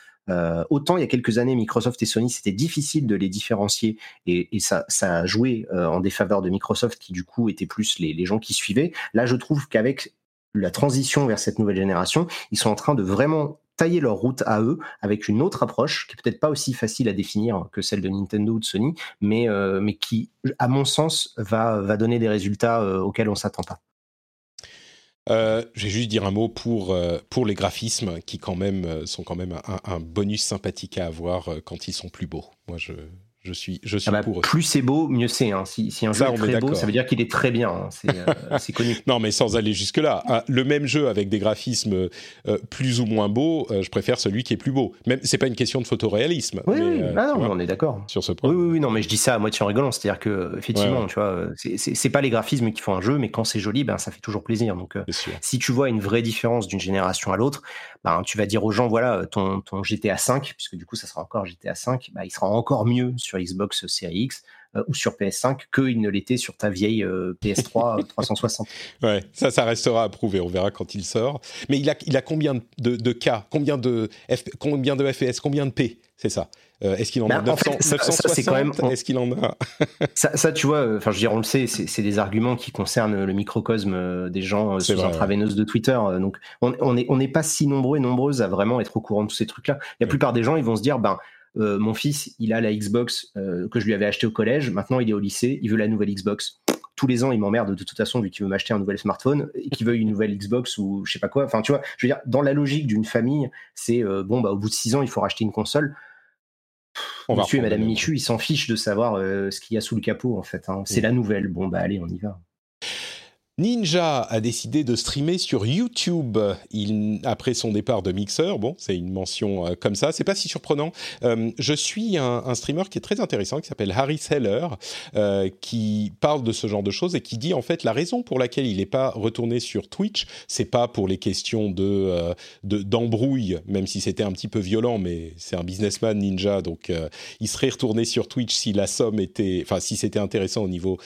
autant il y a quelques années, Microsoft et Sony, c'était difficile de les différencier et, ça, ça a joué en défaveur de Microsoft qui du coup était plus les, les gens qui suivaient. Là, je trouve qu'avec la transition vers cette nouvelle génération, ils sont en train de vraiment tailler leur route à eux avec une autre approche qui est peut-être pas aussi facile à définir que celle de Nintendo ou de Sony, mais, euh, qui, à mon sens, va, donner des résultats euh, auxquels on s'attend pas. Euh, je vais juste dire un mot pour, pour les graphismes qui quand même sont quand même un, un bonus sympathique à avoir quand ils sont plus beaux. Moi, je, je suis, je suis ah bah, pour Plus c'est beau, mieux c'est. Hein. Si, un jeu est très beau, ça veut dire qu'il est très bien. Hein. Euh, c'est connu. non, mais sans aller jusque-là. Ah, le même jeu avec des graphismes euh, plus ou moins beaux, euh, je préfère celui qui est plus beau. Même, c'est pas une question de photoréalisme. Oui. Ah non, on est d'accord. Sur ce point. Oui, oui, oui, non, mais je dis ça à moitié en rigolant. C'est-à-dire que, effectivement, tu vois, c'est pas les graphismes qui font un jeu, mais quand c'est joli, ben, ça fait toujours plaisir. Donc, si tu vois une vraie différence d'une génération à l'autre, ben, tu vas dire aux gens, voilà, ton, ton GTA 5, puisque du coup, ça sera encore GTA 5, ben, il sera encore mieux sur Xbox Series X euh, ou sur PS5 qu'il ne l'était sur ta vieille PS3 360. Ouais, ça, ça restera à prouver. On verra quand il sort. Mais il a, il a combien de, de K Combien de, F, combien de FPS Combien de P C'est ça? Euh, est-ce qu'il en a 960 quand même, Est-ce qu'il en a? Ça, tu vois, enfin, je veux dire, on le sait, c'est des arguments qui concernent le microcosme des gens sous intraveineuse de Twitter. Donc, on n'est on est pas si nombreux et nombreuses à vraiment être au courant de tous ces trucs-là. La plupart des gens, ils vont se dire, ben, euh, mon fils, il a la Xbox euh, que je lui avais acheté au collège. Maintenant, il est au lycée, il veut la nouvelle Xbox. Tous les ans, il m'emmerde de toute façon vu qu'il veut m'acheter un nouvel smartphone et qu'il veut une nouvelle Xbox ou je sais pas quoi. Enfin, tu vois, je veux dire, dans la logique d'une famille, c'est euh, bon, bah, au bout de six ans, il faut racheter une console. On Monsieur et Madame Michu, ils s'en fichent de savoir ce qu'il y a sous le capot, en fait. Hein. C'est la nouvelle. Bon, bah, allez, on y va. Ninja a décidé de streamer sur YouTube après son départ de Mixer. Bon, c'est une mention euh, comme ça, c'est pas si surprenant. Euh, je suis un, streamer qui est très intéressant, qui s'appelle Harry Seller, euh, qui parle de ce genre de choses et qui dit en fait la raison pour laquelle il n'est pas retourné sur Twitch, c'est pas pour les questions de d'embrouille, même si c'était un petit peu violent, mais c'est un businessman Ninja, donc il serait retourné sur Twitch si la somme était, enfin si c'était intéressant au niveau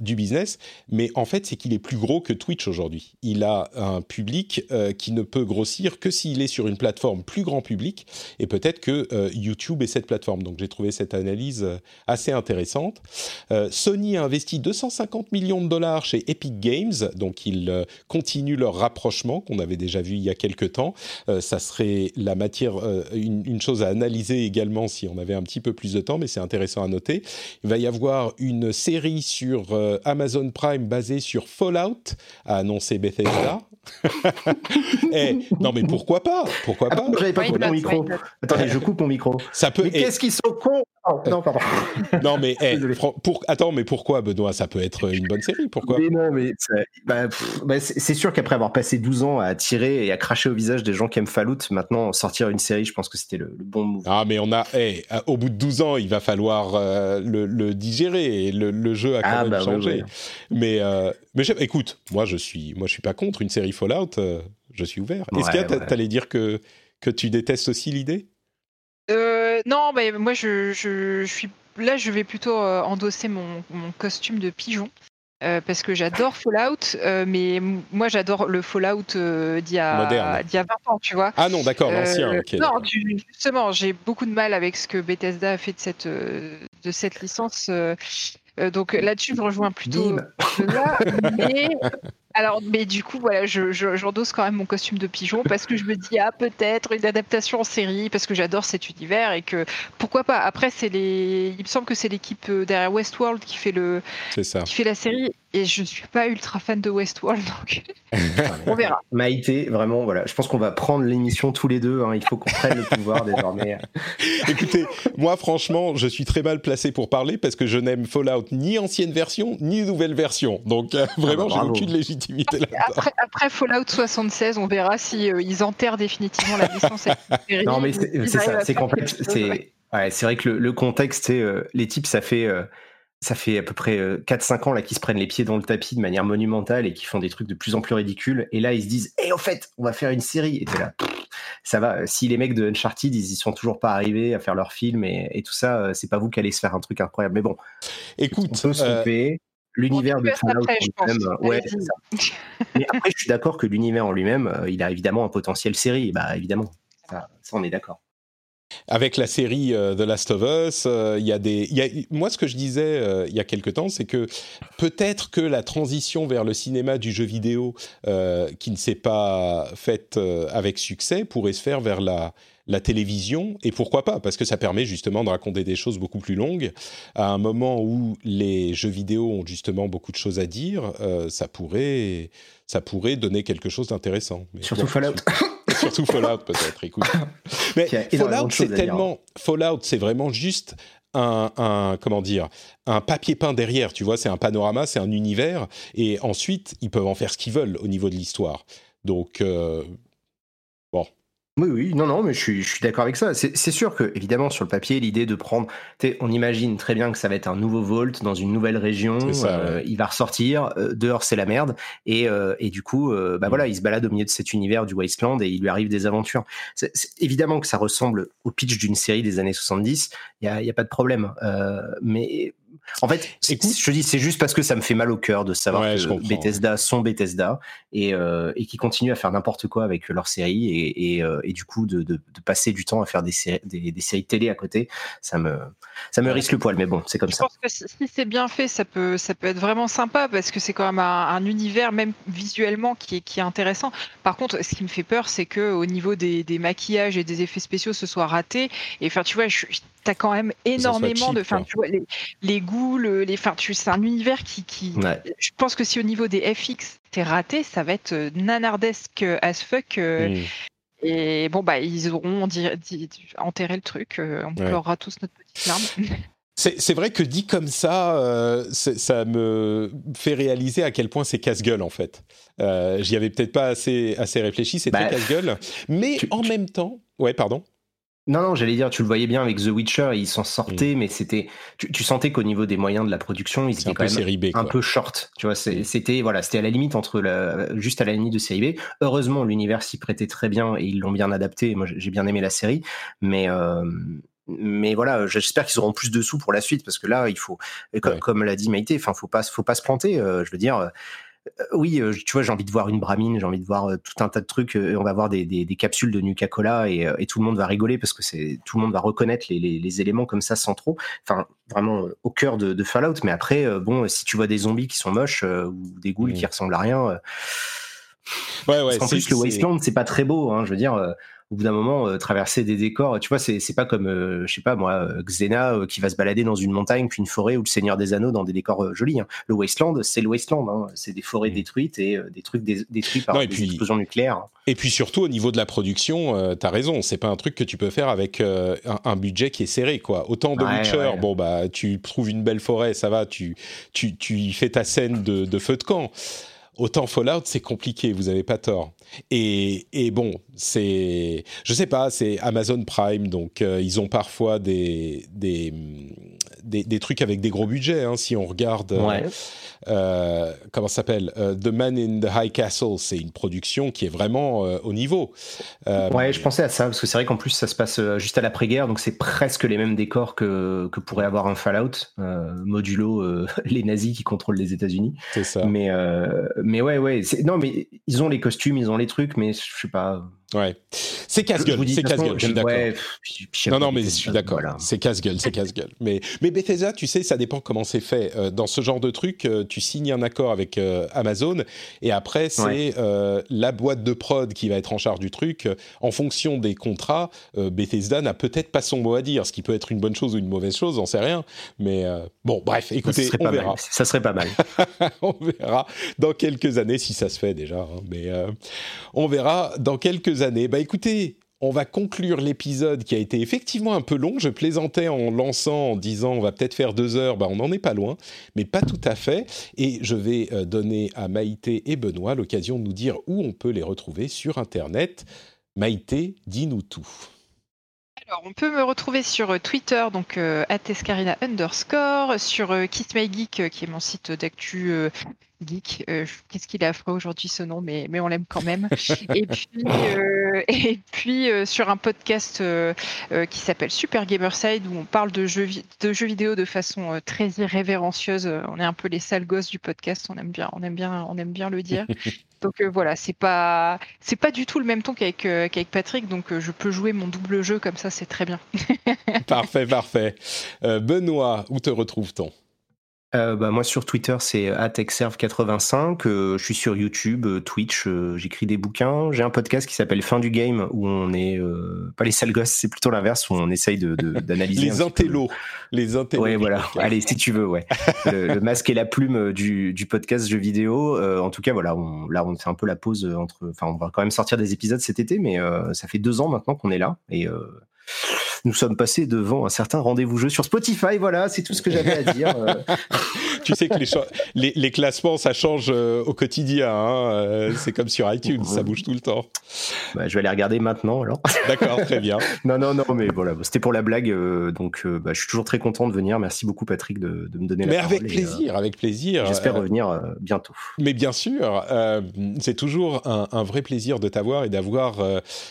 du business. Mais en fait, c'est qu'il est plus gros que Twitch aujourd'hui. Il a un public euh, qui ne peut grossir que s'il est sur une plateforme plus grand public, et peut-être que euh, YouTube est cette plateforme. Donc j'ai trouvé cette analyse assez intéressante. Sony a investi 250 millions de dollars chez Epic Games, donc ils continuent leur rapprochement qu'on avait déjà vu il y a quelques temps. ça serait la matière, une, une, chose à analyser également si on avait un petit peu plus de temps, mais c'est intéressant à noter. Il va y avoir une série sur Amazon Prime basée sur Fallout, a annoncé Bethesda. Eh, non mais pourquoi pas? Pourquoi pas? J'avais pas coupé mon micro. Attendez, je coupe mon micro. Ça peut. Mais qu'est-ce qu'ils sont cons? Non, pardon. non, mais eh, pour, attends, mais pourquoi, Benoît? Ça peut être une bonne série, pourquoi? Mais Non, mais bah, bah, c'est sûr qu'après avoir passé 12 ans à tirer et à cracher au visage des gens qui aiment Fallout, maintenant sortir une série, je pense que c'était le, bon move. Ah, mais on a, eh, au bout de 12 ans, il va falloir euh, le, digérer et le, jeu a quand ah, même bah changé. Mais, euh, mais écoute, moi je suis, moi je suis pas contre une série Fallout, euh, je suis ouvert. Est-ce que tu allais dire que que tu détestes aussi l'idée? Euh, non, bah, moi je, je, suis là, je vais plutôt euh, endosser mon, mon, costume de pigeon. Euh, parce que j'adore Fallout, mais moi j'adore le Fallout d'il y, a 20 ans, tu vois. Ah non, d'accord, l'ancien. non, justement, j'ai beaucoup de mal avec ce que Bethesda a fait de cette, de cette licence. Donc là-dessus, je rejoins plutôt là, mais alors, mais du coup, voilà, j'endosse quand même mon costume de pigeon parce que je me dis, ah, peut-être une adaptation en série parce que j'adore cet univers et que pourquoi pas. Après, c'est les, il me semble que c'est l'équipe euh, derrière Westworld qui fait le, qui fait la série et je ne suis pas ultra fan de Westworld, donc on verra. Maïté, vraiment, voilà, je pense qu'on va prendre l'émission tous les deux. Hein. il faut qu'on prenne le pouvoir désormais. Écoutez, moi, franchement, je suis très mal placé pour parler parce que je n'aime Fallout ni ancienne version ni nouvelle version. Donc, euh, vraiment, ah bah, j'ai aucune légitimité après, Fallout 76, on verra si euh, ils enterrent définitivement la licence. non, mais c'est ça, c'est complexe. C'est vrai que le, contexte, c'est euh, les types, ça fait euh, ça fait à peu près 4-5 ans là qu'ils se prennent les pieds dans le tapis de manière monumentale et qui font des trucs de plus en plus ridicules. Et là, ils se disent, hé, eh, au fait, on va faire une série. Et là, ça va. Si les mecs de Uncharted, ils y sont toujours pas arrivés à faire leur film et, tout ça, c'est pas vous qui allez se faire un truc incroyable. Mais bon, écoute, on peut se tromper l'univers de Fallout en lui-même. Ouais, Mais après, je suis d'accord que l'univers en lui-même, euh, il a évidemment un potentiel série. Bah, évidemment, ça, on est d'accord. Avec la série euh, The Last of Us, euh, il y a des. Y a, moi, ce que je disais il y a quelque temps, c'est que peut-être que la transition vers le cinéma du jeu vidéo, qui ne s'est pas faite avec succès, pourrait se faire vers la la télévision, et pourquoi pas, parce que ça permet justement de raconter des choses beaucoup plus longues. À un moment où les jeux vidéo ont justement beaucoup de choses à dire, euh, ça, pourrait, ça pourrait donner quelque chose d'intéressant. Surtout Fallout. Surtout Fallout peut-être, écoute. Mais Fallout, c'est tellement... Fallout, c'est vraiment juste un, un, comment dire un papier peint derrière tu vois c'est un panorama c'est un univers et ensuite ils peuvent en faire ce qu'ils veulent au niveau de l'histoire donc euh, oui, oui, non, non, mais je suis, je suis d'accord avec ça. C'est sûr que, évidemment, sur le papier, l'idée de prendre, on imagine très bien que ça va être un nouveau Volt dans une nouvelle région. Euh, il va ressortir. Euh, dehors, c'est la merde. Et, euh, et du coup, bah mm. voilà, il se balade au milieu de cet univers du Wasteland et il lui arrive des aventures. C'est évidemment que ça ressemble au pitch d'une série des années 70. Il y a, y a, pas de problème. mais en fait, je dis, c'est juste parce que ça me fait mal au cœur de savoir que Bethesda sont Bethesda et, euh, et qui continuent à faire n'importe quoi avec leur série et, et, euh, et du coup de, de, de, passer du temps à faire des séries, des, des, séries télé à côté, ça me, ça me risque le poil. Mais bon, c'est comme ça. Je pense que si c'est bien fait, ça peut, ça peut être vraiment sympa parce que c'est quand même un, un, univers, même visuellement, qui est, qui est intéressant. Par contre, ce qui me fait peur, c'est que au niveau des, des maquillages et des effets spéciaux, ce soit raté. Et enfin, tu vois, je, t'as quand même énormément de, enfin, tu vois, les, les goûts, les, enfin, tu, c'est un univers qui, qui je pense que si au niveau des FX t'es raté, ça va être euh, nanardesque as fuck. Euh, et bon, bah, ils auront enterré le truc. Euh, on pleurera tous notre petite larme. C'est vrai que dit comme ça, ça me fait réaliser à quel point c'est casse-gueule en fait. J'y avais peut-être pas assez, assez réfléchi, c'est très bah, casse-gueule. Mais en même temps, ouais, pardon. Non, non, j'allais dire, tu le voyais bien avec The Witcher, ils s'en sortaient, mm. mais c'était, tu, sentais qu'au niveau des moyens de la production, ils étaient quand même un peu short. Tu vois, c'était, voilà, c'était à la limite entre la, juste à la limite de série B. Heureusement, l'univers s'y prêtait très bien et ils l'ont bien adapté. Moi, j'ai bien aimé la série, mais, euh, mais voilà, j'espère qu'ils auront plus de sous pour la suite parce que là, il faut, comme, l'a dit Maïté, enfin, faut pas, faut pas se planter. Euh, je veux dire, oui, tu vois, j'ai envie de voir une bramine, j'ai envie de voir tout un tas de trucs. on va voir des, des, capsules de Nuka-Cola et, et, tout le monde va rigoler parce que c'est tout le monde va reconnaître les, les, les, éléments comme ça sans trop. Enfin, vraiment au cœur de, de Fallout. Mais après, bon, si tu vois des zombies qui sont moches ou des ghouls mmh. qui ressemblent à rien. Ouais, ouais, en plus, le Wasteland, c'est pas très beau. Hein, je veux dire, au bout d'un moment, euh, traverser des décors, tu vois, c'est, c'est pas comme, euh, je sais pas moi, euh, Xena qui va se balader dans une montagne, puis une forêt, ou le Seigneur des Anneaux dans des décors jolis. Hein. Le Wasteland, c'est le Wasteland, hein. c'est des forêts mmh. détruites et des trucs détruits par des explosions nucléaires. Et puis surtout au niveau de la production, tu as raison, c'est pas un truc que tu peux faire avec un, budget qui est serré, quoi. Autant de Witcher, bon bah tu trouves une belle forêt, ça va, tu tu tu fais ta scène de, de feu de camp. Autant Fallout, c'est compliqué, vous avez pas tort. Et, et bon, c'est, je sais pas, c'est Amazon Prime, donc euh, ils ont parfois des, des, des, trucs avec des gros budgets. Hein, si on regarde, euh, euh, comment s'appelle, The Man in the High Castle, c'est une production qui est vraiment au niveau. ouais, je pensais à ça parce que c'est vrai qu'en plus ça se passe juste à l'après-guerre, donc c'est presque les mêmes décors que, que pourrait avoir un Fallout, modulo les nazis qui contrôlent les États-Unis. C'est ça. Mais mais ouais, ouais. Non, mais ils ont les costumes, ils ont les trucs, mais je sais pas. Ouais. C'est casse-gueule, c'est casse-gueule, je suis d'accord. non, non, mais je suis d'accord. C'est casse-gueule, c'est casse-gueule. Mais, mais Bethesda, tu sais, ça dépend comment c'est fait. Euh, dans ce genre de truc, euh, tu signes un accord avec euh, Amazon et après, c'est la boîte de prod qui va être en charge du truc. En fonction des contrats, Bethesda n'a peut-être pas son mot à dire, ce qui peut être une bonne chose ou une mauvaise chose, on sait rien. Mais bon, bref, écoutez, on verra. Ça serait pas mal. on verra dans quelques années si ça se fait déjà. Hein. mais on verra dans quelques années. Bah écoutez, on va conclure l'épisode qui a été effectivement un peu long. Je plaisantais en lançant, en disant on va peut-être faire deux heures. Bah, on n'en est pas loin, mais pas tout à fait. Et je vais euh, donner à Maïté et Benoît l'occasion de nous dire où on peut les retrouver sur Internet. Maïté, dis-nous tout. Alors, on peut me retrouver sur euh, Twitter, donc euh, @escarina underscore, sur euh, Kiss My Geek, qui est mon site d'actu geek. Qu'est-ce qu'il est affreux aujourd'hui ce nom, mais, mais on l'aime quand même. et puis, et puis sur un podcast qui s'appelle Super Gamerside, où on parle de jeux, de jeux vidéo de façon très irrévérencieuse. On est un peu les sales gosses du podcast, on aime bien, on aime bien, on aime bien le dire. Donc euh, voilà, c'est pas pas du tout le même ton qu'avec euh, qu'avec Patrick, donc euh, je peux jouer mon double jeu comme ça, c'est très bien. parfait, parfait. Benoît, où te retrouve-t-on? Euh, bah, moi sur Twitter c'est atexerve85, euh, je suis sur YouTube, euh, Twitch, j'écris des bouquins, j'ai un podcast qui s'appelle Fin du Game où on est pas les sales gosses, c'est plutôt l'inverse où on essaye de d'analyser les intellos, les intellos. Ouais voilà, allez si tu veux ouais. le, masque et la plume du, du podcast jeux vidéo. en tout cas voilà, on, là on fait un peu la pause entre, enfin on va quand même sortir des épisodes cet été, mais ça fait deux ans maintenant qu'on est là et nous sommes passés devant un certain rendez-vous jeu sur Spotify. Voilà, c'est tout ce que j'avais à dire. tu sais que les, les, classements, ça change euh, au quotidien. Hein, euh, c'est comme sur iTunes, ça bouge tout le temps. Bah, je vais aller regarder maintenant alors. D'accord, très bien. non, non, non, mais voilà, c'était pour la blague. Euh, donc, bah, je suis toujours très content de venir. Merci beaucoup, Patrick, de, de me donner la mais parole. Mais avec plaisir, avec plaisir. J'espère revenir bientôt. Mais bien sûr, c'est toujours un, un, vrai plaisir de t'avoir et d'avoir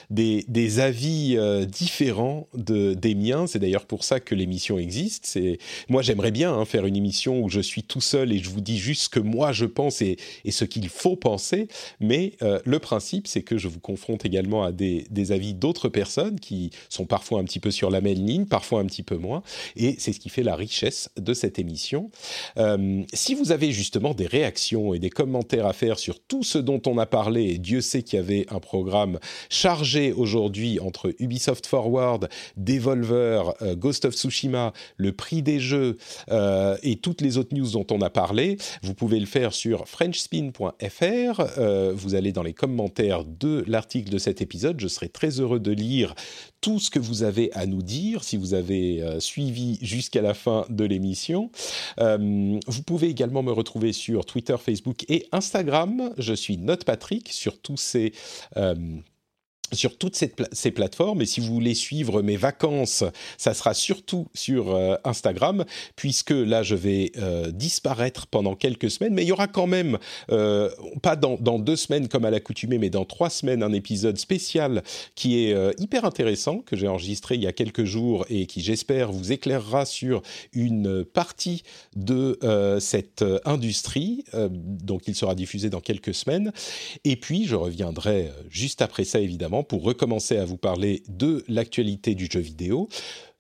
des, des, avis différents de des miens. C'est d'ailleurs pour ça que l'émission existe. C'est moi j'aimerais bien hein, faire une émission où je suis tout seul et je vous dis juste ce que moi je pense et, ce qu'il faut penser. Mais euh, le principe, c'est que je vous confronte également à des, avis d'autres personnes qui sont parfois un petit peu sur la même ligne, parfois un petit peu moins. Et c'est ce qui fait la richesse de cette émission. Euh, si vous avez justement des réactions et des commentaires à faire sur tout ce dont on a parlé, et Dieu sait qu'il y avait un programme chargé aujourd'hui entre Ubisoft Forward, Devolver, euh, Ghost of Tsushima, le prix des jeux euh, et toutes les autres news dont on a parlé, vous pouvez le faire sur frenchspin.fr. Euh, vous allez dans les commentaires de l'article de cet épisode. Je serai très heureux de lire tout ce que vous avez à nous dire si vous avez suivi jusqu'à la fin de l'émission. vous pouvez également me retrouver sur Twitter, Facebook et Instagram. Je suis Note Patrick sur tous ces sur toutes ces, plateformes. Et si vous voulez suivre mes vacances, ça sera surtout sur euh, Instagram, puisque là, je vais euh, disparaître pendant quelques semaines. Mais il y aura quand même, euh, pas dans, deux semaines comme à l'accoutumée, mais dans trois semaines, un épisode spécial qui est hyper intéressant, que j'ai enregistré il y a quelques jours et qui, j'espère, vous éclairera sur une partie de cette industrie. donc, il sera diffusé dans quelques semaines. Et puis, je reviendrai juste après ça, évidemment pour recommencer à vous parler de l'actualité du jeu vidéo.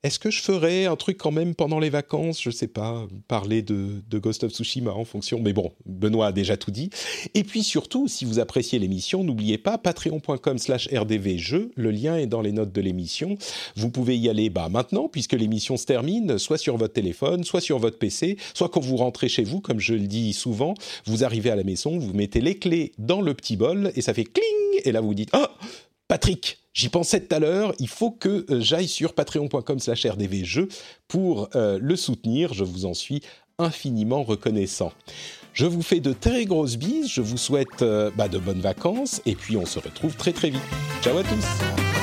Est-ce que je ferais un truc quand même pendant les vacances? Je sais pas, parler de, Ghost of Tsushima en fonction. Mais bon, Benoît a déjà tout dit. Et puis surtout, si vous appréciez l'émission, n'oubliez pas patreon.com slash rdvjeux. Le lien est dans les notes de l'émission. Vous pouvez y aller bah, maintenant, puisque l'émission se termine, soit sur votre téléphone, soit sur votre PC, soit quand vous rentrez chez vous, comme je le dis souvent, vous arrivez à la maison, vous mettez les clés dans le petit bol et ça fait cling Et là, vous dites « Oh Patrick, j'y pensais tout à l'heure, il faut que euh, j'aille sur patreon.com slash rdvjeux pour euh, le soutenir, je vous en suis infiniment reconnaissant. Je vous fais de très grosses bises, je vous souhaite euh, bah, de bonnes vacances, et puis on se retrouve très très vite. Ciao à tous